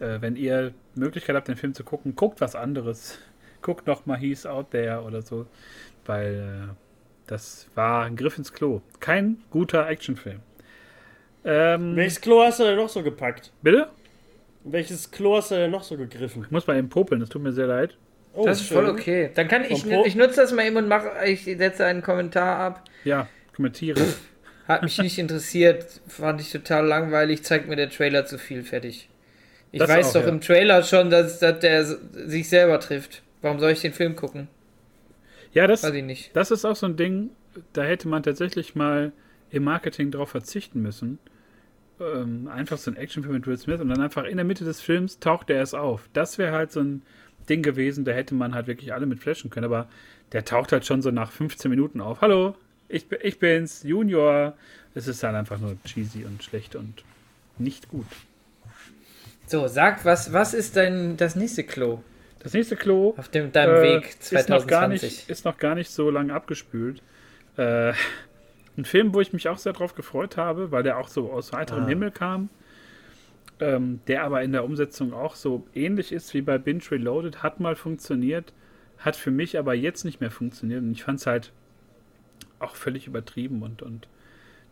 Äh, wenn ihr Möglichkeit habt, den Film zu gucken, guckt was anderes. <laughs> Guckt noch mal He's Out There oder so weil äh, das war ein Griff ins Klo. Kein guter Actionfilm. Ähm, Welches Klo hast du denn noch so gepackt? Bitte? Welches Klo hast du denn noch so gegriffen? Ich muss mal eben popeln, das tut mir sehr leid. Oh, das ist schön. voll okay. Dann kann ich, ich nutze das mal eben und mache, ich setze einen Kommentar ab. Ja, kommentiere. Hat mich nicht interessiert, fand ich total langweilig, zeigt mir der Trailer zu viel, fertig. Ich das weiß auch, doch ja. im Trailer schon, dass, dass der sich selber trifft. Warum soll ich den Film gucken? Ja, das, das ist auch so ein Ding, da hätte man tatsächlich mal im Marketing darauf verzichten müssen. Ähm, einfach so ein Actionfilm mit Will Smith und dann einfach in der Mitte des Films taucht er erst auf. Das wäre halt so ein Ding gewesen, da hätte man halt wirklich alle mit flashen können, aber der taucht halt schon so nach 15 Minuten auf. Hallo, ich, ich bin's, Junior. Es ist halt einfach nur cheesy und schlecht und nicht gut. So, sag, was, was ist dein das nächste Klo? Das nächste Klo auf dem, deinem äh, Weg 2020 ist noch, gar nicht, ist noch gar nicht so lange abgespült. Äh, <laughs> ein Film, wo ich mich auch sehr drauf gefreut habe, weil der auch so aus heiterem ah. Himmel kam, ähm, der aber in der Umsetzung auch so ähnlich ist wie bei Binge Reloaded, hat mal funktioniert, hat für mich aber jetzt nicht mehr funktioniert und ich fand es halt auch völlig übertrieben und, und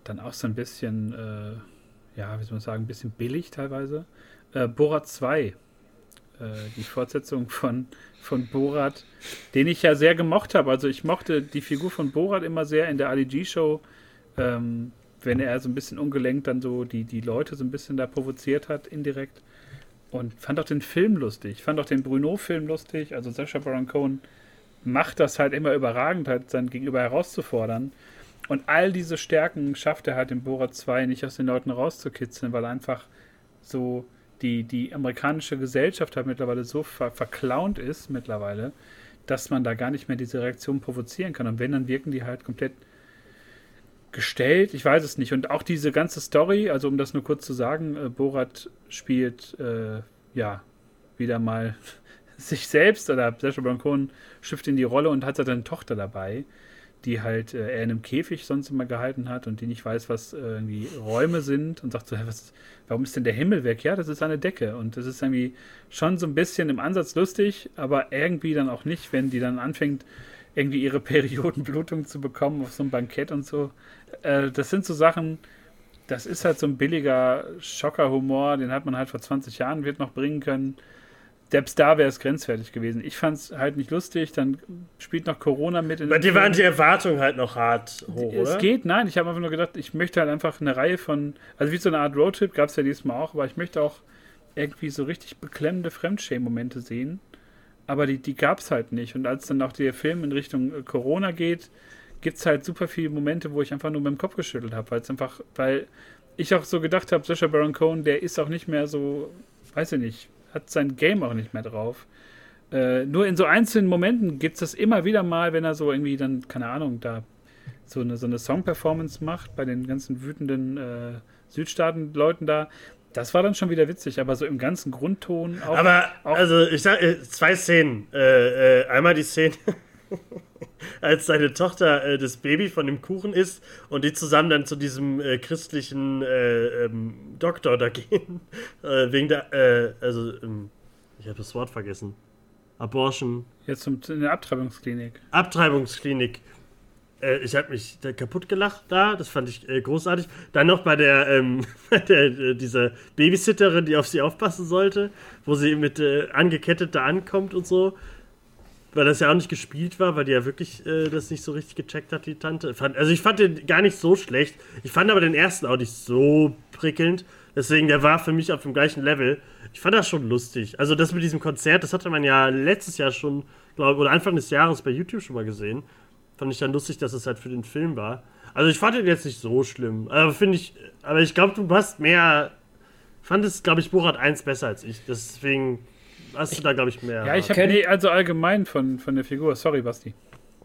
dann auch so ein bisschen, äh, ja, wie soll man sagen, ein bisschen billig teilweise. Äh, Borat 2, äh, die Fortsetzung von, von Borat, den ich ja sehr gemocht habe. Also ich mochte die Figur von Borat immer sehr in der Ali G-Show, ähm, wenn er so ein bisschen ungelenkt dann so die, die Leute so ein bisschen da provoziert hat, indirekt. Und fand auch den Film lustig. Fand auch den Bruno-Film lustig. Also Sacha Baron Cohen macht das halt immer überragend, halt sein Gegenüber herauszufordern. Und all diese Stärken schafft er halt im Borat 2 nicht aus den Leuten rauszukitzeln, weil einfach so die, die amerikanische Gesellschaft halt mittlerweile so ver verklaunt ist mittlerweile, dass man da gar nicht mehr diese Reaktion provozieren kann. Und wenn, dann wirken die halt komplett gestellt. Ich weiß es nicht. Und auch diese ganze Story, also um das nur kurz zu sagen, äh, Borat spielt äh, ja wieder mal sich selbst oder Sacha Baron Cohen schlüpft in die Rolle und hat seine Tochter dabei, die halt äh, er in einem Käfig sonst immer gehalten hat und die nicht weiß, was äh, irgendwie Räume sind und sagt so, was, warum ist denn der Himmel weg? Ja, das ist eine Decke und das ist irgendwie schon so ein bisschen im Ansatz lustig, aber irgendwie dann auch nicht, wenn die dann anfängt, irgendwie ihre <laughs> Periodenblutung zu bekommen auf so einem Bankett und so. Äh, das sind so Sachen, das ist halt so ein billiger Schockerhumor, den hat man halt vor 20 Jahren wird noch bringen können selbst da wäre es grenzwertig gewesen. Ich fand es halt nicht lustig. Dann spielt noch Corona mit. In Bei dir waren die Erwartungen halt noch hart hoch, Es oder? geht, nein. Ich habe einfach nur gedacht, ich möchte halt einfach eine Reihe von, also wie so eine Art Roadtrip gab es ja diesmal auch, aber ich möchte auch irgendwie so richtig beklemmende Fremdschämen-Momente sehen. Aber die, die gab es halt nicht. Und als dann auch der Film in Richtung äh, Corona geht, gibt es halt super viele Momente, wo ich einfach nur mit dem Kopf geschüttelt habe, weil es einfach, weil ich auch so gedacht habe, Sacha Baron Cohen, der ist auch nicht mehr so, weiß ich nicht, hat sein Game auch nicht mehr drauf. Äh, nur in so einzelnen Momenten gibt es das immer wieder mal, wenn er so irgendwie dann, keine Ahnung, da so eine, so eine Song-Performance macht bei den ganzen wütenden äh, Südstaaten-Leuten da. Das war dann schon wieder witzig, aber so im ganzen Grundton auch. Aber, auch also ich sag, äh, zwei Szenen. Äh, äh, einmal die Szene, <laughs> <laughs> als seine Tochter äh, das Baby von dem Kuchen isst und die zusammen dann zu diesem äh, christlichen äh, ähm, Doktor da <laughs> gehen. Äh, wegen der, äh, also, ähm, ich habe das Wort vergessen. Abortion. Jetzt zum, in der Abtreibungsklinik. Abtreibungsklinik. Äh, ich habe mich da kaputt gelacht da, das fand ich großartig. Dann noch bei der, ähm, <laughs> der dieser Babysitterin, die auf sie aufpassen sollte, wo sie mit angekettet da ankommt und so weil das ja auch nicht gespielt war, weil die ja wirklich äh, das nicht so richtig gecheckt hat, die Tante. Also ich fand den gar nicht so schlecht. Ich fand aber den ersten auch nicht so prickelnd. Deswegen, der war für mich auf dem gleichen Level. Ich fand das schon lustig. Also das mit diesem Konzert, das hatte man ja letztes Jahr schon, glaube oder Anfang des Jahres bei YouTube schon mal gesehen. Fand ich dann lustig, dass es halt für den Film war. Also ich fand den jetzt nicht so schlimm. Aber finde ich, aber ich glaube, du hast mehr, fandest, glaube ich, Borat 1 besser als ich. Deswegen hast du da, glaube ich, mehr. Ja, ich habe, nee, also allgemein von, von der Figur. Sorry, Basti.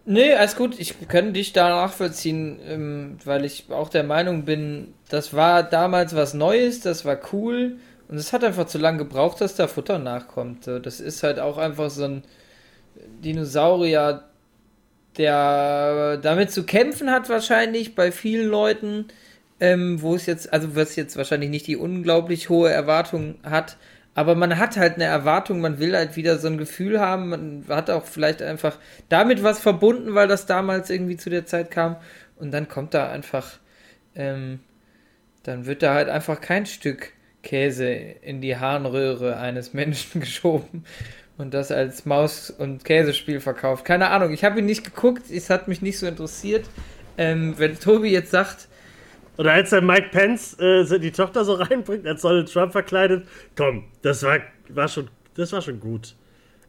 Nee, alles gut. Ich kann dich da nachvollziehen, ähm, weil ich auch der Meinung bin, das war damals was Neues, das war cool. Und es hat einfach zu lange gebraucht, dass da Futter nachkommt. Das ist halt auch einfach so ein Dinosaurier, der damit zu kämpfen hat, wahrscheinlich bei vielen Leuten, ähm, wo es jetzt, also was jetzt wahrscheinlich nicht die unglaublich hohe Erwartung hat, aber man hat halt eine Erwartung, man will halt wieder so ein Gefühl haben, man hat auch vielleicht einfach damit was verbunden, weil das damals irgendwie zu der Zeit kam. Und dann kommt da einfach, ähm, dann wird da halt einfach kein Stück Käse in die Harnröhre eines Menschen <laughs> geschoben und das als Maus- und Käsespiel verkauft. Keine Ahnung, ich habe ihn nicht geguckt, es hat mich nicht so interessiert. Ähm, wenn Tobi jetzt sagt, Oder als der Mike Pence äh, die Tochter so <laughs> reinbringt, als Donald Trump verkleidet, komm, das war, war schon, das war schon gut.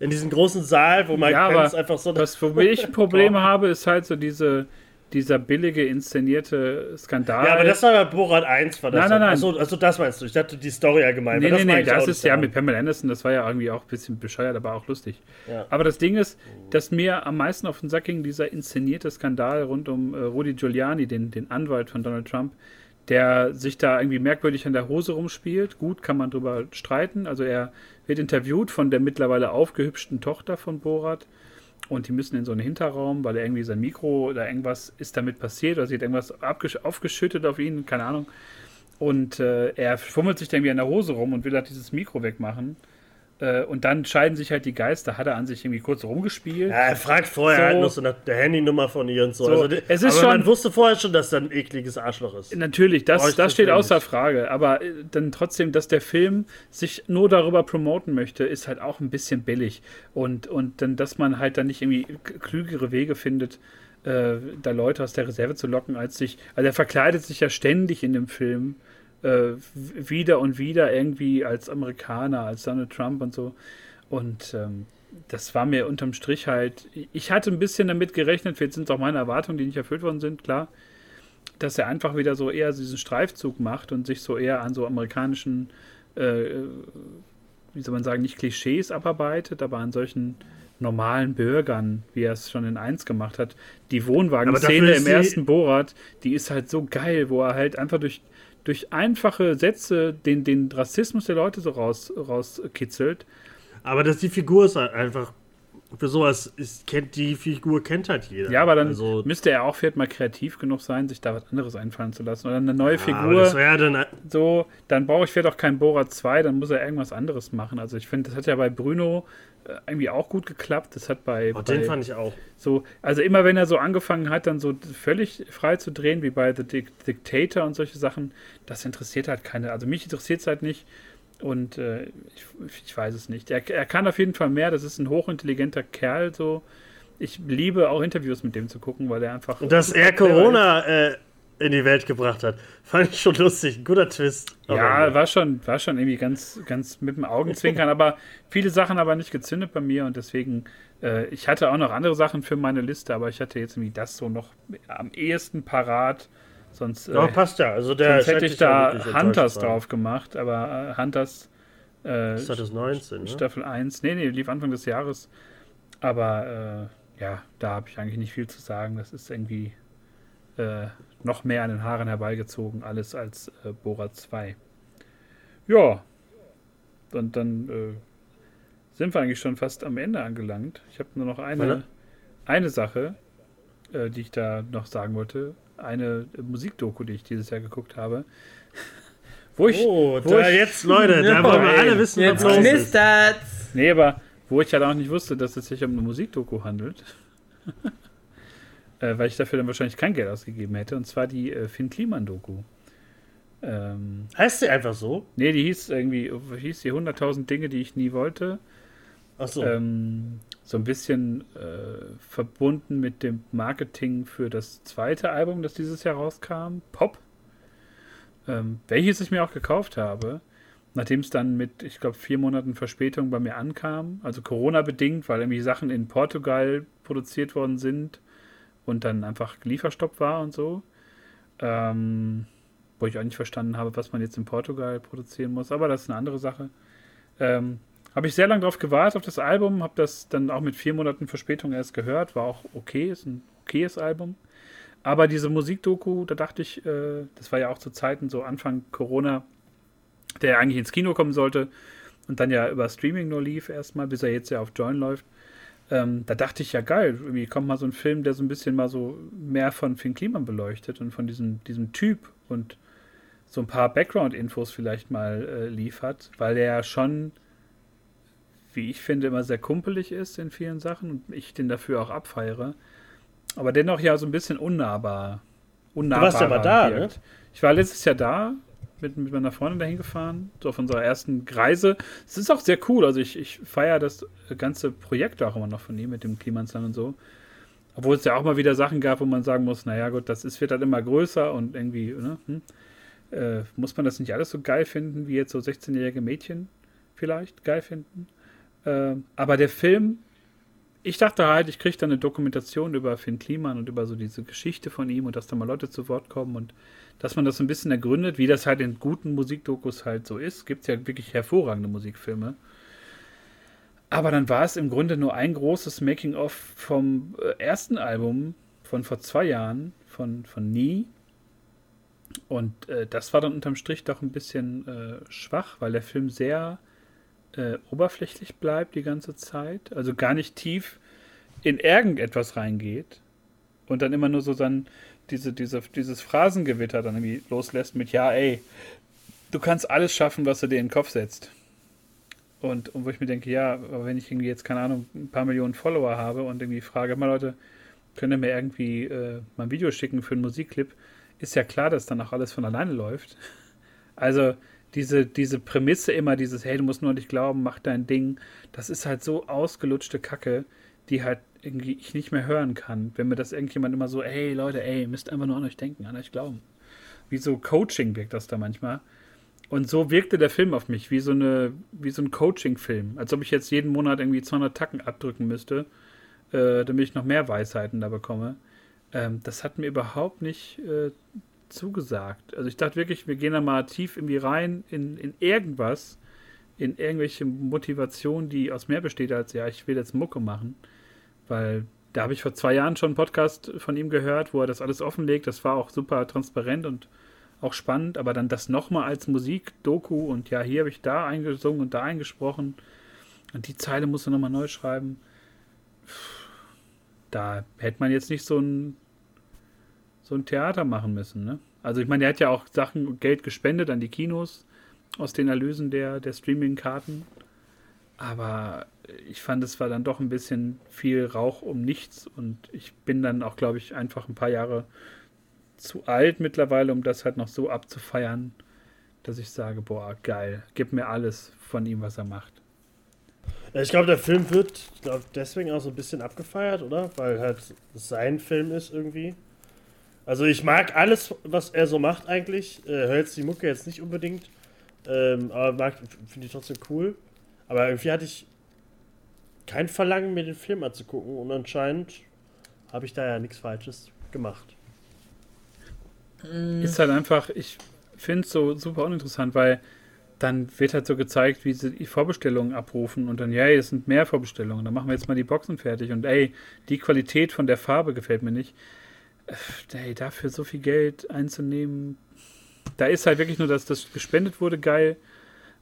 In diesem großen Saal, wo Mike ja, Pence einfach so. Das, womit ich Probleme habe, ist halt so diese, dieser billige, inszenierte Skandal. Ja, aber das war bei Borat 1, war das. Nein, nein, nein. Achso, also das meinst du. Ich dachte, die Story allgemein. Nee, das nee, nee, das ist ja mit Pamela Anderson, das war ja irgendwie auch ein bisschen bescheuert, aber auch lustig. Ja. Aber das Ding ist, dass mir am meisten auf den Sack ging dieser inszenierte Skandal rund um äh, Rudy Giuliani, den, den Anwalt von Donald Trump, der sich da irgendwie merkwürdig an der Hose rumspielt. Gut, kann man drüber streiten. Also er wird interviewt von der mittlerweile aufgehübschten Tochter von Borat. Und die müssen in so einen Hinterraum, weil er irgendwie sein Mikro oder irgendwas ist damit passiert oder sie hat irgendwas aufgeschüttet auf ihn, keine Ahnung. Und äh, er fummelt sich dann irgendwie an der Hose rum und will halt dieses Mikro wegmachen. Äh, und dann scheiden sich halt die Geister. Hat er an sich irgendwie kurz rumgespielt. Ja, er fragt vorher So. halt noch so nach der Handynummer von ihr und so. So, also, es ist aber schon- man wusste vorher schon, dass er ein ekliges Arschloch ist. Natürlich, das, das steht außer nicht. Frage. Aber äh, dann trotzdem, dass der Film sich nur darüber promoten möchte, ist halt auch ein bisschen billig. Und, und dann, dass man halt dann nicht irgendwie klügere Wege findet, äh, da Leute aus der Reserve zu locken, als sich. Also er verkleidet sich ja ständig in dem Film. Äh, wieder und wieder irgendwie als Amerikaner, als Donald Trump und so. Und ähm, das war mir unterm Strich halt. Ich hatte ein bisschen damit gerechnet, jetzt sind es auch meine Erwartungen, die nicht erfüllt worden sind, klar dass er einfach wieder so eher diesen Streifzug macht und sich so eher an so amerikanischen, äh, wie soll man sagen, nicht Klischees abarbeitet, aber an solchen normalen Bürgern, wie er es schon in 1 gemacht hat. Die Wohnwagenszene im ersten Borat, die ist halt so geil, wo er halt einfach durch, durch einfache Sätze den, den Rassismus der Leute so raus, rauskitzelt. Aber dass die Figur ist einfach. Für sowas ist, kennt die Figur kennt halt jeder. Ja, aber dann Also, müsste er auch vielleicht mal kreativ genug sein, sich da was anderes einfallen zu lassen. Oder eine neue ja, Figur. das wäre dann. so, dann brauche ich vielleicht auch keinen Borat 2, dann muss er irgendwas anderes machen. Also ich finde, das hat ja bei Bruno äh, irgendwie auch gut geklappt. Das hat bei, Oh, bei den fand ich auch. so, also immer wenn er so angefangen hat, dann so völlig frei zu drehen, wie bei The Dic Dictator und solche Sachen, das interessiert halt keine. Also mich interessiert es halt nicht. Und äh, ich, ich weiß es nicht. Er, er kann auf jeden Fall mehr. Das ist ein hochintelligenter Kerl. So, ich liebe auch Interviews mit dem zu gucken, weil er einfach. Und dass er Corona äh, in die Welt gebracht hat, fand ich schon lustig. Ein guter Twist. Ja, war schon, war schon irgendwie ganz, ganz mit dem Augenzwinkern, aber viele Sachen aber nicht gezündet bei mir und deswegen, äh, ich hatte auch noch andere Sachen für meine Liste, aber ich hatte jetzt irgendwie das so noch am ehesten parat. Sonst, äh, Aber passt ja. Also der sonst hätte ich da Hunters drauf gemacht, aber äh, Hunters äh, 2019, ne? Staffel 1, nee, nee, lief Anfang des Jahres. Aber äh, ja, da habe ich eigentlich nicht viel zu sagen. Das ist irgendwie äh, noch mehr an den Haaren herbeigezogen, alles als äh, Borat 2. Ja, und dann äh, sind wir eigentlich schon fast am Ende angelangt. Ich habe nur noch eine, eine Sache, äh, die ich da noch sagen wollte. Eine Musikdoku, die ich dieses Jahr geguckt habe. <laughs> Wo ich, Oh, wo da ich- jetzt, Leute, da wollen wir alle wissen, Jetzt was los ist. knistert's. Nee, aber wo ich halt auch nicht wusste, dass es sich um eine Musikdoku handelt. <laughs> äh, weil ich dafür dann wahrscheinlich kein Geld ausgegeben hätte. Und zwar die äh, Finn Kliman-Doku. Ähm, Heißt sie einfach so? nee, die hieß irgendwie, hieß die 100.000 Dinge, die ich nie wollte. Achso. Ähm, so ein bisschen äh, verbunden mit dem Marketing für das zweite Album, das dieses Jahr rauskam, Pop. Ähm, welches ich mir auch gekauft habe, nachdem es dann mit, ich glaube, vier Monaten Verspätung bei mir ankam. Also Corona-bedingt, weil irgendwie Sachen in Portugal produziert worden sind und dann einfach Lieferstopp war und so. Ähm, wo ich auch nicht verstanden habe, was man jetzt in Portugal produzieren muss, aber das ist eine andere Sache. Ähm, habe ich sehr lange drauf gewartet auf das Album, habe das dann auch mit vier Monaten Verspätung erst gehört, war auch okay, ist ein okayes Album. Aber diese Musikdoku, da dachte ich, äh, das war ja auch zu Zeiten so Anfang Corona, der eigentlich ins Kino kommen sollte und dann ja über Streaming nur lief erstmal, bis er jetzt ja auf Join läuft. Ähm, da dachte ich ja geil, irgendwie kommt mal so ein Film, der so ein bisschen mal so mehr von Finn Kliman beleuchtet und von diesem, diesem Typ und so ein paar Background-Infos vielleicht mal äh, liefert, weil er ja schon, wie ich finde, immer sehr kumpelig ist in vielen Sachen und ich den dafür auch abfeiere. Aber dennoch ja so ein bisschen unnahbar. unnahbarer warst ja mal da, ne? Ich war letztes Jahr da, mit, mit meiner Freundin dahin gefahren, so auf unserer ersten Reise. Es ist auch sehr cool, also ich, ich feiere das ganze Projekt auch immer noch von ihm mit dem Klimansland und so. Obwohl es ja auch mal wieder Sachen gab, wo man sagen muss, naja gut, das ist, wird halt immer größer und irgendwie, ne? Hm, äh, muss man das nicht alles so geil finden, wie jetzt so 16-jährige Mädchen vielleicht geil finden. Äh, aber der Film, ich dachte halt, ich kriege dann eine Dokumentation über Finn Kliman und über so diese Geschichte von ihm und dass da mal Leute zu Wort kommen und dass man das so ein bisschen ergründet, wie das halt in guten Musikdokus halt so ist. Gibt es ja wirklich hervorragende Musikfilme. Aber dann war es im Grunde nur ein großes Making-of vom äh, ersten Album von vor zwei Jahren, von, von Nie. Und äh, das war dann unterm Strich doch ein bisschen äh, schwach, weil der Film sehr äh, oberflächlich bleibt die ganze Zeit. Also gar nicht tief in irgendetwas reingeht. Und dann immer nur so dann diese, diese, dieses Phrasengewitter dann irgendwie loslässt mit, ja, ey, du kannst alles schaffen, was du dir in den Kopf setzt. Und, und wo ich mir denke, ja, aber wenn ich irgendwie jetzt, keine Ahnung, ein paar Millionen Follower habe und irgendwie frage, mal Leute, könnt ihr mir irgendwie äh, mal ein Video schicken für einen Musikclip, ist ja klar, dass dann auch alles von alleine läuft. Also diese, diese Prämisse immer, dieses, hey, du musst nur nicht glauben, mach dein Ding, das ist halt so ausgelutschte Kacke, die halt irgendwie ich nicht mehr hören kann, wenn mir das irgendjemand immer so, hey Leute, ey, müsst einfach nur an euch denken, an euch glauben. Wie so Coaching wirkt das da manchmal. Und so wirkte der Film auf mich, wie so, eine, wie so ein Coaching-Film. Als ob ich jetzt jeden Monat irgendwie 200 Tacken abdrücken müsste, äh, damit ich noch mehr Weisheiten da bekomme. Ähm, das hat mir überhaupt nicht äh, zugesagt. Also ich dachte wirklich, wir gehen da mal tief irgendwie rein in, in irgendwas, in irgendwelche Motivation, die aus mehr besteht als, ja, ich will jetzt Mucke machen. Weil da habe ich vor zwei Jahren schon einen Podcast von ihm gehört, wo er das alles offenlegt. Das war auch super transparent und auch spannend, aber dann das nochmal als Musik-Doku und ja, hier habe ich da eingesungen und da eingesprochen und die Zeile musst du nochmal neu schreiben. Da hätte man jetzt nicht so ein, so ein Theater machen müssen, ne? Also ich meine, er hat ja auch Sachen, Geld gespendet an die Kinos aus den Erlösen der, der Streaming-Karten. Aber ich fand, es war dann doch ein bisschen viel Rauch um nichts und ich bin dann auch, glaube ich, einfach ein paar Jahre zu alt mittlerweile, um das halt noch so abzufeiern, dass ich sage, boah, geil, gib mir alles von ihm, was er macht. Ich glaube, der Film wird glaub, deswegen auch so ein bisschen abgefeiert, oder? Weil halt sein Film ist irgendwie. Also ich mag alles, was er so macht eigentlich. Äh, Hör jetzt die Mucke jetzt nicht unbedingt. Ähm, aber finde ich trotzdem cool. Aber irgendwie hatte ich kein Verlangen, mir den Film anzugucken. Und anscheinend habe ich da ja nichts Falsches gemacht. Ist halt einfach, ich finde es so super uninteressant, weil dann wird halt so gezeigt, wie sie die Vorbestellungen abrufen und dann, ja, es sind mehr Vorbestellungen, dann machen wir jetzt mal die Boxen fertig und ey, die Qualität von der Farbe gefällt mir nicht. Ey, dafür so viel Geld einzunehmen, da ist halt wirklich nur, dass das gespendet wurde, geil,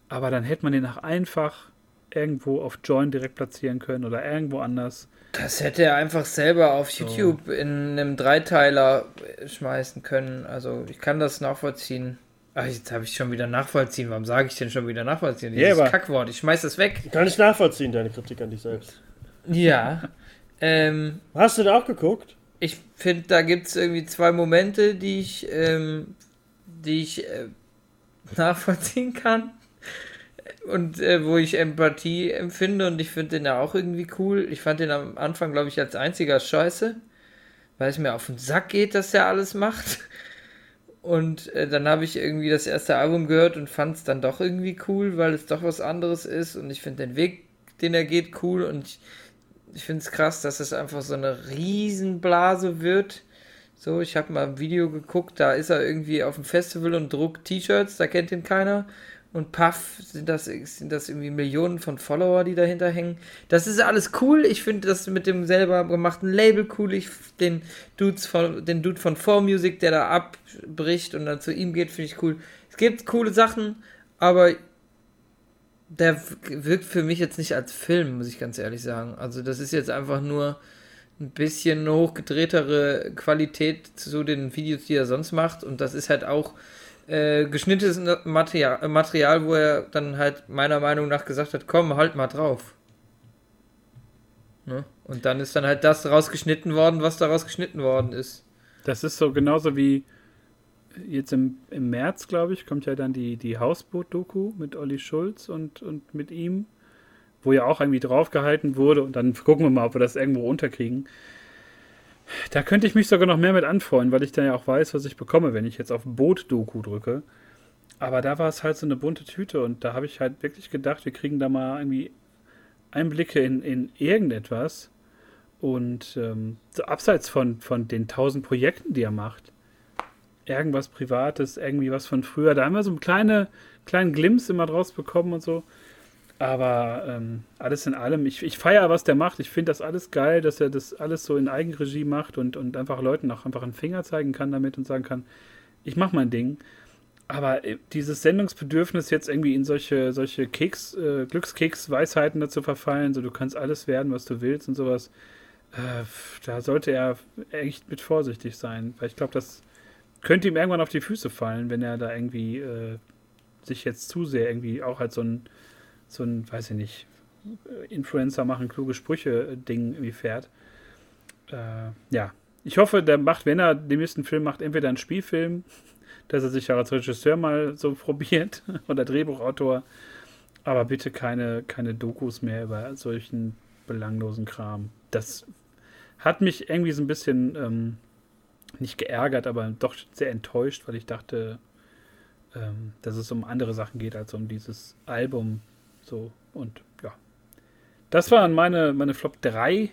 aber dann hätte man den auch einfach irgendwo auf Join direkt platzieren können oder irgendwo anders. Das hätte er einfach selber auf YouTube so. in einem Dreiteiler schmeißen können. Also ich kann das nachvollziehen. Ach, jetzt habe ich schon wieder nachvollziehen. Warum sage ich denn schon wieder nachvollziehen? Dieses yeah, Kackwort. Ich schmeiß das weg. Kann ich nachvollziehen, deine Kritik an dich selbst. Ja. <laughs> ähm, Hast du da auch geguckt? Ich finde, da gibt es irgendwie zwei Momente, die ich, ähm, die ich äh, nachvollziehen kann und äh, wo ich Empathie empfinde und ich finde den ja auch irgendwie cool. Ich fand den am Anfang, glaube ich, als einziger scheiße, weil es mir auf den Sack geht, dass der alles macht. Und äh, dann habe ich irgendwie das erste Album gehört und fand es dann doch irgendwie cool, weil es doch was anderes ist und ich finde den Weg, den er geht, cool und ich, ich finde es krass, dass es einfach so eine Riesenblase wird. So, ich habe mal ein Video geguckt, da ist er irgendwie auf dem Festival und druckt T-Shirts, da kennt ihn keiner und Puff sind das, sind das irgendwie Millionen von Follower, die dahinter hängen. Das ist alles cool. Ich finde das mit dem selber gemachten Label cool. Ich den Dudes von, den Dude von 4Music, der da abbricht und dann zu ihm geht, finde ich cool. Es gibt coole Sachen, aber der wirkt für mich jetzt nicht als Film, muss ich ganz ehrlich sagen. Also das ist jetzt einfach nur ein bisschen hochgedrehtere Qualität zu den Videos, die er sonst macht. Und das ist halt auch äh, geschnittenes Material, Material, wo er dann halt meiner Meinung nach gesagt hat, komm, halt mal drauf. Ne? Und dann ist dann halt das rausgeschnitten worden, was daraus geschnitten worden ist. Das ist so genauso wie jetzt im, im März, glaube ich, kommt ja dann die, die Hausboot-Doku mit Olli Schulz und, und mit ihm, wo ja auch irgendwie draufgehalten wurde und dann <laughs> gucken wir mal, ob wir das irgendwo unterkriegen. Da könnte ich mich sogar noch mehr mit anfreuen, weil ich dann ja auch weiß, was ich bekomme, wenn ich jetzt auf Boot-Doku drücke. Aber da war es halt so eine bunte Tüte und da habe ich halt wirklich gedacht, wir kriegen da mal irgendwie Einblicke in, in irgendetwas. Und ähm, so abseits von, von den tausend Projekten, die er macht, irgendwas Privates, irgendwie was von früher. Da haben wir so einen kleine, kleinen Glimps immer draus bekommen und so. Aber ähm, alles in allem, ich, ich feiere, was der macht. Ich finde das alles geil, dass er das alles so in Eigenregie macht und, und einfach Leuten auch einfach einen Finger zeigen kann damit und sagen kann, ich mache mein Ding. Aber äh, dieses Sendungsbedürfnis jetzt irgendwie in solche, solche Keks, äh, Glückskeks-Weisheiten dazu verfallen, so du kannst alles werden, was du willst und sowas, äh, da sollte er echt mit vorsichtig sein. Weil ich glaube, das könnte ihm irgendwann auf die Füße fallen, wenn er da irgendwie äh, sich jetzt zu sehr irgendwie auch als so ein so ein, weiß ich nicht, Influencer machen kluge Sprüche-Ding irgendwie fährt. Äh, ja, ich hoffe, der macht, wenn er den nächsten Film macht, entweder einen Spielfilm, dass er sich ja als Regisseur mal so <laughs> probiert oder Drehbuchautor, aber bitte keine, keine Dokus mehr über solchen belanglosen Kram. Das hat mich irgendwie so ein bisschen ähm, nicht geärgert, aber doch sehr enttäuscht, weil ich dachte, ähm, dass es um andere Sachen geht als um dieses Album, so, und ja. Das waren meine, meine Flop 3.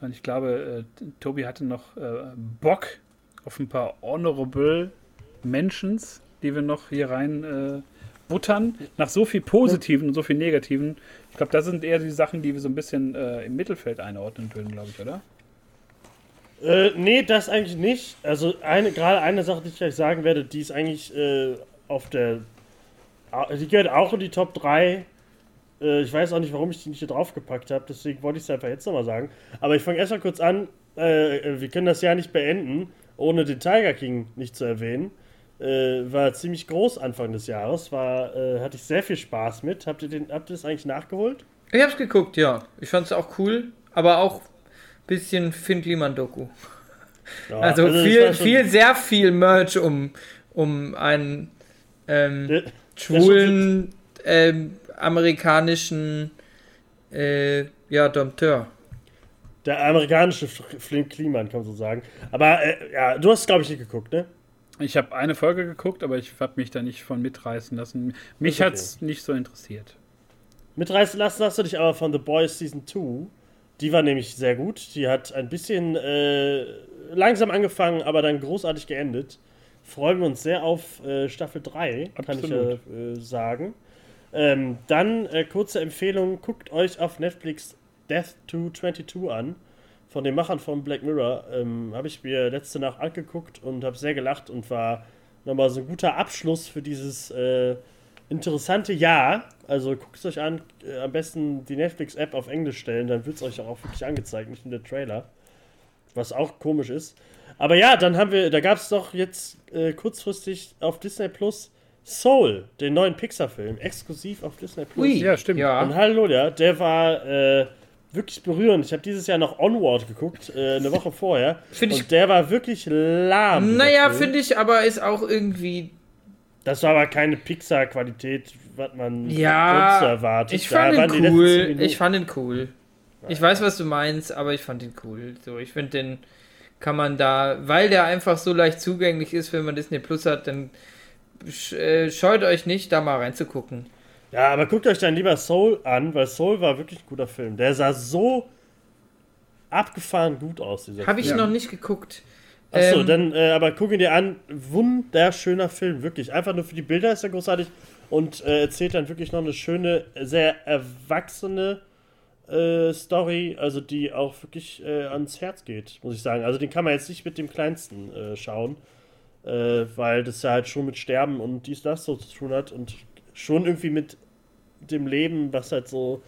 Und ich glaube, äh, Tobi hatte noch äh, Bock auf ein paar Honorable Mentions, die wir noch hier rein äh, buttern. Nach so viel Positiven und so viel Negativen. Ich glaube, das sind eher die Sachen, die wir so ein bisschen äh, im Mittelfeld einordnen würden, glaube ich, oder? Äh, nee, das eigentlich nicht. Also eine, gerade eine Sache, die ich gleich sagen werde, die ist eigentlich äh, auf der die gehört auch in die Top 3. Äh, ich weiß auch nicht, warum ich die nicht hier draufgepackt habe, deswegen wollte ich es einfach jetzt nochmal sagen. Aber ich fange erstmal kurz an. Äh, wir können das Jahr nicht beenden, ohne den Tiger King nicht zu erwähnen. Äh, war ziemlich groß Anfang des Jahres. War, äh, hatte ich sehr viel Spaß mit. Habt ihr, den, habt ihr das eigentlich nachgeholt? Ich hab's geguckt, ja. Ich fand's auch cool, aber auch bisschen Finn Kliman-Doku. Ja, also, also viel, viel, sehr viel Merch um, um einen ähm, schwulen ähm, amerikanischen äh, ja, Dompteur. Der amerikanische Flink Kliman, kann man so sagen. Aber äh, ja, du hast, glaube ich, nicht geguckt, ne? Ich habe eine Folge geguckt, aber ich habe mich da nicht von mitreißen lassen. Mich okay. hat es nicht so interessiert. Mitreißen lassen hast du dich aber von The Boys Season 2. Die war nämlich sehr gut. Die hat ein bisschen äh, langsam angefangen, aber dann großartig geendet freuen wir uns sehr auf äh, Staffel 3, Absolut. kann ich äh, sagen. Ähm, dann äh, kurze Empfehlung: guckt euch auf Netflix Death to 22 an. Von den Machern von Black Mirror. Ähm, habe ich mir letzte Nacht angeguckt und habe sehr gelacht und war nochmal so ein guter Abschluss für dieses äh, interessante Jahr. Also guckt es euch an, äh, am besten die Netflix-App auf Englisch stellen, dann wird es euch auch wirklich angezeigt, nicht nur der Trailer. Was auch komisch ist. Aber ja, dann haben wir, da gab es doch jetzt äh, kurzfristig auf Disney Plus Soul, den neuen Pixar-Film, exklusiv auf Disney Plus. Ui, ja, stimmt. Ja. Und hallo, ja, der war äh, wirklich berührend. Ich habe dieses Jahr noch Onward geguckt, äh, eine Woche vorher. Find und der war wirklich lahm. Naja, finde ich, aber ist auch irgendwie. Das war aber keine Pixar-Qualität, was man ja, sonst erwartet. Ich fand ihn cool. Ich fand ihn cool. Ich weiß, was du meinst, aber ich fand ihn cool. So, ich finde den kann man da, weil der einfach so leicht zugänglich ist, wenn man Disney Plus hat, dann äh, scheut euch nicht, da mal reinzugucken. Ja, aber guckt euch dann lieber Soul an, weil Soul war wirklich ein guter Film. Der sah so abgefahren gut aus. Habe ich noch nicht geguckt. Achso, ähm, dann, äh, aber guck ihn dir an. Wunderschöner Film, wirklich. Einfach nur für die Bilder ist er großartig und äh, erzählt dann wirklich noch eine schöne, sehr erwachsene äh, Story, also die auch wirklich äh, ans Herz geht, muss ich sagen. Also den kann man jetzt nicht mit dem kleinsten äh, schauen, äh, weil das ja halt schon mit Sterben und dies, das so zu tun hat und schon irgendwie mit dem Leben, was halt so,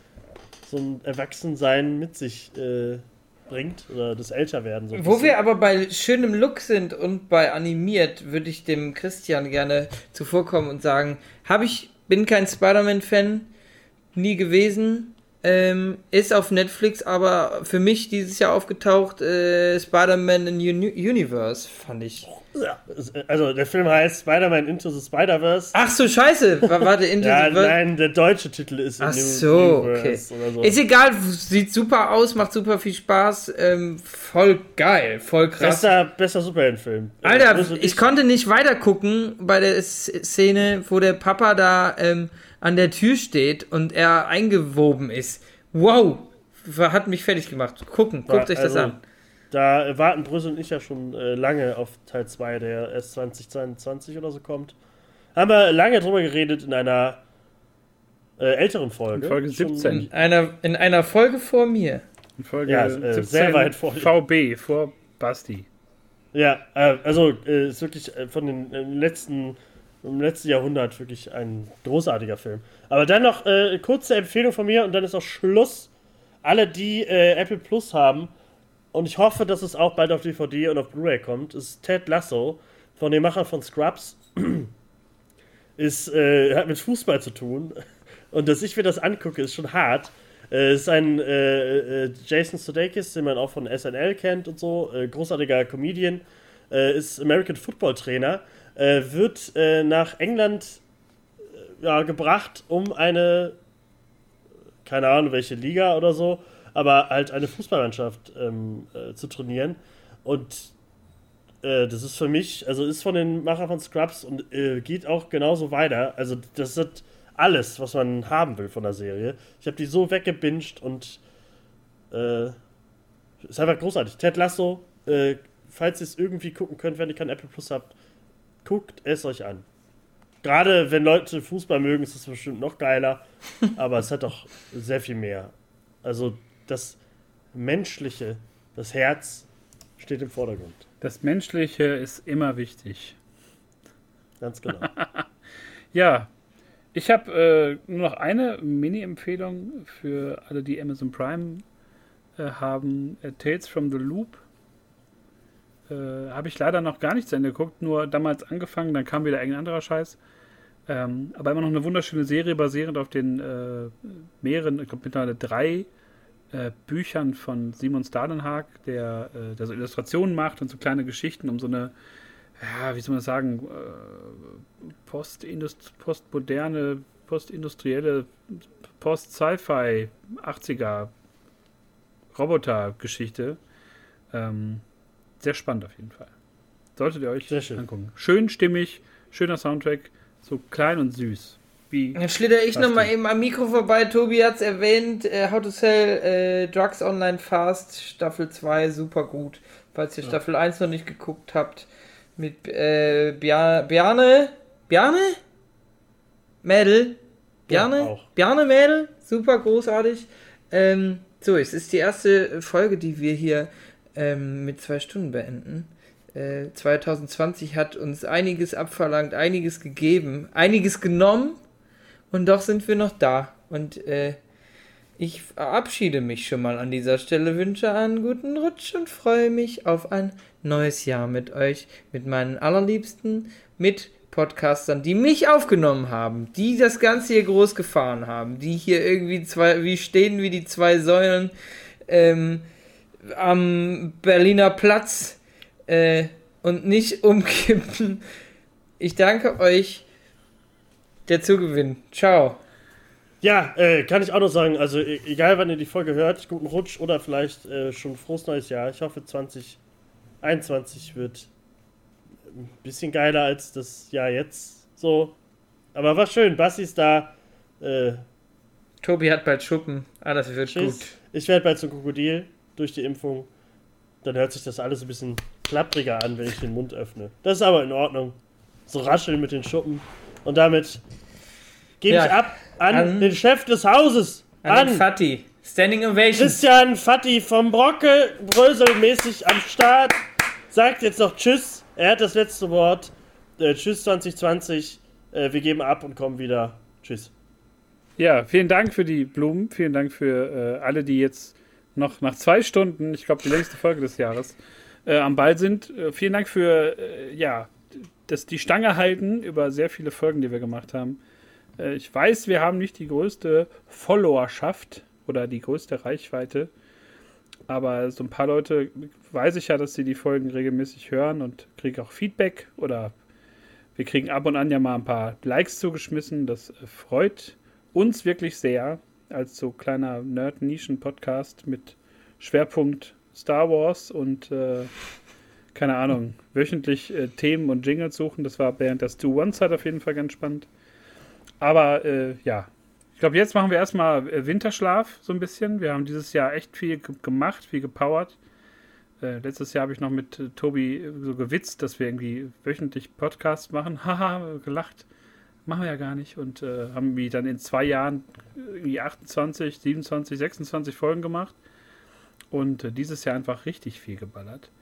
so ein Erwachsensein mit sich äh, bringt oder das Älterwerden. So Wo wir aber bei schönem Look sind und bei animiert, würde ich dem Christian gerne zuvorkommen und sagen, habe ich, bin kein Spider-Man-Fan, nie gewesen, ähm, ist auf Netflix, aber für mich dieses Jahr aufgetaucht, äh, Spider-Man in Uni Universe, fand ich. Also der Film heißt Spider-Man Into the Spider-Verse. Ach so, scheiße. Warte, Into ja, the. Nein, der deutsche Titel ist Ach so, okay. So. Ist egal, sieht super aus, macht super viel Spaß. Ähm, voll geil, voll krass. Bester, bester Superheldenfilm. Alter, ich, ich konnte nicht weiter gucken bei der Szene, wo der Papa da ähm, an der Tür steht und er eingewoben ist. Wow, hat mich fertig gemacht. Gucken, guckt euch das also, an. Da warten Brüssel und ich ja schon äh, lange auf Teil 2, der erst 2022 oder so kommt. Haben wir lange drüber geredet in einer äh, älteren Folge. In Folge 17. In einer, in einer Folge vor mir. In Folge ja, äh, sehr weit vor VB, vor Basti. Ja, äh, also äh, ist wirklich äh, von den letzten, im letzten Jahrhundert wirklich ein großartiger Film. Aber dann noch äh, kurze Empfehlung von mir und dann ist auch Schluss. Alle, die äh, Apple Plus haben, und ich hoffe, dass es auch bald auf DVD und auf Blu-ray kommt, ist Ted Lasso von dem Macher von Scrubs. <clears throat> ist, äh, hat mit Fußball zu tun. <laughs> Und dass ich mir das angucke, ist schon hart. Äh, ist ein äh, äh Jason Sudeikis, den man auch von SNL kennt und so, äh, großartiger Comedian, äh, ist American Football Trainer, wird nach England ja, gebracht, um eine, keine Ahnung, welche Liga oder so, aber halt eine Fußballmannschaft ähm, äh, zu trainieren. Und äh, das ist für mich, also ist von den Machern von Scrubs und äh, geht auch genauso weiter. Also das ist alles, was man haben will von der Serie. Ich habe die so weggebinged und äh, ist einfach großartig. Ted Lasso, äh, falls ihr es irgendwie gucken könnt, wenn ihr kein Apple Plus habt, guckt es euch an. Gerade wenn Leute Fußball mögen, ist es bestimmt noch geiler, <laughs> aber es hat doch sehr viel mehr. Also das Menschliche, das Herz steht im Vordergrund. Das Menschliche ist immer wichtig. Ganz genau. <laughs> ja, ich habe äh, nur noch eine Mini-Empfehlung für alle, die Amazon Prime äh, haben. Äh, Tales from the Loop. Äh, habe ich leider noch gar nicht zu Ende geguckt, nur damals angefangen, dann kam wieder irgendein anderer Scheiß. Ähm, aber immer noch eine wunderschöne Serie basierend auf den äh, mehreren, ich glaube mittlerweile drei äh, Büchern von Simon Stadenhag, der, äh, der so Illustrationen macht und so kleine Geschichten um so eine, ja, wie soll man sagen, äh, Postindust postmoderne, postindustrielle, Post-Sci-Fi 80er Roboter-Geschichte. Ähm, sehr spannend auf jeden Fall. Solltet ihr euch angucken. Schön stimmig, schöner Soundtrack, so klein und süß. Wie Dann schlitter ich nochmal eben am Mikro vorbei. Tobi hat es erwähnt. Äh, How to Sell äh, Drugs Online Fast, Staffel 2, super gut. Falls ihr ja. Staffel 1 noch nicht geguckt habt. Mit äh, Bia Bjarne. Bjarne? Mädel? Bjarne? Ja, Bjarne Mädel? Super großartig. Ähm, so, es ist die erste Folge, die wir hier ähm, mit zwei Stunden beenden. 2020 äh, hat uns einiges abverlangt, einiges gegeben, einiges genommen und doch sind wir noch da. Und äh, ich verabschiede mich schon mal an dieser Stelle, wünsche einen guten Rutsch und freue mich auf ein neues Jahr mit euch, mit meinen allerliebsten, mit Podcastern, die mich aufgenommen haben, die das Ganze hier groß gefahren haben, die hier irgendwie zwei, wie stehen wie die zwei Säulen ähm, am Berliner Platz äh, und nicht <laughs> umkippen. Ich danke euch der Zugewinn. Ciao. Ja, äh, kann ich auch noch sagen, also e-, egal wann ihr die Folge hört, guten Rutsch oder vielleicht äh, schon frohes neues Jahr. Ich hoffe 2021 wird ein bisschen geiler als das Jahr jetzt. So. Aber war schön, Basti ist da. Äh, Tobi hat bald Schuppen. Ah, das wird tschüss. gut. Ich werde bald zum Krokodil durch die Impfung. Dann hört sich das alles ein bisschen klappriger an, wenn ich den Mund öffne. Das ist aber in Ordnung. So rascheln mit den Schuppen. Und damit gebe ja, ich ab an, an, den Chef des Hauses. An, an Fatti. Standing Ovation. Christian Fatti vom Brocke, bröselmäßig am Start. Sagt jetzt noch Tschüss. Er hat das letzte Wort. Äh, tschüss 2020. Äh, wir geben ab und kommen wieder. Tschüss. Ja, vielen Dank für die Blumen. Vielen Dank für äh, alle, die jetzt noch nach zwei Stunden, ich glaube die längste Folge des Jahres, äh, am Ball sind. Äh, vielen Dank für äh, ja, das, die Stange halten über sehr viele Folgen, die wir gemacht haben. Äh, ich weiß, wir haben nicht die größte Followerschaft oder die größte Reichweite. Aber so ein paar Leute weiß ich ja, dass sie die Folgen regelmäßig hören und kriege auch Feedback oder wir kriegen ab und an ja mal ein paar Likes zugeschmissen. Das freut uns wirklich sehr als so kleiner Nerd-Nischen-Podcast mit Schwerpunkt Star Wars und äh, keine Ahnung, wöchentlich äh, Themen und Jingles suchen. Das war während der Stu One-Zeit auf jeden Fall ganz spannend. Aber äh, ja, ich glaube, jetzt machen wir erstmal äh, Winterschlaf so ein bisschen. Wir haben dieses Jahr echt viel gemacht, viel gepowert. Äh, letztes Jahr habe ich noch mit äh, Tobi so gewitzt, dass wir irgendwie wöchentlich Podcasts machen. <laughs> Haha, gelacht. Machen wir ja gar nicht. Und äh, haben wie dann in zwei Jahren irgendwie 28, 27, 26 Folgen gemacht. Und äh, dieses Jahr einfach richtig viel geballert.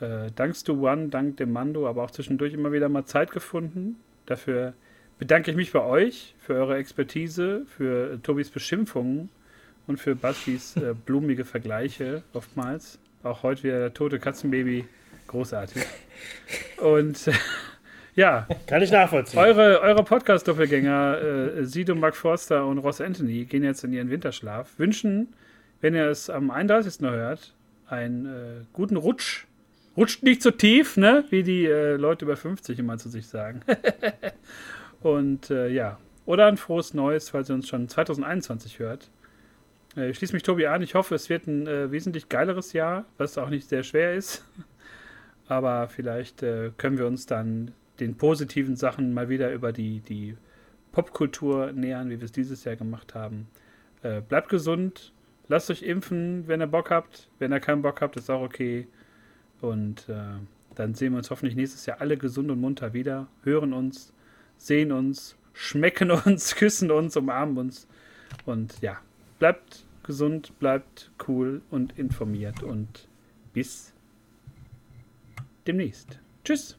Äh, dank Stu One, dank dem Mando, aber auch zwischendurch immer wieder mal Zeit gefunden. Dafür bedanke ich mich bei euch für eure Expertise, für äh, Tobis Beschimpfungen und für Baskis äh, blumige Vergleiche oftmals. Auch heute wieder der tote Katzenbaby. Großartig. Und ja. Kann ich nachvollziehen. Eure, eure Podcast-Doppelgänger äh, Sido, Mark Forster und Ross Anthony gehen jetzt in ihren Winterschlaf. Wünschen, wenn ihr es am 31. hört, einen äh, guten Rutsch. Rutscht nicht so tief, ne? Wie die äh, Leute über 50 immer zu sich sagen. <laughs> und äh, ja. Oder ein frohes Neues, falls ihr uns schon 2021 hört. Äh, ich schließe mich Tobi an. Ich hoffe, es wird ein äh, wesentlich geileres Jahr, was auch nicht sehr schwer ist. <laughs> Aber vielleicht äh, können wir uns dann den positiven Sachen mal wieder über die, die Popkultur nähern, wie wir es dieses Jahr gemacht haben. Äh, bleibt gesund, lasst euch impfen, wenn ihr Bock habt. Wenn ihr keinen Bock habt, ist auch okay. Und äh, dann sehen wir uns hoffentlich nächstes Jahr alle gesund und munter wieder, hören uns, sehen uns, schmecken <laughs> uns, küssen uns, umarmen uns. Und ja, bleibt gesund, bleibt cool und informiert und bis demnächst. Tschüss.